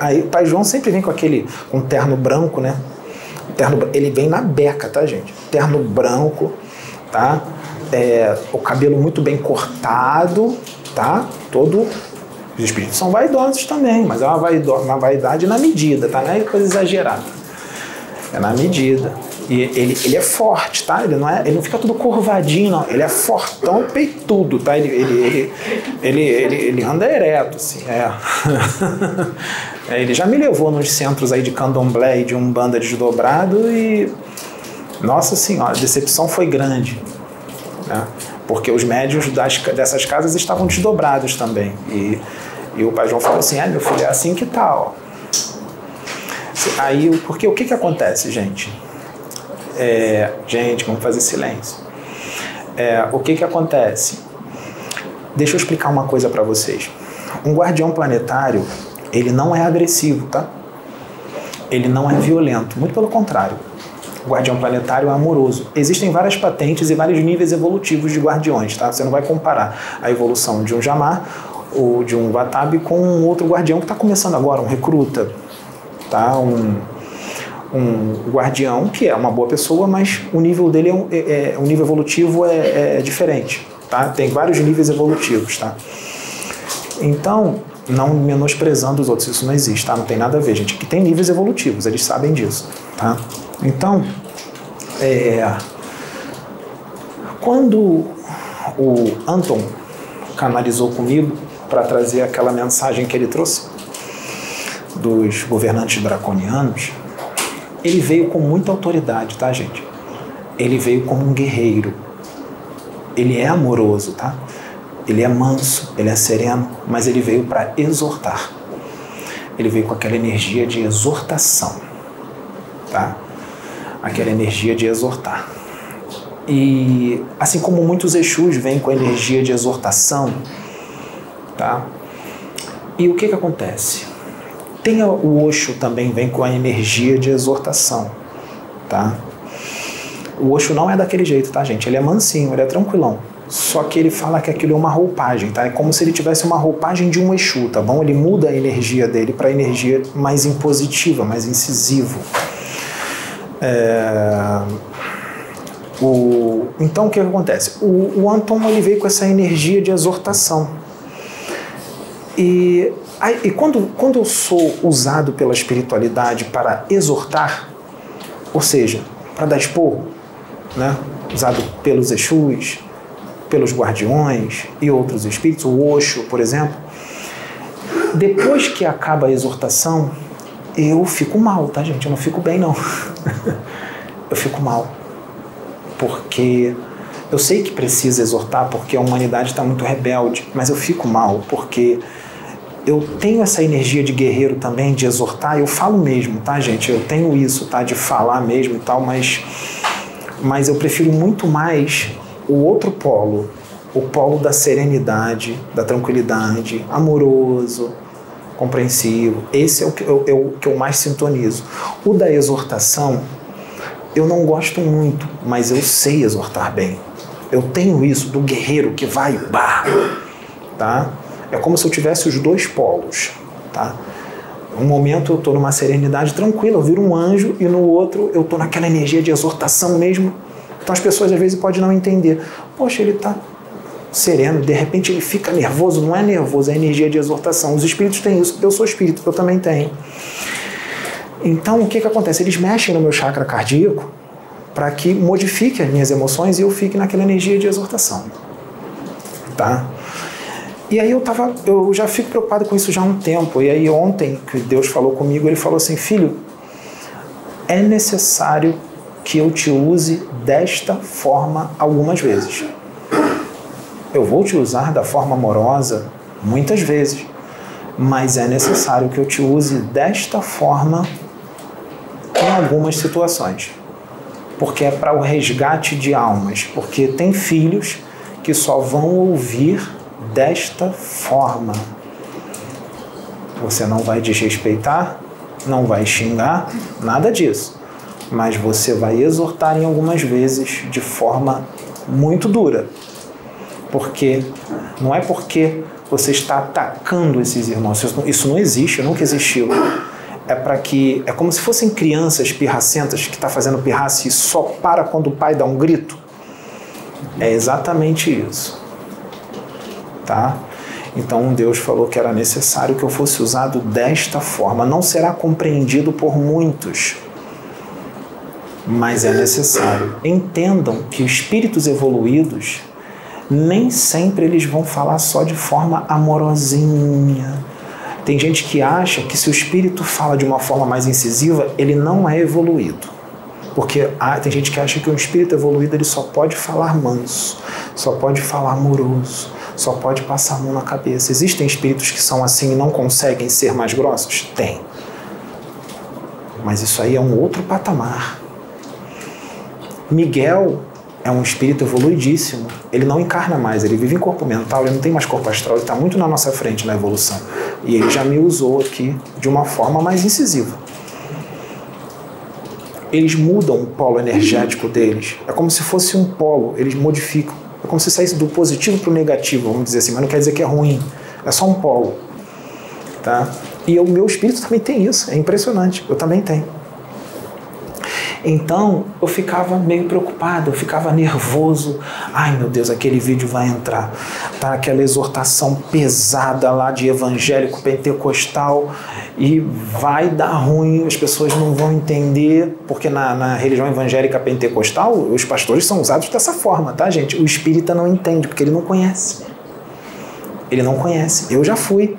aí Pai João sempre vem com aquele, um terno branco, né? Terno, ele vem na beca, tá, gente? Terno branco, tá? É, o cabelo muito bem cortado, tá? Todo os espíritos são vaidosos também, mas é uma, vaido, uma vaidade na medida, tá? Não é coisa exagerada. É na medida. E ele, ele é forte, tá? Ele não, é, ele não fica tudo curvadinho, não. Ele é fortão, peitudo, tá? Ele, ele, ele, ele, ele, ele anda ereto, assim. É. é. ele já me levou nos centros aí de candomblé e de umbanda desdobrado e... Nossa Senhora, a decepção foi grande. Né? Porque os médios das, dessas casas estavam desdobrados também. E E o pai João falou assim: é, meu filho, é assim que tá, ó. Aí, porque o que que acontece, gente? É, gente, vamos fazer silêncio. É, o que que acontece? Deixa eu explicar uma coisa para vocês. Um guardião planetário, ele não é agressivo, tá? Ele não é violento, muito pelo contrário. O guardião planetário é amoroso. Existem várias patentes e vários níveis evolutivos de guardiões, tá? Você não vai comparar a evolução de um Jamar ou de um Vatabi com um outro guardião que está começando agora, um recruta, tá? Um, um guardião que é uma boa pessoa, mas o nível dele é, um, é, é o nível evolutivo é, é, diferente, tá? Tem vários níveis evolutivos, tá? Então, não menosprezando os outros, isso não existe, tá? Não tem nada a ver, gente. Que tem níveis evolutivos, eles sabem disso, tá? Então, é, quando o Anton canalizou comigo para trazer aquela mensagem que ele trouxe dos governantes draconianos, ele veio com muita autoridade, tá, gente? Ele veio como um guerreiro. Ele é amoroso, tá? Ele é manso, ele é sereno, mas ele veio para exortar. Ele veio com aquela energia de exortação, tá? Aquela energia de exortar. E assim como muitos Exus vêm com a energia de exortação, tá? E o que que acontece? Tem o Osho também vem com a energia de exortação, tá? O Osho não é daquele jeito, tá, gente? Ele é mansinho, ele é tranquilão. Só que ele fala que aquilo é uma roupagem, tá? É como se ele tivesse uma roupagem de um Exu, tá bom? Ele muda a energia dele para energia mais impositiva, mais incisivo. É... O... Então o que acontece? O, o Anton ele veio com essa energia de exortação. E, e quando, quando eu sou usado pela espiritualidade para exortar, ou seja, para dar esporro, né? usado pelos Exus, pelos guardiões e outros espíritos, o Osho, por exemplo, depois que acaba a exortação, eu fico mal, tá, gente? Eu não fico bem, não. eu fico mal. Porque eu sei que precisa exortar, porque a humanidade está muito rebelde, mas eu fico mal, porque eu tenho essa energia de guerreiro também, de exortar, eu falo mesmo, tá, gente? Eu tenho isso, tá, de falar mesmo e tal, mas, mas eu prefiro muito mais o outro polo, o polo da serenidade, da tranquilidade, amoroso, compreensivo. Esse é o que eu, é o que eu mais sintonizo. O da exortação, eu não gosto muito, mas eu sei exortar bem. Eu tenho isso do guerreiro que vai, bah, tá? É como se eu tivesse os dois polos, tá? Um momento eu estou numa serenidade tranquila, eu viro um anjo, e no outro eu estou naquela energia de exortação mesmo, então as pessoas às vezes podem não entender. Poxa, ele está sereno, de repente ele fica nervoso, não é nervoso, é energia de exortação. Os espíritos têm isso, eu sou espírito, eu também tenho. Então o que, que acontece? Eles mexem no meu chakra cardíaco para que modifique as minhas emoções e eu fique naquela energia de exortação. Tá? E aí eu tava, eu já fico preocupado com isso já há um tempo. E aí ontem que Deus falou comigo, ele falou assim: "Filho, é necessário que eu te use desta forma algumas vezes. Eu vou te usar da forma amorosa muitas vezes, mas é necessário que eu te use desta forma em algumas situações. Porque é para o resgate de almas, porque tem filhos que só vão ouvir desta forma. Você não vai desrespeitar, não vai xingar, nada disso mas você vai exortar em algumas vezes de forma muito dura. Porque não é porque você está atacando esses irmãos, isso não existe, nunca existiu. É para que é como se fossem crianças pirracentas que está fazendo pirraça e só para quando o pai dá um grito. É exatamente isso. Tá? Então Deus falou que era necessário que eu fosse usado desta forma. Não será compreendido por muitos mas é necessário. Entendam que espíritos evoluídos nem sempre eles vão falar só de forma amorosinha. Tem gente que acha que se o espírito fala de uma forma mais incisiva, ele não é evoluído. Porque ah, tem gente que acha que um espírito evoluído ele só pode falar manso, só pode falar amoroso, só pode passar a mão na cabeça. Existem espíritos que são assim e não conseguem ser mais grossos? Tem. Mas isso aí é um outro patamar. Miguel é um espírito evoluidíssimo. Ele não encarna mais, ele vive em corpo mental, ele não tem mais corpo astral, ele está muito na nossa frente na evolução. E ele já me usou aqui de uma forma mais incisiva. Eles mudam o polo energético deles. É como se fosse um polo, eles modificam. É como se saísse do positivo para o negativo, vamos dizer assim, mas não quer dizer que é ruim. É só um polo. Tá? E o meu espírito também tem isso, é impressionante. Eu também tenho. Então eu ficava meio preocupado, eu ficava nervoso. Ai meu Deus, aquele vídeo vai entrar. Tá aquela exortação pesada lá de evangélico pentecostal e vai dar ruim, as pessoas não vão entender, porque na, na religião evangélica pentecostal os pastores são usados dessa forma, tá, gente? O espírita não entende, porque ele não conhece. Ele não conhece. Eu já fui.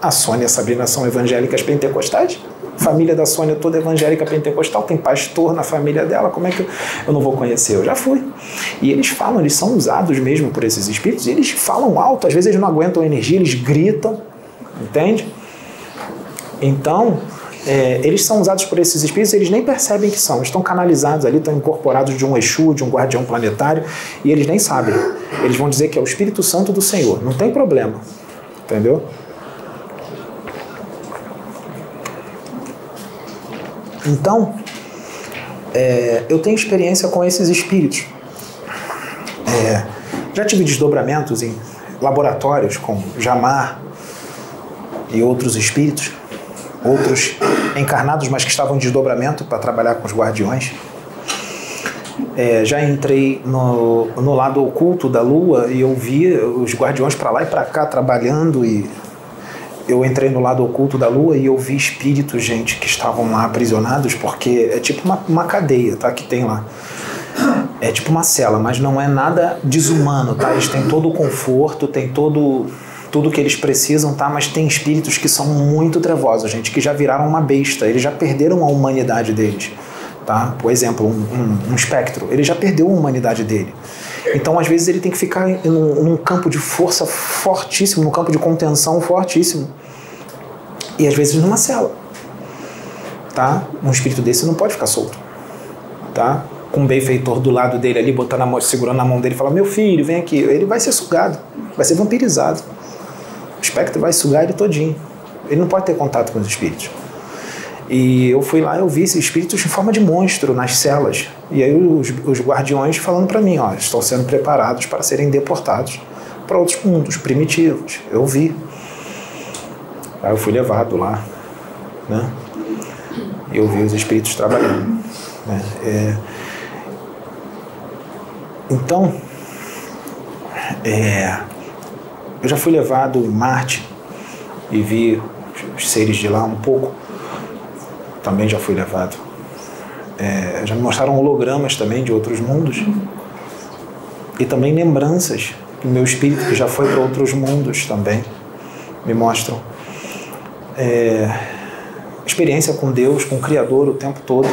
A Sônia Sabrina são evangélicas pentecostais família da Sônia toda evangélica pentecostal, tem pastor na família dela, como é que eu, não vou conhecer? Eu já fui. E eles falam, eles são usados mesmo por esses espíritos, e eles falam alto, às vezes eles não aguentam a energia, eles gritam, entende? Então, é, eles são usados por esses espíritos, eles nem percebem que são, estão canalizados ali, estão incorporados de um Exu, de um guardião planetário, e eles nem sabem. Eles vão dizer que é o Espírito Santo do Senhor, não tem problema, entendeu? Então, é, eu tenho experiência com esses espíritos. É, já tive desdobramentos em laboratórios com Jamar e outros espíritos, outros encarnados, mas que estavam em desdobramento para trabalhar com os guardiões. É, já entrei no, no lado oculto da Lua e eu vi os guardiões para lá e para cá trabalhando e eu entrei no lado oculto da lua e eu vi espíritos, gente, que estavam lá aprisionados, porque é tipo uma, uma cadeia, tá? Que tem lá. É tipo uma cela, mas não é nada desumano, tá? Eles têm todo o conforto, tem todo tudo que eles precisam, tá? Mas tem espíritos que são muito trevosos, gente, que já viraram uma besta, eles já perderam a humanidade deles, tá? Por exemplo, um, um, um espectro, ele já perdeu a humanidade dele. Então, às vezes, ele tem que ficar num, num campo de força fortíssimo, num campo de contenção fortíssimo. E às vezes numa cela. Tá? Um espírito desse não pode ficar solto. Tá? Com um benfeitor do lado dele ali, botando a mão, segurando a mão dele falar: Meu filho, vem aqui. Ele vai ser sugado, vai ser vampirizado. O espectro vai sugar ele todinho. Ele não pode ter contato com os espíritos. E eu fui lá, eu vi espíritos em forma de monstro nas celas. E aí os, os guardiões falando para mim, ó, estão sendo preparados para serem deportados para outros mundos primitivos. Eu vi. Aí eu fui levado lá, né? Eu vi os espíritos trabalhando. Né? É... Então, é... eu já fui levado em Marte e vi os seres de lá um pouco também já fui levado. É, já me mostraram hologramas também de outros mundos e também lembranças do meu espírito que já foi para outros mundos também me mostram é, experiência com Deus, com o Criador o tempo todo.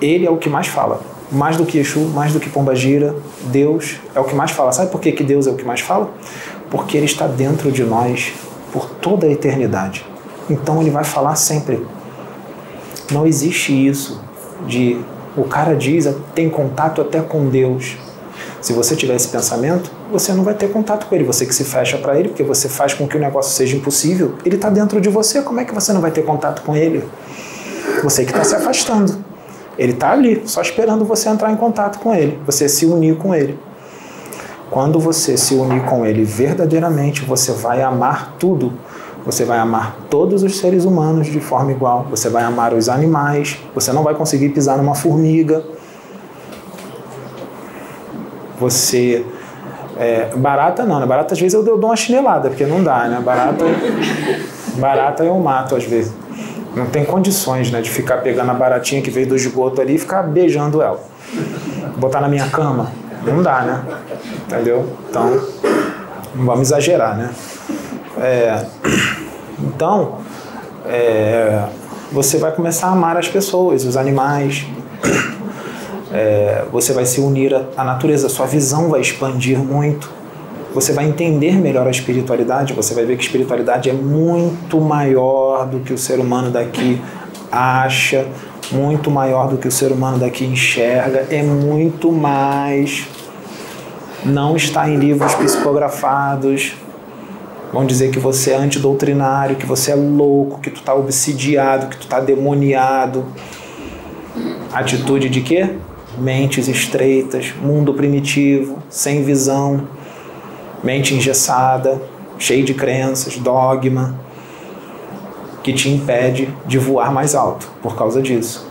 Ele é o que mais fala, mais do que Exu, mais do que Pombagira, Deus é o que mais fala. Sabe por que, que Deus é o que mais fala? Porque Ele está dentro de nós por toda a eternidade. Então Ele vai falar sempre não existe isso de o cara diz tem contato até com Deus. Se você tiver esse pensamento, você não vai ter contato com ele. Você que se fecha para ele, porque você faz com que o negócio seja impossível. Ele está dentro de você. Como é que você não vai ter contato com ele? Você que está se afastando. Ele está ali, só esperando você entrar em contato com ele, você se unir com ele. Quando você se unir com ele verdadeiramente, você vai amar tudo você vai amar todos os seres humanos de forma igual. Você vai amar os animais. Você não vai conseguir pisar numa formiga. Você. É, barata não, né? Barata às vezes eu dou uma chinelada, porque não dá, né? Barata, barata eu mato às vezes. Não tem condições, né? De ficar pegando a baratinha que veio do esgoto ali e ficar beijando ela. Botar na minha cama. Não dá, né? Entendeu? Então, não vamos exagerar, né? É, então, é, você vai começar a amar as pessoas, os animais, é, você vai se unir à natureza, sua visão vai expandir muito, você vai entender melhor a espiritualidade, você vai ver que a espiritualidade é muito maior do que o ser humano daqui acha, muito maior do que o ser humano daqui enxerga, é muito mais. Não está em livros psicografados. Vão dizer que você é antidoutrinário, que você é louco, que tu está obsidiado, que tu está demoniado. Atitude de quê? Mentes estreitas, mundo primitivo, sem visão, mente engessada, cheio de crenças, dogma que te impede de voar mais alto por causa disso.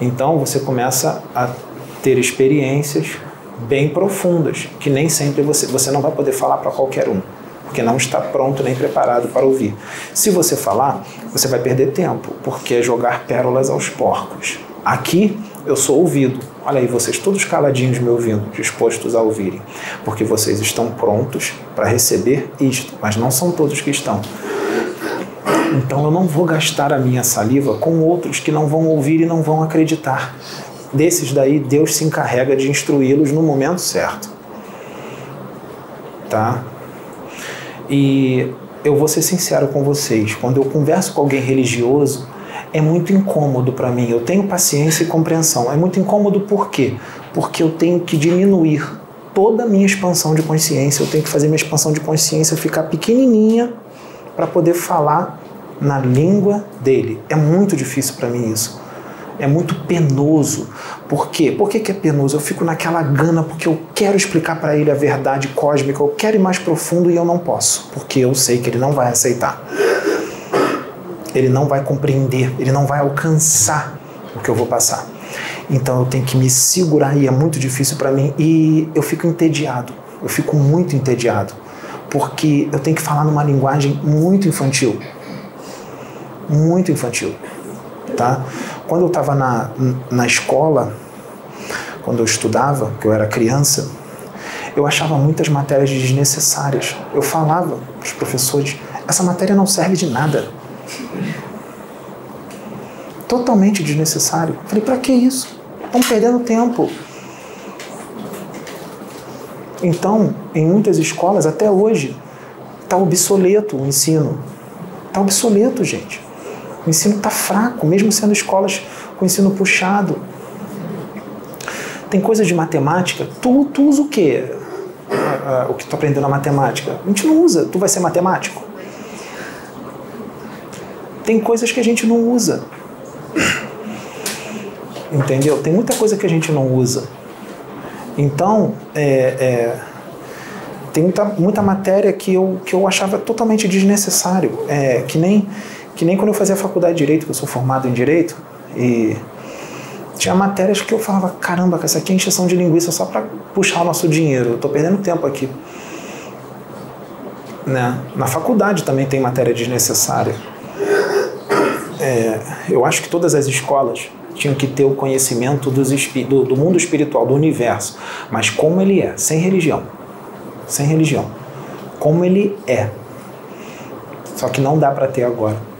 Então você começa a ter experiências bem profundas, que nem sempre você, você não vai poder falar para qualquer um, porque não está pronto nem preparado para ouvir. Se você falar, você vai perder tempo, porque é jogar pérolas aos porcos. Aqui eu sou ouvido. Olha aí, vocês todos caladinhos me ouvindo, dispostos a ouvirem, porque vocês estão prontos para receber isto, mas não são todos que estão. Então eu não vou gastar a minha saliva com outros que não vão ouvir e não vão acreditar. Desses daí, Deus se encarrega de instruí-los no momento certo. Tá? E eu vou ser sincero com vocês, quando eu converso com alguém religioso, é muito incômodo para mim. Eu tenho paciência e compreensão. É muito incômodo por quê? Porque eu tenho que diminuir toda a minha expansão de consciência, eu tenho que fazer minha expansão de consciência ficar pequenininha para poder falar na língua dele. É muito difícil para mim isso. É muito penoso. Por quê? Por que, que é penoso? Eu fico naquela gana porque eu quero explicar para ele a verdade cósmica, eu quero ir mais profundo e eu não posso, porque eu sei que ele não vai aceitar. Ele não vai compreender, ele não vai alcançar o que eu vou passar. Então eu tenho que me segurar e é muito difícil para mim e eu fico entediado. Eu fico muito entediado porque eu tenho que falar numa linguagem muito infantil muito infantil, tá? Quando eu estava na, na escola, quando eu estudava, que eu era criança, eu achava muitas matérias desnecessárias. Eu falava para os professores, essa matéria não serve de nada. Totalmente desnecessário. Falei, para que isso? Estão perdendo tempo. Então, em muitas escolas, até hoje, está obsoleto o ensino. Está obsoleto, gente. O ensino está fraco, mesmo sendo escolas com ensino puxado. Tem coisas de matemática, tu, tu usa o quê? Uh, uh, o que tu aprendeu na matemática? A gente não usa, tu vai ser matemático. Tem coisas que a gente não usa. Entendeu? Tem muita coisa que a gente não usa. Então, é, é, tem muita, muita matéria que eu, que eu achava totalmente desnecessário. É, que nem que nem quando eu fazia faculdade de Direito, que eu sou formado em Direito, e tinha matérias que eu falava, caramba, essa aqui é encheção de linguiça só para puxar o nosso dinheiro, eu estou perdendo tempo aqui. Né? Na faculdade também tem matéria desnecessária. É, eu acho que todas as escolas tinham que ter o conhecimento dos, do, do mundo espiritual, do universo, mas como ele é, sem religião. Sem religião. Como ele é. Só que não dá para ter agora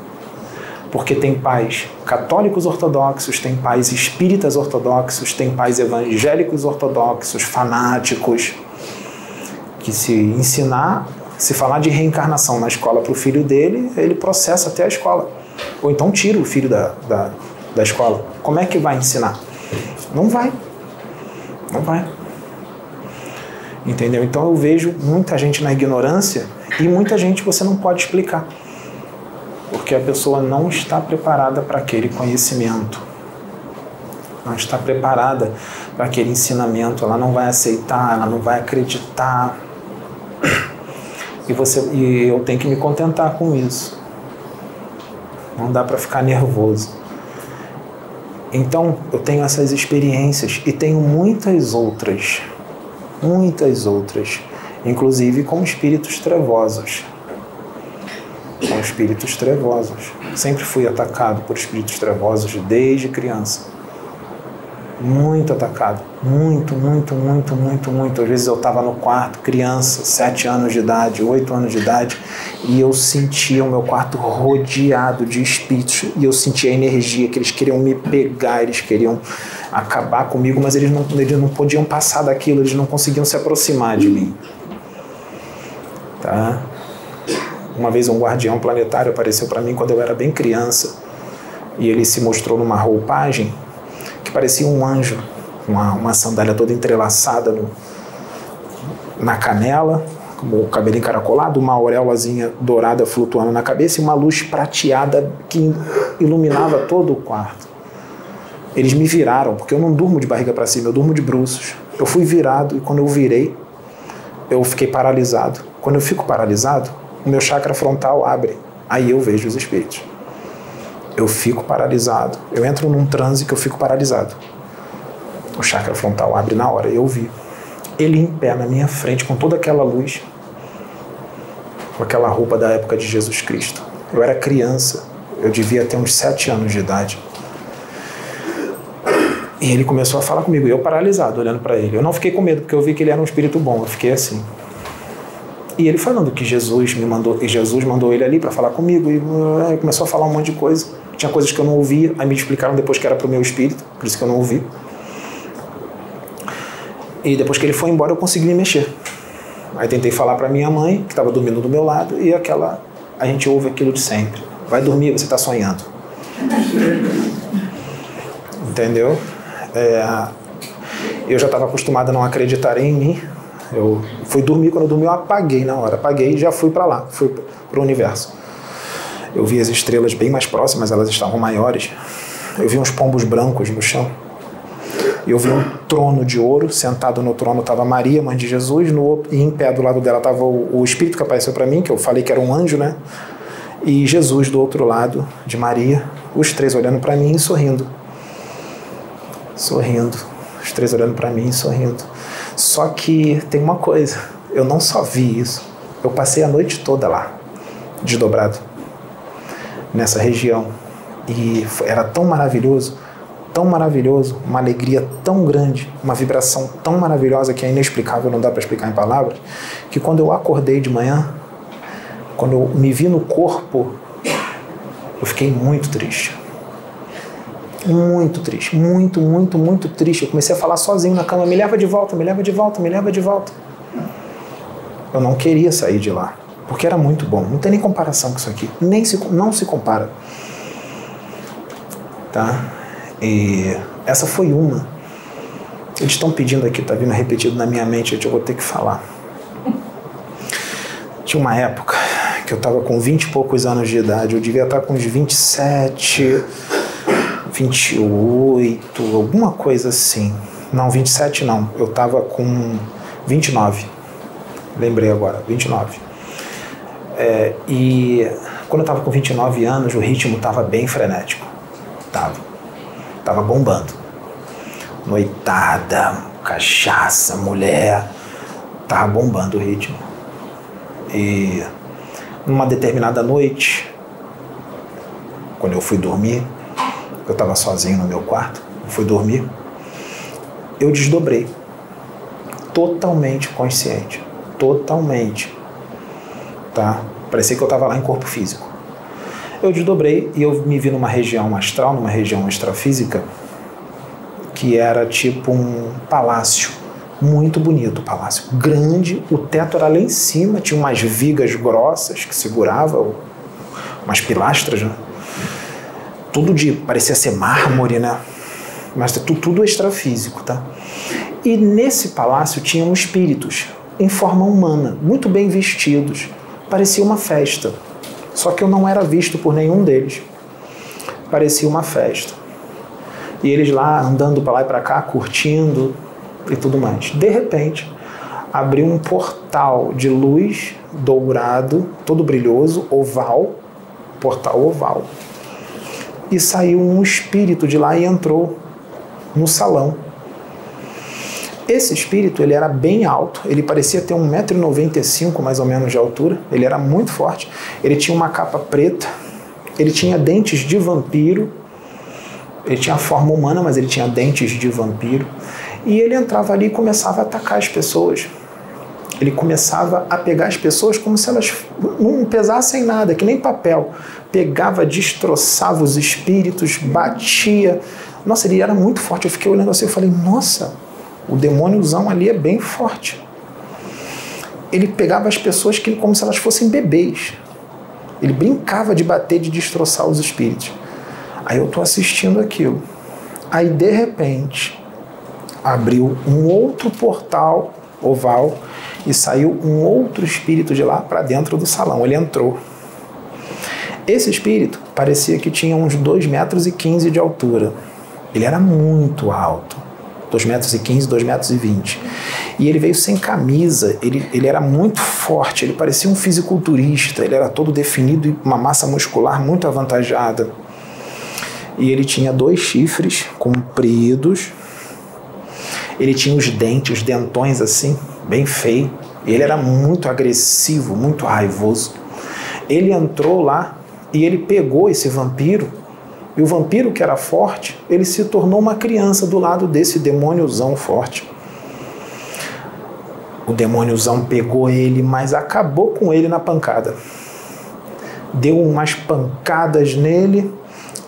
porque tem pais católicos ortodoxos, tem pais espíritas ortodoxos, tem pais evangélicos ortodoxos, fanáticos, que se ensinar, se falar de reencarnação na escola para o filho dele, ele processa até a escola. Ou então tira o filho da, da, da escola. Como é que vai ensinar? Não vai. Não vai. Entendeu? Então eu vejo muita gente na ignorância e muita gente você não pode explicar porque a pessoa não está preparada para aquele conhecimento, não está preparada para aquele ensinamento, ela não vai aceitar, ela não vai acreditar. E, você, e eu tenho que me contentar com isso. Não dá para ficar nervoso. Então, eu tenho essas experiências e tenho muitas outras, muitas outras, inclusive com espíritos trevosos com espíritos trevosos. Sempre fui atacado por espíritos trevosos desde criança. Muito atacado. Muito, muito, muito, muito, muito. Às vezes eu estava no quarto, criança, sete anos de idade, oito anos de idade, e eu sentia o meu quarto rodeado de espíritos. E eu sentia a energia que eles queriam me pegar, eles queriam acabar comigo, mas eles não, eles não podiam passar daquilo, eles não conseguiam se aproximar de mim. Tá? Uma vez um guardião planetário apareceu para mim quando eu era bem criança e ele se mostrou numa roupagem que parecia um anjo, uma, uma sandália toda entrelaçada no, na canela, o cabelo encaracolado, uma auréolazinha dourada flutuando na cabeça e uma luz prateada que iluminava todo o quarto. Eles me viraram, porque eu não durmo de barriga para cima, eu durmo de bruços. Eu fui virado e quando eu virei, eu fiquei paralisado. Quando eu fico paralisado, o meu chakra frontal abre. Aí eu vejo os espíritos. Eu fico paralisado. Eu entro num transe que eu fico paralisado. O chakra frontal abre na hora. Eu vi. Ele em pé na minha frente, com toda aquela luz, com aquela roupa da época de Jesus Cristo. Eu era criança. Eu devia ter uns sete anos de idade. E ele começou a falar comigo, eu paralisado, olhando para ele. Eu não fiquei com medo, porque eu vi que ele era um espírito bom, eu fiquei assim. E ele falando que Jesus me mandou, e Jesus mandou ele ali para falar comigo, e uh, começou a falar um monte de coisa. Tinha coisas que eu não ouvia, aí me explicaram depois que era para o meu espírito, por isso que eu não ouvi. E depois que ele foi embora, eu consegui me mexer. Aí tentei falar para minha mãe, que estava dormindo do meu lado, e aquela a gente ouve aquilo de sempre. Vai dormir, você está sonhando. Entendeu? É, eu já estava acostumado a não acreditar em mim. Eu fui dormir, quando eu dormi eu apaguei na hora. Apaguei e já fui para lá, fui para o universo. Eu vi as estrelas bem mais próximas, elas estavam maiores. Eu vi uns pombos brancos no chão. E eu vi um trono de ouro, sentado no trono estava Maria, mãe de Jesus, no, e em pé do lado dela estava o, o espírito que apareceu para mim, que eu falei que era um anjo, né? E Jesus do outro lado de Maria, os três olhando para mim e sorrindo sorrindo, os três olhando para mim sorrindo. Só que tem uma coisa, eu não só vi isso, eu passei a noite toda lá, desdobrado, nessa região. E era tão maravilhoso, tão maravilhoso, uma alegria tão grande, uma vibração tão maravilhosa que é inexplicável, não dá para explicar em palavras, que quando eu acordei de manhã, quando eu me vi no corpo, eu fiquei muito triste muito triste, muito, muito, muito triste. Eu comecei a falar sozinho na cama: me leva de volta, me leva de volta, me leva de volta. Eu não queria sair de lá, porque era muito bom. Não tem nem comparação com isso aqui, nem se, não se compara. Tá? E essa foi uma. Eles estão pedindo aqui, tá vindo repetido na minha mente, eu vou ter que falar. Tinha uma época que eu estava com 20 e poucos anos de idade, eu devia estar com uns 27 28, alguma coisa assim. Não, 27 não. Eu tava com 29. Lembrei agora, 29. É, e quando eu tava com 29 anos, o ritmo tava bem frenético. Tava. Tava bombando. Noitada, cachaça, mulher. Tava bombando o ritmo. E numa determinada noite, quando eu fui dormir, eu estava sozinho no meu quarto, fui dormir, eu desdobrei. Totalmente consciente. Totalmente. Tá? Parecia que eu estava lá em corpo físico. Eu desdobrei e eu me vi numa região astral, numa região extrafísica, que era tipo um palácio. Muito bonito o palácio. Grande, o teto era lá em cima, tinha umas vigas grossas que seguravam, umas pilastras, né? Tudo de parecia ser mármore, né? Mas tudo, tudo extrafísico, tá? E nesse palácio tinham espíritos em forma humana, muito bem vestidos. Parecia uma festa. Só que eu não era visto por nenhum deles. Parecia uma festa. E eles lá andando para lá e para cá, curtindo e tudo mais. De repente, abriu um portal de luz dourado, todo brilhoso, oval, portal oval e saiu um espírito de lá e entrou no salão. Esse espírito ele era bem alto, ele parecia ter 1,95m mais ou menos de altura, ele era muito forte, ele tinha uma capa preta, ele tinha dentes de vampiro, ele tinha forma humana, mas ele tinha dentes de vampiro, e ele entrava ali e começava a atacar as pessoas. Ele começava a pegar as pessoas como se elas não pesassem nada, que nem papel pegava, destroçava os espíritos, batia. Nossa, ele era muito forte. Eu fiquei olhando assim e falei, nossa, o demôniozão ali é bem forte. ele pegava as pessoas que, como se elas fossem bebês. Ele brincava de bater, de destroçar os espíritos. Aí eu estou assistindo aquilo. Aí de repente abriu um outro portal oval e saiu um outro espírito de lá para dentro do salão. Ele entrou. Esse espírito parecia que tinha uns 2 metros e 15 de altura. Ele era muito alto. 2 metros e 15, 2 metros e 20. E ele veio sem camisa, ele, ele era muito forte, ele parecia um fisiculturista, ele era todo definido e uma massa muscular muito avantajada. E ele tinha dois chifres compridos, ele tinha os dentes, os dentões assim, bem feio. Ele era muito agressivo, muito raivoso. Ele entrou lá e ele pegou esse vampiro e o vampiro que era forte, ele se tornou uma criança do lado desse demôniozão forte. O demôniozão pegou ele, mas acabou com ele na pancada. Deu umas pancadas nele.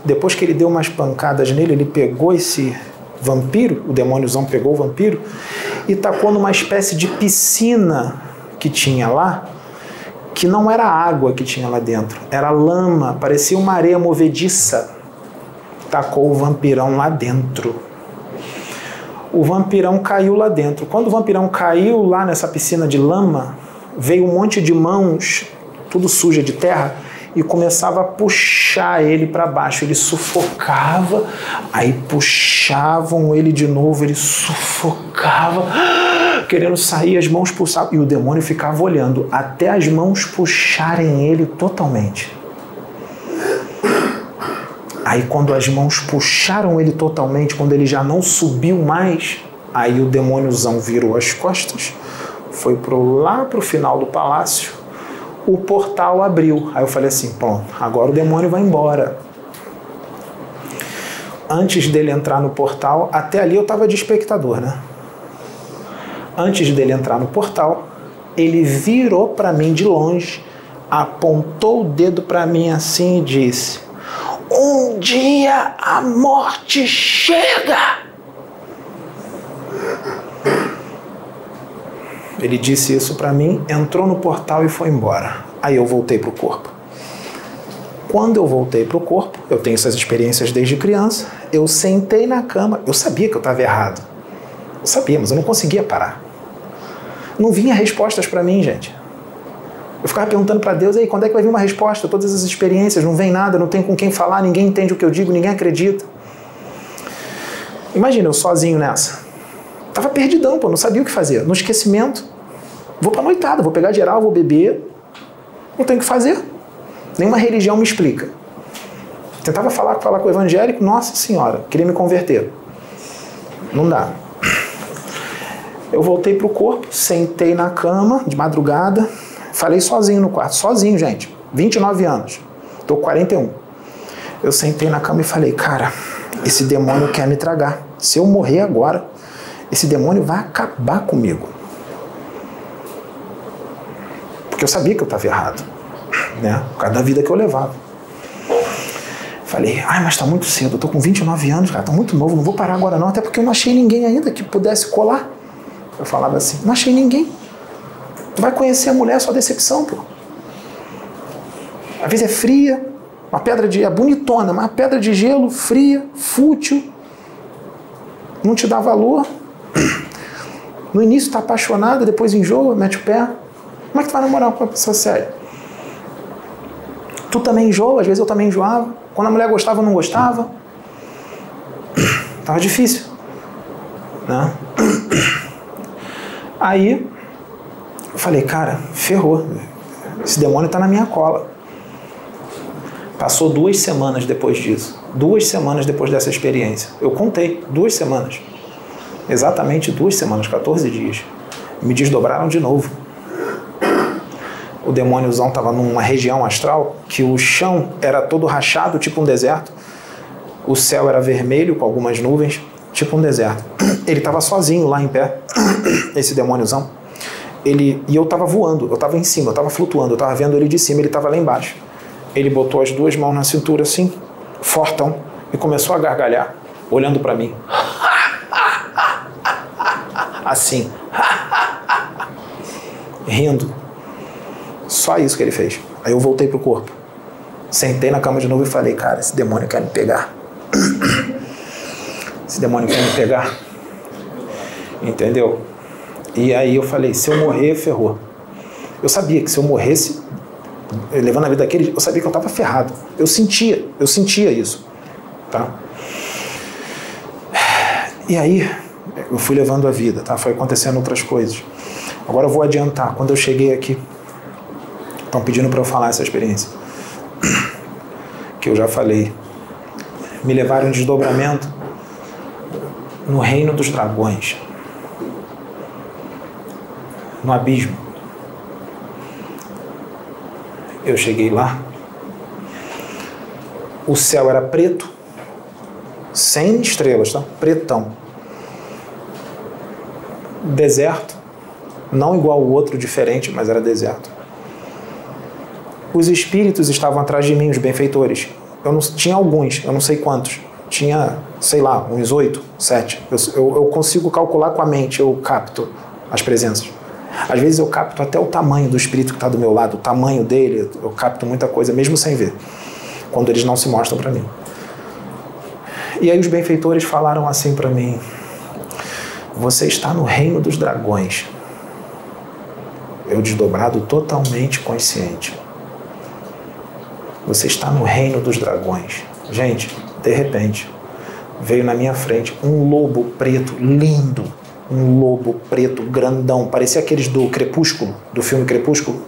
Depois que ele deu umas pancadas nele, ele pegou esse vampiro, o demôniozão pegou o vampiro e tacou numa espécie de piscina que tinha lá, que não era água que tinha lá dentro, era lama, parecia uma areia movediça tacou o vampirão lá dentro. O vampirão caiu lá dentro. Quando o vampirão caiu lá nessa piscina de lama, veio um monte de mãos, tudo suja de terra, e começava a puxar ele para baixo. Ele sufocava, aí puxavam ele de novo, ele sufocava, querendo sair, as mãos pulsavam, e o demônio ficava olhando até as mãos puxarem ele totalmente. Aí quando as mãos puxaram ele totalmente, quando ele já não subiu mais, aí o demôniozão virou as costas, foi pro, lá pro final do palácio, o portal abriu. Aí eu falei assim, pronto, agora o demônio vai embora. Antes dele entrar no portal, até ali eu estava de espectador, né? Antes dele entrar no portal, ele virou para mim de longe, apontou o dedo para mim assim e disse: um dia a morte chega. Ele disse isso para mim, entrou no portal e foi embora. Aí eu voltei para o corpo. Quando eu voltei para o corpo, eu tenho essas experiências desde criança, eu sentei na cama, eu sabia que eu estava errado. Eu sabia, mas eu não conseguia parar. Não vinha respostas para mim, gente. Eu ficava perguntando para Deus, aí, quando é que vai vir uma resposta? Todas as experiências, não vem nada, não tem com quem falar, ninguém entende o que eu digo, ninguém acredita. Imagina eu sozinho nessa. Tava perdidão, pô, não sabia o que fazer. No esquecimento. Vou pra noitada, vou pegar geral, vou beber. Não tenho o que fazer. Nenhuma religião me explica. Tentava falar, falar com o evangélico, nossa senhora, queria me converter. Não dá. Eu voltei pro corpo, sentei na cama de madrugada, Falei sozinho no quarto, sozinho, gente. 29 anos. Tô 41. Eu sentei na cama e falei, cara, esse demônio quer me tragar. Se eu morrer agora, esse demônio vai acabar comigo. Porque eu sabia que eu estava errado, né? Por causa da vida que eu levava. Falei, ai, mas tá muito cedo, eu tô com 29 anos, cara, tô muito novo, não vou parar agora não, até porque eu não achei ninguém ainda que pudesse colar. Eu falava assim, não achei ninguém. Tu vai conhecer a mulher, sua decepção, pô. Às vezes é fria, uma pedra de. é bonitona, mas uma pedra de gelo, fria, fútil, não te dá valor. No início tá apaixonada, depois enjoa, mete o pé. Como é que tu vai namorar com uma pessoa séria? Tu também enjoa, às vezes eu também enjoava. Quando a mulher gostava, não gostava. Tava difícil. Né? Aí eu falei, cara, ferrou. Esse demônio está na minha cola. Passou duas semanas depois disso. Duas semanas depois dessa experiência. Eu contei, duas semanas. Exatamente duas semanas, 14 dias. Me desdobraram de novo. O demôniozão estava numa região astral que o chão era todo rachado, tipo um deserto. O céu era vermelho, com algumas nuvens, tipo um deserto. Ele estava sozinho lá em pé, esse demôniozão ele e eu estava voando, eu estava em cima, eu estava flutuando, eu estava vendo ele de cima, ele estava lá embaixo. Ele botou as duas mãos na cintura assim, fortão, e começou a gargalhar, olhando para mim. Assim. rindo. Só isso que ele fez. Aí eu voltei pro corpo. Sentei na cama de novo e falei, cara, esse demônio quer me pegar. Esse demônio quer me pegar. Entendeu? E aí eu falei, se eu morrer, ferrou. Eu sabia que se eu morresse, levando a vida daquele, eu sabia que eu estava ferrado. Eu sentia, eu sentia isso. Tá? E aí eu fui levando a vida, tá? Foi acontecendo outras coisas. Agora eu vou adiantar. Quando eu cheguei aqui, estão pedindo para eu falar essa experiência. Que eu já falei. Me levaram em desdobramento no reino dos dragões. No abismo. Eu cheguei lá. O céu era preto, sem estrelas, tá? Pretão. Deserto, não igual o outro, diferente, mas era deserto. Os espíritos estavam atrás de mim, os benfeitores. Eu não tinha alguns, eu não sei quantos. Tinha, sei lá, uns oito, sete. Eu, eu, eu consigo calcular com a mente, eu capto as presenças. Às vezes eu capto até o tamanho do espírito que está do meu lado, o tamanho dele, eu capto muita coisa, mesmo sem ver, quando eles não se mostram para mim. E aí os benfeitores falaram assim para mim: Você está no reino dos dragões. Eu desdobrado totalmente consciente. Você está no reino dos dragões. Gente, de repente, veio na minha frente um lobo preto lindo, um lobo preto grandão, parecia aqueles do Crepúsculo, do filme Crepúsculo.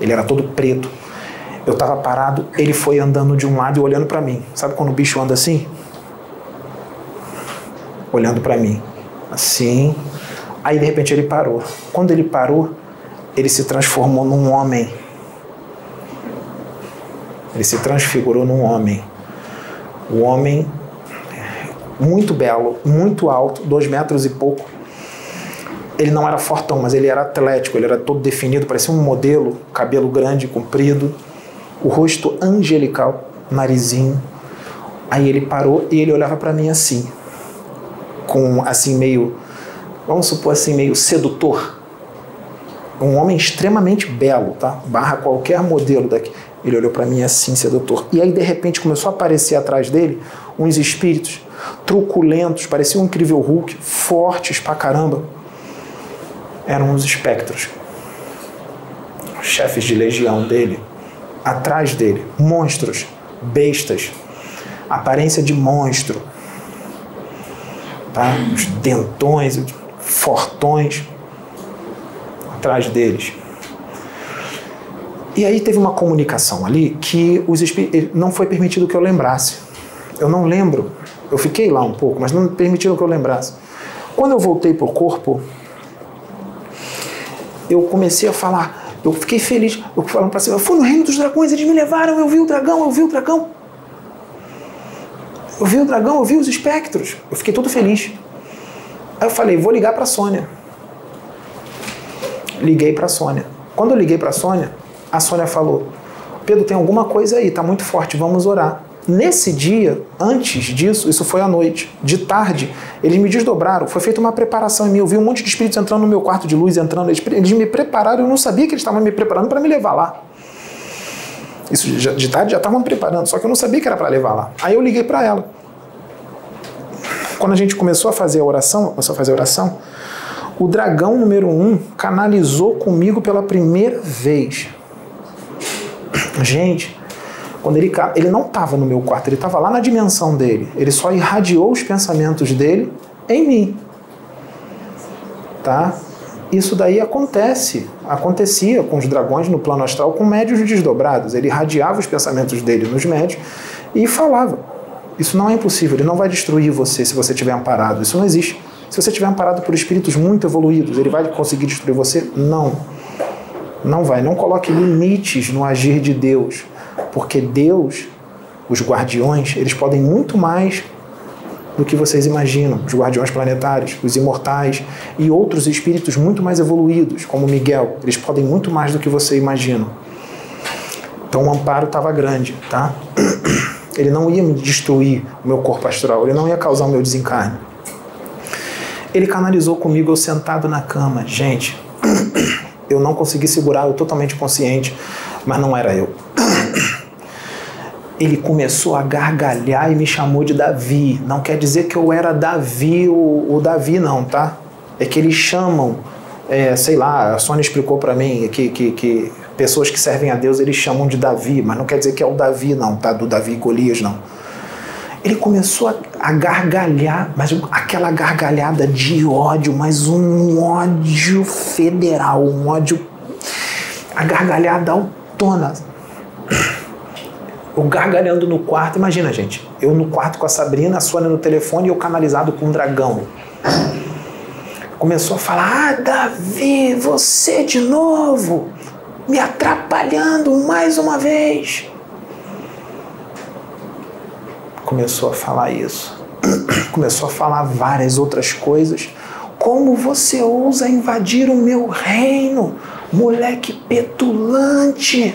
Ele era todo preto. Eu estava parado, ele foi andando de um lado e olhando para mim. Sabe quando o bicho anda assim? Olhando para mim. Assim. Aí de repente ele parou. Quando ele parou, ele se transformou num homem. Ele se transfigurou num homem. O homem muito belo, muito alto, dois metros e pouco. Ele não era fortão, mas ele era atlético, ele era todo definido, parecia um modelo, cabelo grande, comprido, o rosto angelical, narizinho. Aí ele parou e ele olhava para mim assim, com assim meio, vamos supor assim meio sedutor. Um homem extremamente belo, tá? Barra qualquer modelo daqui. Ele olhou para mim assim, sedutor. E aí de repente começou a aparecer atrás dele uns espíritos truculentos, parecia um incrível Hulk, fortes pra caramba. Eram os espectros. Chefes de legião dele. Atrás dele, monstros, bestas, aparência de monstro. Tá? Os dentões, fortões atrás deles. E aí teve uma comunicação ali que os não foi permitido que eu lembrasse. Eu não lembro eu fiquei lá um pouco, mas não permitiram que eu lembrasse. Quando eu voltei para o corpo, eu comecei a falar, eu fiquei feliz, eu falando para cima, eu fui no reino dos dragões, eles me levaram, eu vi o dragão, eu vi o dragão. Eu vi o dragão, eu vi os espectros. Eu fiquei todo feliz. Aí eu falei, vou ligar para a Sônia. Liguei para a Sônia. Quando eu liguei para a Sônia, a Sônia falou: Pedro, tem alguma coisa aí, tá muito forte, vamos orar. Nesse dia, antes disso, isso foi à noite, de tarde, eles me desdobraram, foi feita uma preparação em mim. Eu vi um monte de espíritos entrando no meu quarto de luz, entrando. Eles, eles me prepararam, eu não sabia que eles estavam me preparando para me levar lá. Isso de tarde já estavam preparando, só que eu não sabia que era para levar lá. Aí eu liguei para ela. Quando a gente começou a fazer a oração, começou a fazer a oração, o dragão número um canalizou comigo pela primeira vez. Gente, quando ele, ele não estava no meu quarto, ele estava lá na dimensão dele. Ele só irradiou os pensamentos dele em mim. Tá? Isso daí acontece, acontecia com os dragões no plano astral com médios desdobrados. Ele irradiava os pensamentos dele nos médios e falava. Isso não é impossível, ele não vai destruir você se você estiver amparado. Isso não existe. Se você estiver amparado por espíritos muito evoluídos, ele vai conseguir destruir você? Não. Não vai. Não coloque limites no agir de Deus. Porque Deus, os guardiões, eles podem muito mais do que vocês imaginam. Os guardiões planetários, os imortais e outros espíritos muito mais evoluídos, como Miguel, eles podem muito mais do que você imagina. Então o amparo estava grande, tá? Ele não ia me destruir o meu corpo astral, ele não ia causar o meu desencarne. Ele canalizou comigo eu sentado na cama. Gente, Eu não consegui segurar, eu totalmente consciente, mas não era eu. Ele começou a gargalhar e me chamou de Davi. Não quer dizer que eu era Davi, o, o Davi, não, tá? É que eles chamam, é, sei lá, a Sônia explicou para mim que, que, que pessoas que servem a Deus eles chamam de Davi, mas não quer dizer que é o Davi, não, tá? Do Davi e Golias, não ele começou a, a, gargalhar, mas aquela gargalhada de ódio, mas um ódio federal, um ódio. A gargalhada autona. O gargalhando no quarto, imagina, gente. Eu no quarto com a Sabrina, a Sônia no telefone e eu canalizado com um dragão. Começou a falar: Ah, Davi, você de novo, me atrapalhando mais uma vez começou a falar isso. começou a falar várias outras coisas. Como você ousa invadir o meu reino, moleque petulante?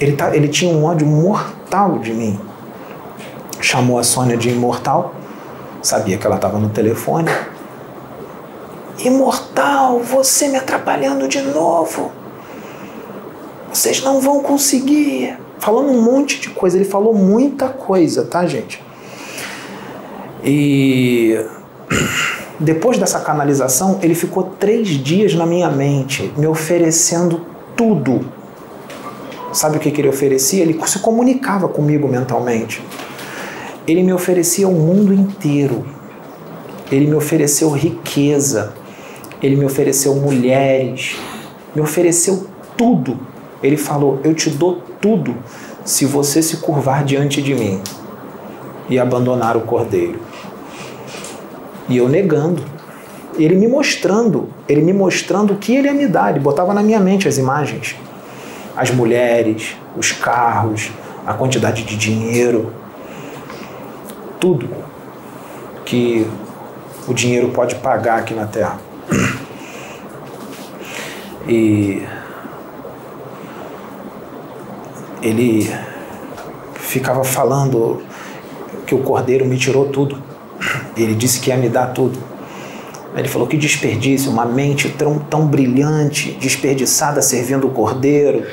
Ele, tá, ele tinha um ódio mortal de mim. Chamou a Sônia de imortal, sabia que ela estava no telefone. Imortal, você me atrapalhando de novo. Vocês não vão conseguir falando um monte de coisa. Ele falou muita coisa, tá, gente? E depois dessa canalização, ele ficou três dias na minha mente, me oferecendo tudo. Sabe o que, que ele oferecia? Ele se comunicava comigo mentalmente. Ele me oferecia o mundo inteiro. Ele me ofereceu riqueza. Ele me ofereceu mulheres. Me ofereceu tudo ele falou: Eu te dou tudo se você se curvar diante de mim e abandonar o cordeiro. E eu negando. Ele me mostrando, ele me mostrando o que ele ia me dar. Ele botava na minha mente as imagens: as mulheres, os carros, a quantidade de dinheiro, tudo que o dinheiro pode pagar aqui na Terra. E ele ficava falando que o cordeiro me tirou tudo. Ele disse que ia me dar tudo. Ele falou que desperdício, uma mente tão, tão brilhante, desperdiçada servindo o cordeiro.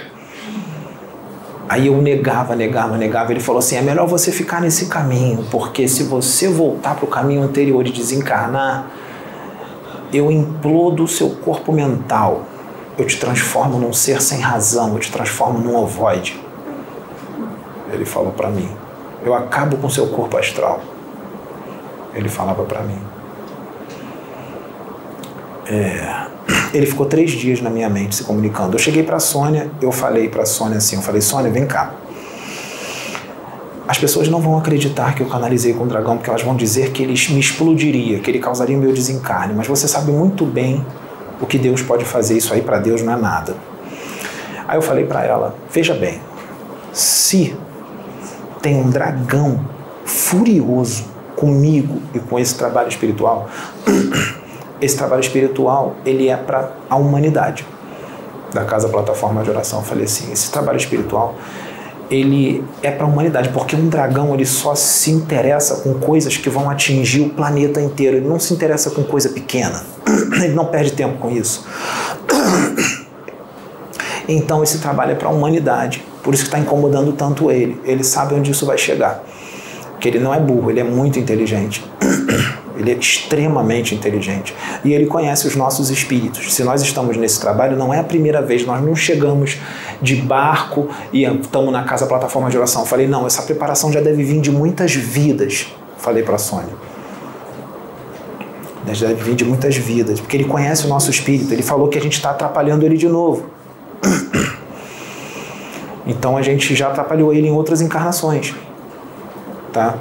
Aí eu negava, negava, negava. Ele falou assim: é melhor você ficar nesse caminho, porque se você voltar para o caminho anterior e desencarnar, eu implodo o seu corpo mental. Eu te transformo num ser sem razão, eu te transformo num ovoide ele falou para mim. Eu acabo com seu corpo astral. Ele falava para mim. É, ele ficou três dias na minha mente se comunicando. Eu cheguei para Sônia, eu falei para Sônia assim, eu falei Sônia, vem cá. As pessoas não vão acreditar que eu canalizei com o dragão, porque elas vão dizer que ele me explodiria, que ele causaria o meu desencarne. Mas você sabe muito bem o que Deus pode fazer. Isso aí para Deus não é nada. Aí eu falei para ela: veja bem, se tem um dragão furioso comigo e com esse trabalho espiritual. Esse trabalho espiritual, ele é para a humanidade. Da Casa Plataforma de Oração, eu falei assim, esse trabalho espiritual, ele é para a humanidade, porque um dragão ele só se interessa com coisas que vão atingir o planeta inteiro, ele não se interessa com coisa pequena. Ele não perde tempo com isso. Então esse trabalho é para a humanidade. Por isso que está incomodando tanto ele. Ele sabe onde isso vai chegar. Que ele não é burro, ele é muito inteligente. Ele é extremamente inteligente. E ele conhece os nossos espíritos. Se nós estamos nesse trabalho, não é a primeira vez, nós não chegamos de barco e estamos na casa plataforma de oração. falei, não, essa preparação já deve vir de muitas vidas. Falei para a Sônia. Deve vir de muitas vidas, porque ele conhece o nosso espírito. Ele falou que a gente está atrapalhando ele de novo. Então a gente já atrapalhou ele em outras encarnações, tá?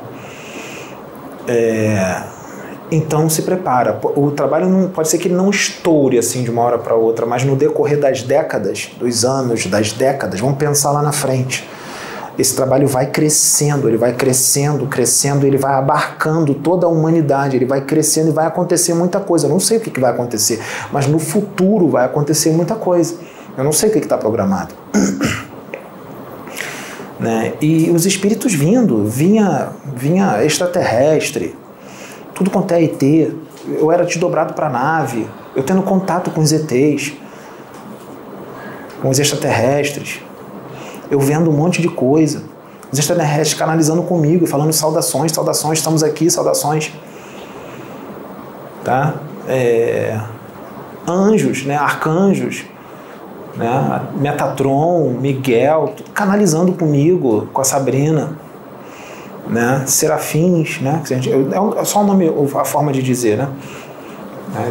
É, então se prepara. O trabalho não pode ser que ele não estoure assim de uma hora para outra, mas no decorrer das décadas, dos anos, das décadas, vamos pensar lá na frente. Esse trabalho vai crescendo, ele vai crescendo, crescendo, ele vai abarcando toda a humanidade, ele vai crescendo e vai acontecer muita coisa. Eu não sei o que, que vai acontecer, mas no futuro vai acontecer muita coisa. Eu não sei o que está programado. Né? E os espíritos vindo, vinha, vinha extraterrestre, tudo quanto é ET. Eu era desdobrado para nave, eu tendo contato com os ETs, com os extraterrestres, eu vendo um monte de coisa, os extraterrestres canalizando comigo, falando saudações, saudações, estamos aqui, saudações. Tá? É, anjos, né? arcanjos, né? Metatron, Miguel, canalizando comigo, com a Sabrina, né? Serafins, né? É só o nome, a forma de dizer, né?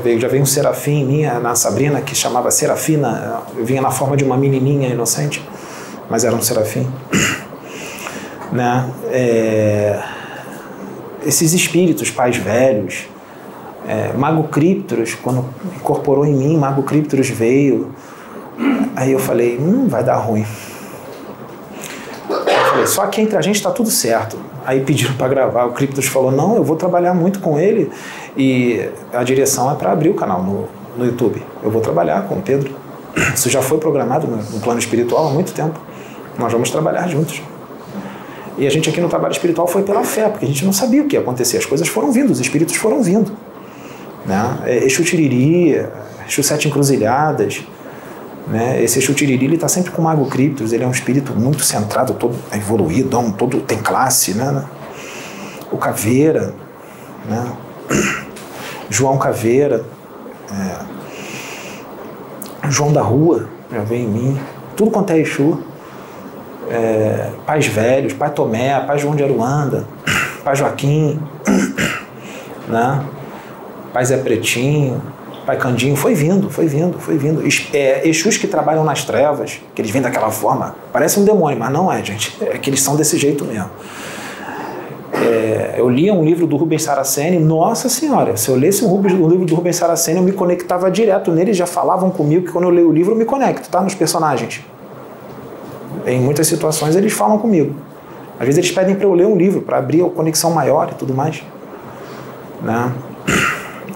É, já veio um serafim minha na Sabrina que chamava Serafina, eu vinha na forma de uma menininha inocente, mas era um serafim. né? É, esses espíritos, pais velhos, é, Mago Criptoros, quando incorporou em mim, Mago Criptoros veio, Aí eu falei, hum, vai dar ruim. Só que entre a gente está tudo certo. Aí pediram para gravar, o Criptos falou, não, eu vou trabalhar muito com ele e a direção é para abrir o canal no, no YouTube. Eu vou trabalhar com o Pedro. Isso já foi programado no, no plano espiritual há muito tempo. Nós vamos trabalhar juntos. E a gente aqui no trabalho espiritual foi pela fé, porque a gente não sabia o que ia acontecer. As coisas foram vindo, os espíritos foram vindo. Né? Exu Tiriri, Exu Sete Encruzilhadas, né? Esse Exu está sempre com o Mago Criptos, ele é um espírito muito centrado, todo evoluído, todo, tem classe. Né? O Caveira, né? João Caveira, é, João da Rua, já vem em mim, tudo quanto é Exu. É, pais velhos, Pai Tomé, Pai João de Aruanda, Pai Joaquim, né? Pai Zé Pretinho, Pai Candinho, foi vindo, foi vindo, foi vindo. É, Exus que trabalham nas trevas, que eles vêm daquela forma, parece um demônio, mas não é, gente. É que eles são desse jeito mesmo. É, eu lia um livro do Rubens Saraceni, nossa senhora, se eu lesse um, um livro do Rubens Saraceni, eu me conectava direto nele, já falavam comigo que quando eu leio o livro eu me conecto, tá? Nos personagens. Em muitas situações eles falam comigo. Às vezes eles pedem para eu ler um livro, para abrir a conexão maior e tudo mais. Né?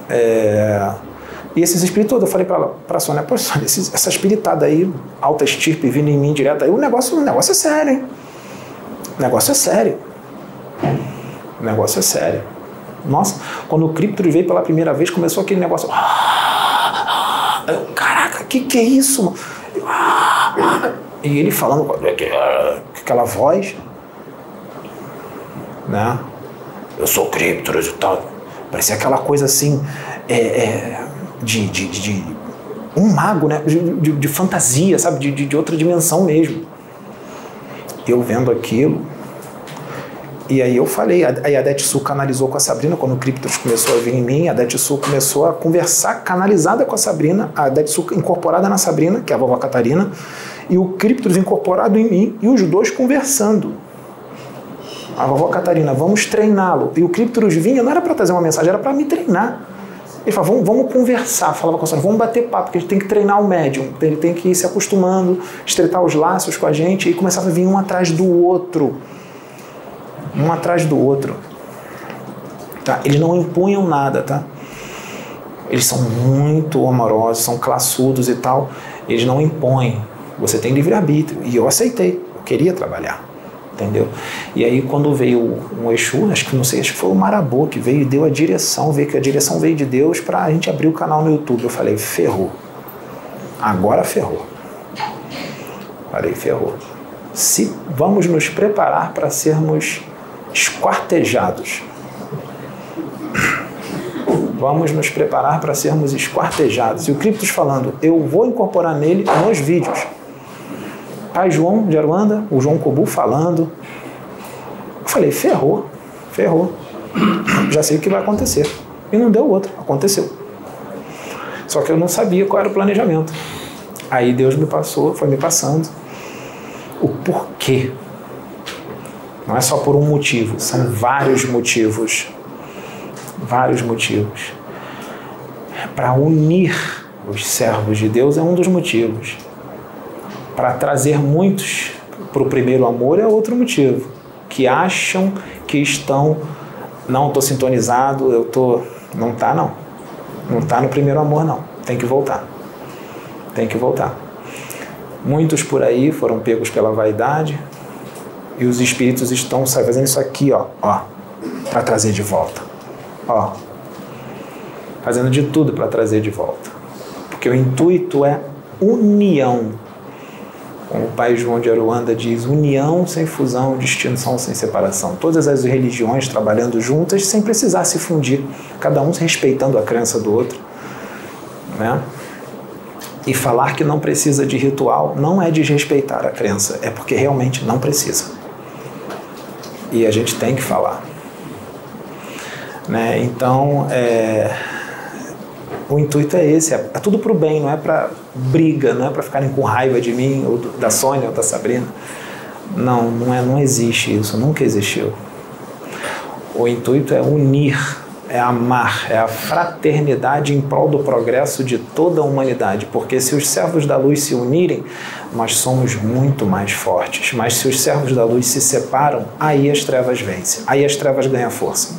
É... E esses espíritos todos, eu falei para a Sônia, pô, Sônia, esses, essa espiritada aí, alta estirpe, vindo em mim direto aí, o negócio, o negócio é sério, hein? O negócio é sério. O negócio é sério. Nossa, quando o Cripto veio pela primeira vez, começou aquele negócio. Eu, Caraca, que que é isso? E ele falando com aquela voz, né? Eu sou Criptos e tal. Parecia aquela coisa assim. É, é, de, de, de um mago, né? De, de fantasia, sabe? De, de, outra dimensão mesmo. Eu vendo aquilo. E aí eu falei, aí a Detsu canalizou com a Sabrina, quando o Cryptos começou a vir em mim, a Detsu começou a conversar canalizada com a Sabrina, a Detsu incorporada na Sabrina, que é a vovó Catarina, e o Cryptos incorporado em mim, e os dois conversando. A vovó Catarina, vamos treiná-lo. E o Cryptos vinha, não era para trazer uma mensagem, era para me treinar. Ele falava, vamos, vamos conversar, falava com a senhora, vamos bater papo, porque a gente tem que treinar o médium, ele tem que ir se acostumando, estreitar os laços com a gente, e começava a vir um atrás do outro. Um atrás do outro. Tá? Eles não impunham nada, tá? Eles são muito amorosos, são classudos e tal. Eles não impõem. Você tem livre-arbítrio. E eu aceitei. Eu queria trabalhar entendeu? E aí quando veio um Exu, acho que não sei, acho que foi o Marabô que veio e deu a direção, veio que a direção veio de Deus para a gente abrir o canal no YouTube. Eu falei, ferrou. Agora ferrou. Falei, ferrou. Se vamos nos preparar para sermos esquartejados. Vamos nos preparar para sermos esquartejados. E o Criptos falando, eu vou incorporar nele nos vídeos Pai João de Aruanda, o João Cobu falando. Eu falei, ferrou, ferrou. Já sei o que vai acontecer. E não deu outra, aconteceu. Só que eu não sabia qual era o planejamento. Aí Deus me passou, foi me passando o porquê. Não é só por um motivo, são vários motivos. Vários motivos. Para unir os servos de Deus é um dos motivos para trazer muitos para o primeiro amor é outro motivo. Que acham que estão, não estou sintonizado, eu tô, não tá não, não tá no primeiro amor não, tem que voltar, tem que voltar. Muitos por aí foram pegos pela vaidade e os espíritos estão sabe, fazendo isso aqui, ó, ó, para trazer de volta, ó, fazendo de tudo para trazer de volta. Porque o intuito é união. Como o pai João de Aruanda diz, união sem fusão, distinção sem separação. Todas as religiões trabalhando juntas sem precisar se fundir, cada um respeitando a crença do outro. Né? E falar que não precisa de ritual não é desrespeitar a crença, é porque realmente não precisa. E a gente tem que falar. Né? Então, é, o intuito é esse, é, é tudo para o bem, não é para briga, não é para ficarem com raiva de mim, ou do, da Sônia, ou da Sabrina. Não, não, é, não existe isso, nunca existiu. O intuito é unir é amar, é a fraternidade em prol do progresso de toda a humanidade, porque se os servos da luz se unirem, nós somos muito mais fortes. Mas se os servos da luz se separam, aí as trevas vencem, aí as trevas ganham força.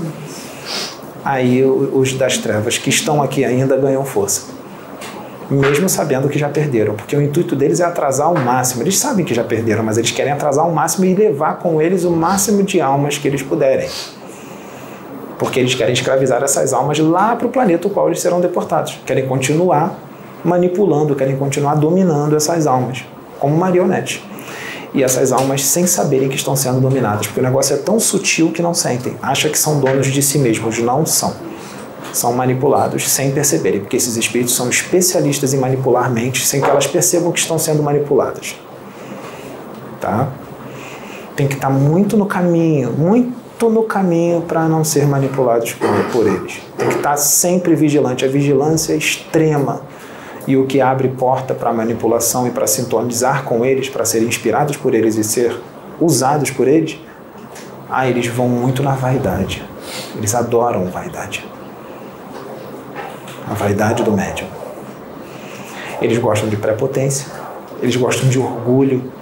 Aí os das trevas que estão aqui ainda ganham força. Mesmo sabendo que já perderam, porque o intuito deles é atrasar ao máximo. Eles sabem que já perderam, mas eles querem atrasar ao máximo e levar com eles o máximo de almas que eles puderem porque eles querem escravizar essas almas lá para o planeta o qual eles serão deportados. Querem continuar manipulando, querem continuar dominando essas almas, como marionetes. E essas almas sem saberem que estão sendo dominadas, porque o negócio é tão sutil que não sentem, acha que são donos de si mesmos, não são. São manipulados sem perceberem, porque esses espíritos são especialistas em manipular mentes sem que elas percebam que estão sendo manipuladas. Tá? Tem que estar muito no caminho, muito no caminho para não ser manipulados por, por eles. Tem que estar sempre vigilante. A vigilância é extrema e o que abre porta para manipulação e para sintonizar com eles, para serem inspirados por eles e ser usados por eles, ah, eles vão muito na vaidade. Eles adoram vaidade. A vaidade do médium. Eles gostam de prepotência, eles gostam de orgulho.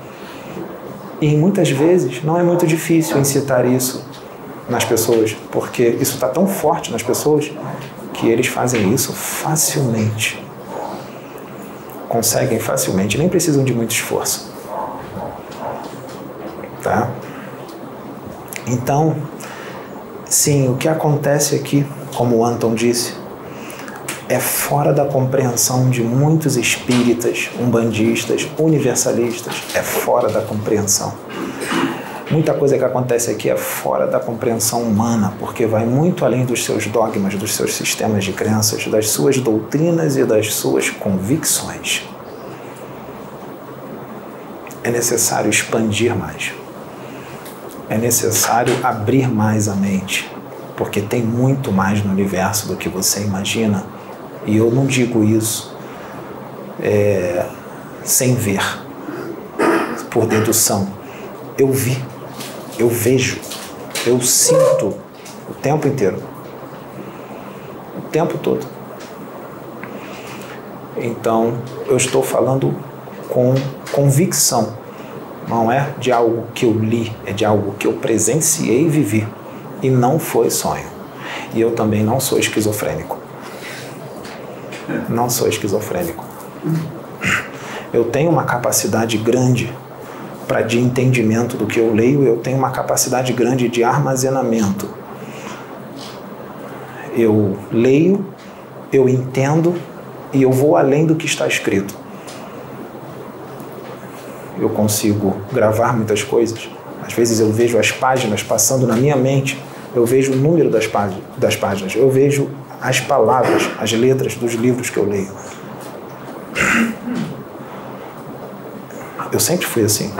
E muitas vezes não é muito difícil incitar isso nas pessoas, porque isso está tão forte nas pessoas que eles fazem isso facilmente. Conseguem facilmente, nem precisam de muito esforço. Tá? Então, sim, o que acontece aqui, como o Anton disse, é fora da compreensão de muitos espíritas, umbandistas, universalistas, é fora da compreensão. Muita coisa que acontece aqui é fora da compreensão humana, porque vai muito além dos seus dogmas, dos seus sistemas de crenças, das suas doutrinas e das suas convicções. É necessário expandir mais. É necessário abrir mais a mente, porque tem muito mais no universo do que você imagina. E eu não digo isso é, sem ver, por dedução. Eu vi eu vejo, eu sinto o tempo inteiro. O tempo todo. Então, eu estou falando com convicção. Não é de algo que eu li, é de algo que eu presenciei e vivi. E não foi sonho. E eu também não sou esquizofrênico. Não sou esquizofrênico. Eu tenho uma capacidade grande para de entendimento do que eu leio, eu tenho uma capacidade grande de armazenamento. Eu leio, eu entendo e eu vou além do que está escrito. Eu consigo gravar muitas coisas. Às vezes eu vejo as páginas passando na minha mente, eu vejo o número das, páginas, eu vejo as palavras, as letras dos livros que eu leio. Eu sempre fui assim.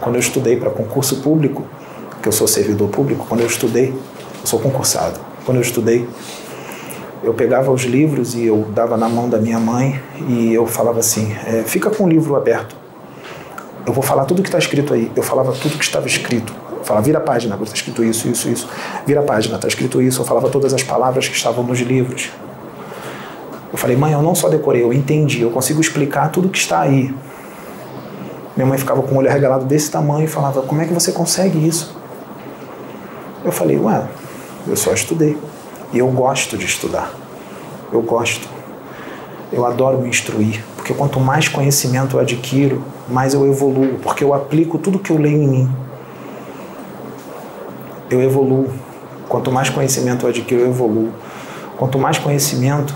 Quando eu estudei para concurso público, que eu sou servidor público, quando eu estudei, eu sou concursado. Quando eu estudei, eu pegava os livros e eu dava na mão da minha mãe e eu falava assim: é, fica com o livro aberto. Eu vou falar tudo que está escrito aí. Eu falava tudo que estava escrito. Eu falava, vira a página, está escrito isso, isso, isso. Vira a página, está escrito isso. Eu falava todas as palavras que estavam nos livros. Eu falei, mãe, eu não só decorei, eu entendi, eu consigo explicar tudo que está aí. Minha mãe ficava com o olho arregalado desse tamanho e falava: Como é que você consegue isso? Eu falei: Ué, eu só estudei. E eu gosto de estudar. Eu gosto. Eu adoro me instruir. Porque quanto mais conhecimento eu adquiro, mais eu evoluo. Porque eu aplico tudo que eu leio em mim. Eu evoluo. Quanto mais conhecimento eu adquiro, eu evoluo. Quanto mais conhecimento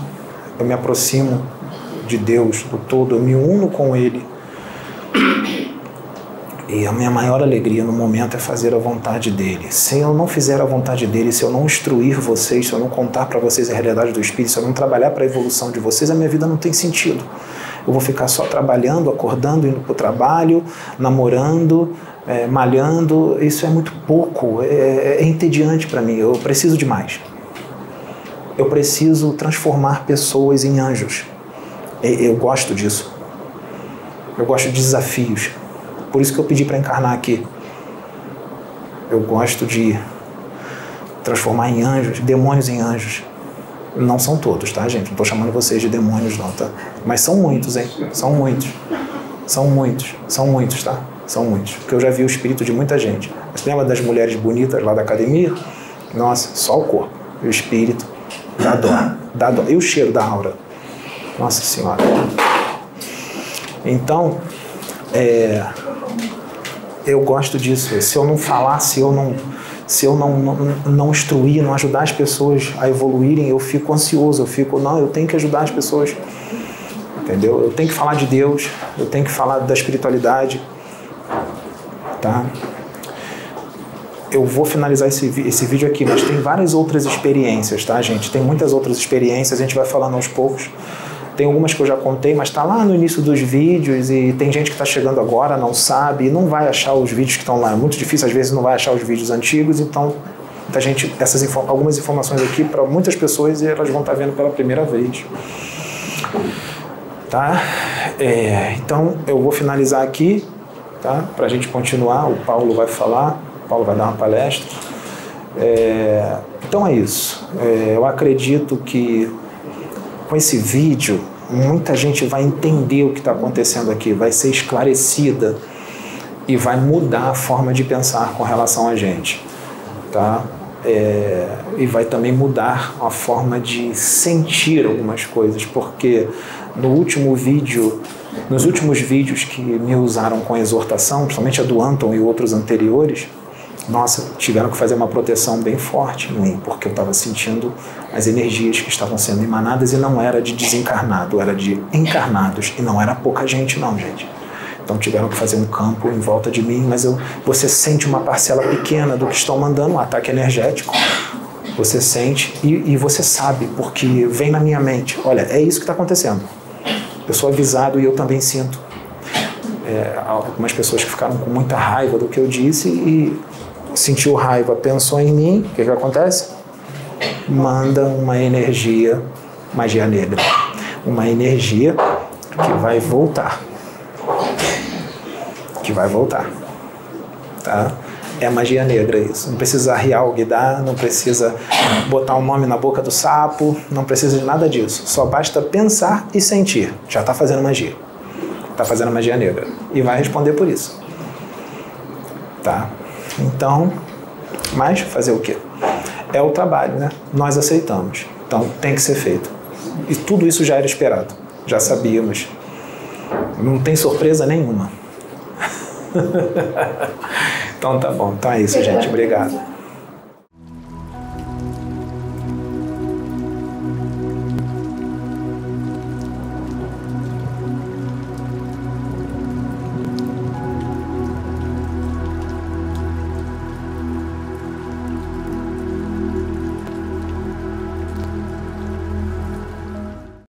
eu me aproximo de Deus, do todo, eu me uno com Ele. E a minha maior alegria no momento é fazer a vontade dele. Se eu não fizer a vontade dele, se eu não instruir vocês, se eu não contar para vocês a realidade do Espírito, se eu não trabalhar para a evolução de vocês, a minha vida não tem sentido. Eu vou ficar só trabalhando, acordando, indo para o trabalho, namorando, é, malhando. Isso é muito pouco, é, é entediante para mim. Eu preciso de mais. Eu preciso transformar pessoas em anjos. Eu gosto disso. Eu gosto de desafios. Por isso que eu pedi para encarnar aqui. Eu gosto de transformar em anjos, demônios em anjos. Não são todos, tá, gente? Não estou chamando vocês de demônios, não, tá? Mas são muitos, hein? São muitos. São muitos. São muitos, tá? São muitos. Porque eu já vi o espírito de muita gente. Você lembra das mulheres bonitas lá da academia? Nossa, só o corpo. E o espírito Dá dó, dá dó. E o cheiro da aura? Nossa Senhora. Então, é, eu gosto disso. Se eu não falar, se eu não, se eu não, não, não instruir, não ajudar as pessoas a evoluírem, eu fico ansioso. Eu fico, não, eu tenho que ajudar as pessoas. Entendeu? Eu tenho que falar de Deus, eu tenho que falar da espiritualidade. Tá? eu vou finalizar esse, esse vídeo aqui, mas tem várias outras experiências, tá, gente? Tem muitas outras experiências, a gente vai falando aos poucos. Tem algumas que eu já contei, mas está lá no início dos vídeos e tem gente que está chegando agora, não sabe, e não vai achar os vídeos que estão lá. É muito difícil, às vezes, não vai achar os vídeos antigos, então a gente, essas algumas informações aqui para muitas pessoas e elas vão estar tá vendo pela primeira vez. Tá? É, então eu vou finalizar aqui, tá? Para a gente continuar. O Paulo vai falar. Paulo vai dar uma palestra. É, então é isso. É, eu acredito que com esse vídeo muita gente vai entender o que está acontecendo aqui, vai ser esclarecida e vai mudar a forma de pensar com relação a gente, tá? É, e vai também mudar a forma de sentir algumas coisas, porque no último vídeo, nos últimos vídeos que me usaram com exortação, principalmente a do Anton e outros anteriores, nossa, tiveram que fazer uma proteção bem forte em mim, porque eu estava sentindo as energias que estavam sendo emanadas e não era de desencarnado, era de encarnados e não era pouca gente não, gente. Então tiveram que fazer um campo em volta de mim, mas eu, você sente uma parcela pequena do que estão mandando, um ataque energético. Você sente e, e você sabe, porque vem na minha mente, olha, é isso que está acontecendo. Eu sou avisado e eu também sinto. É, algumas pessoas que ficaram com muita raiva do que eu disse e sentiu raiva, pensou em mim, o que, que acontece? Manda uma energia, magia negra, uma energia que vai voltar. Que vai voltar. Tá? É magia negra isso. Não precisa arriar o guidar, não precisa botar um nome na boca do sapo, não precisa de nada disso. Só basta pensar e sentir. Já está fazendo magia. Está fazendo magia negra. E vai responder por isso. Tá? Então, mas fazer o quê? É o trabalho, né? Nós aceitamos. Então tem que ser feito. E tudo isso já era esperado. Já sabíamos. Não tem surpresa nenhuma. então tá bom. Então é isso, gente. Obrigado.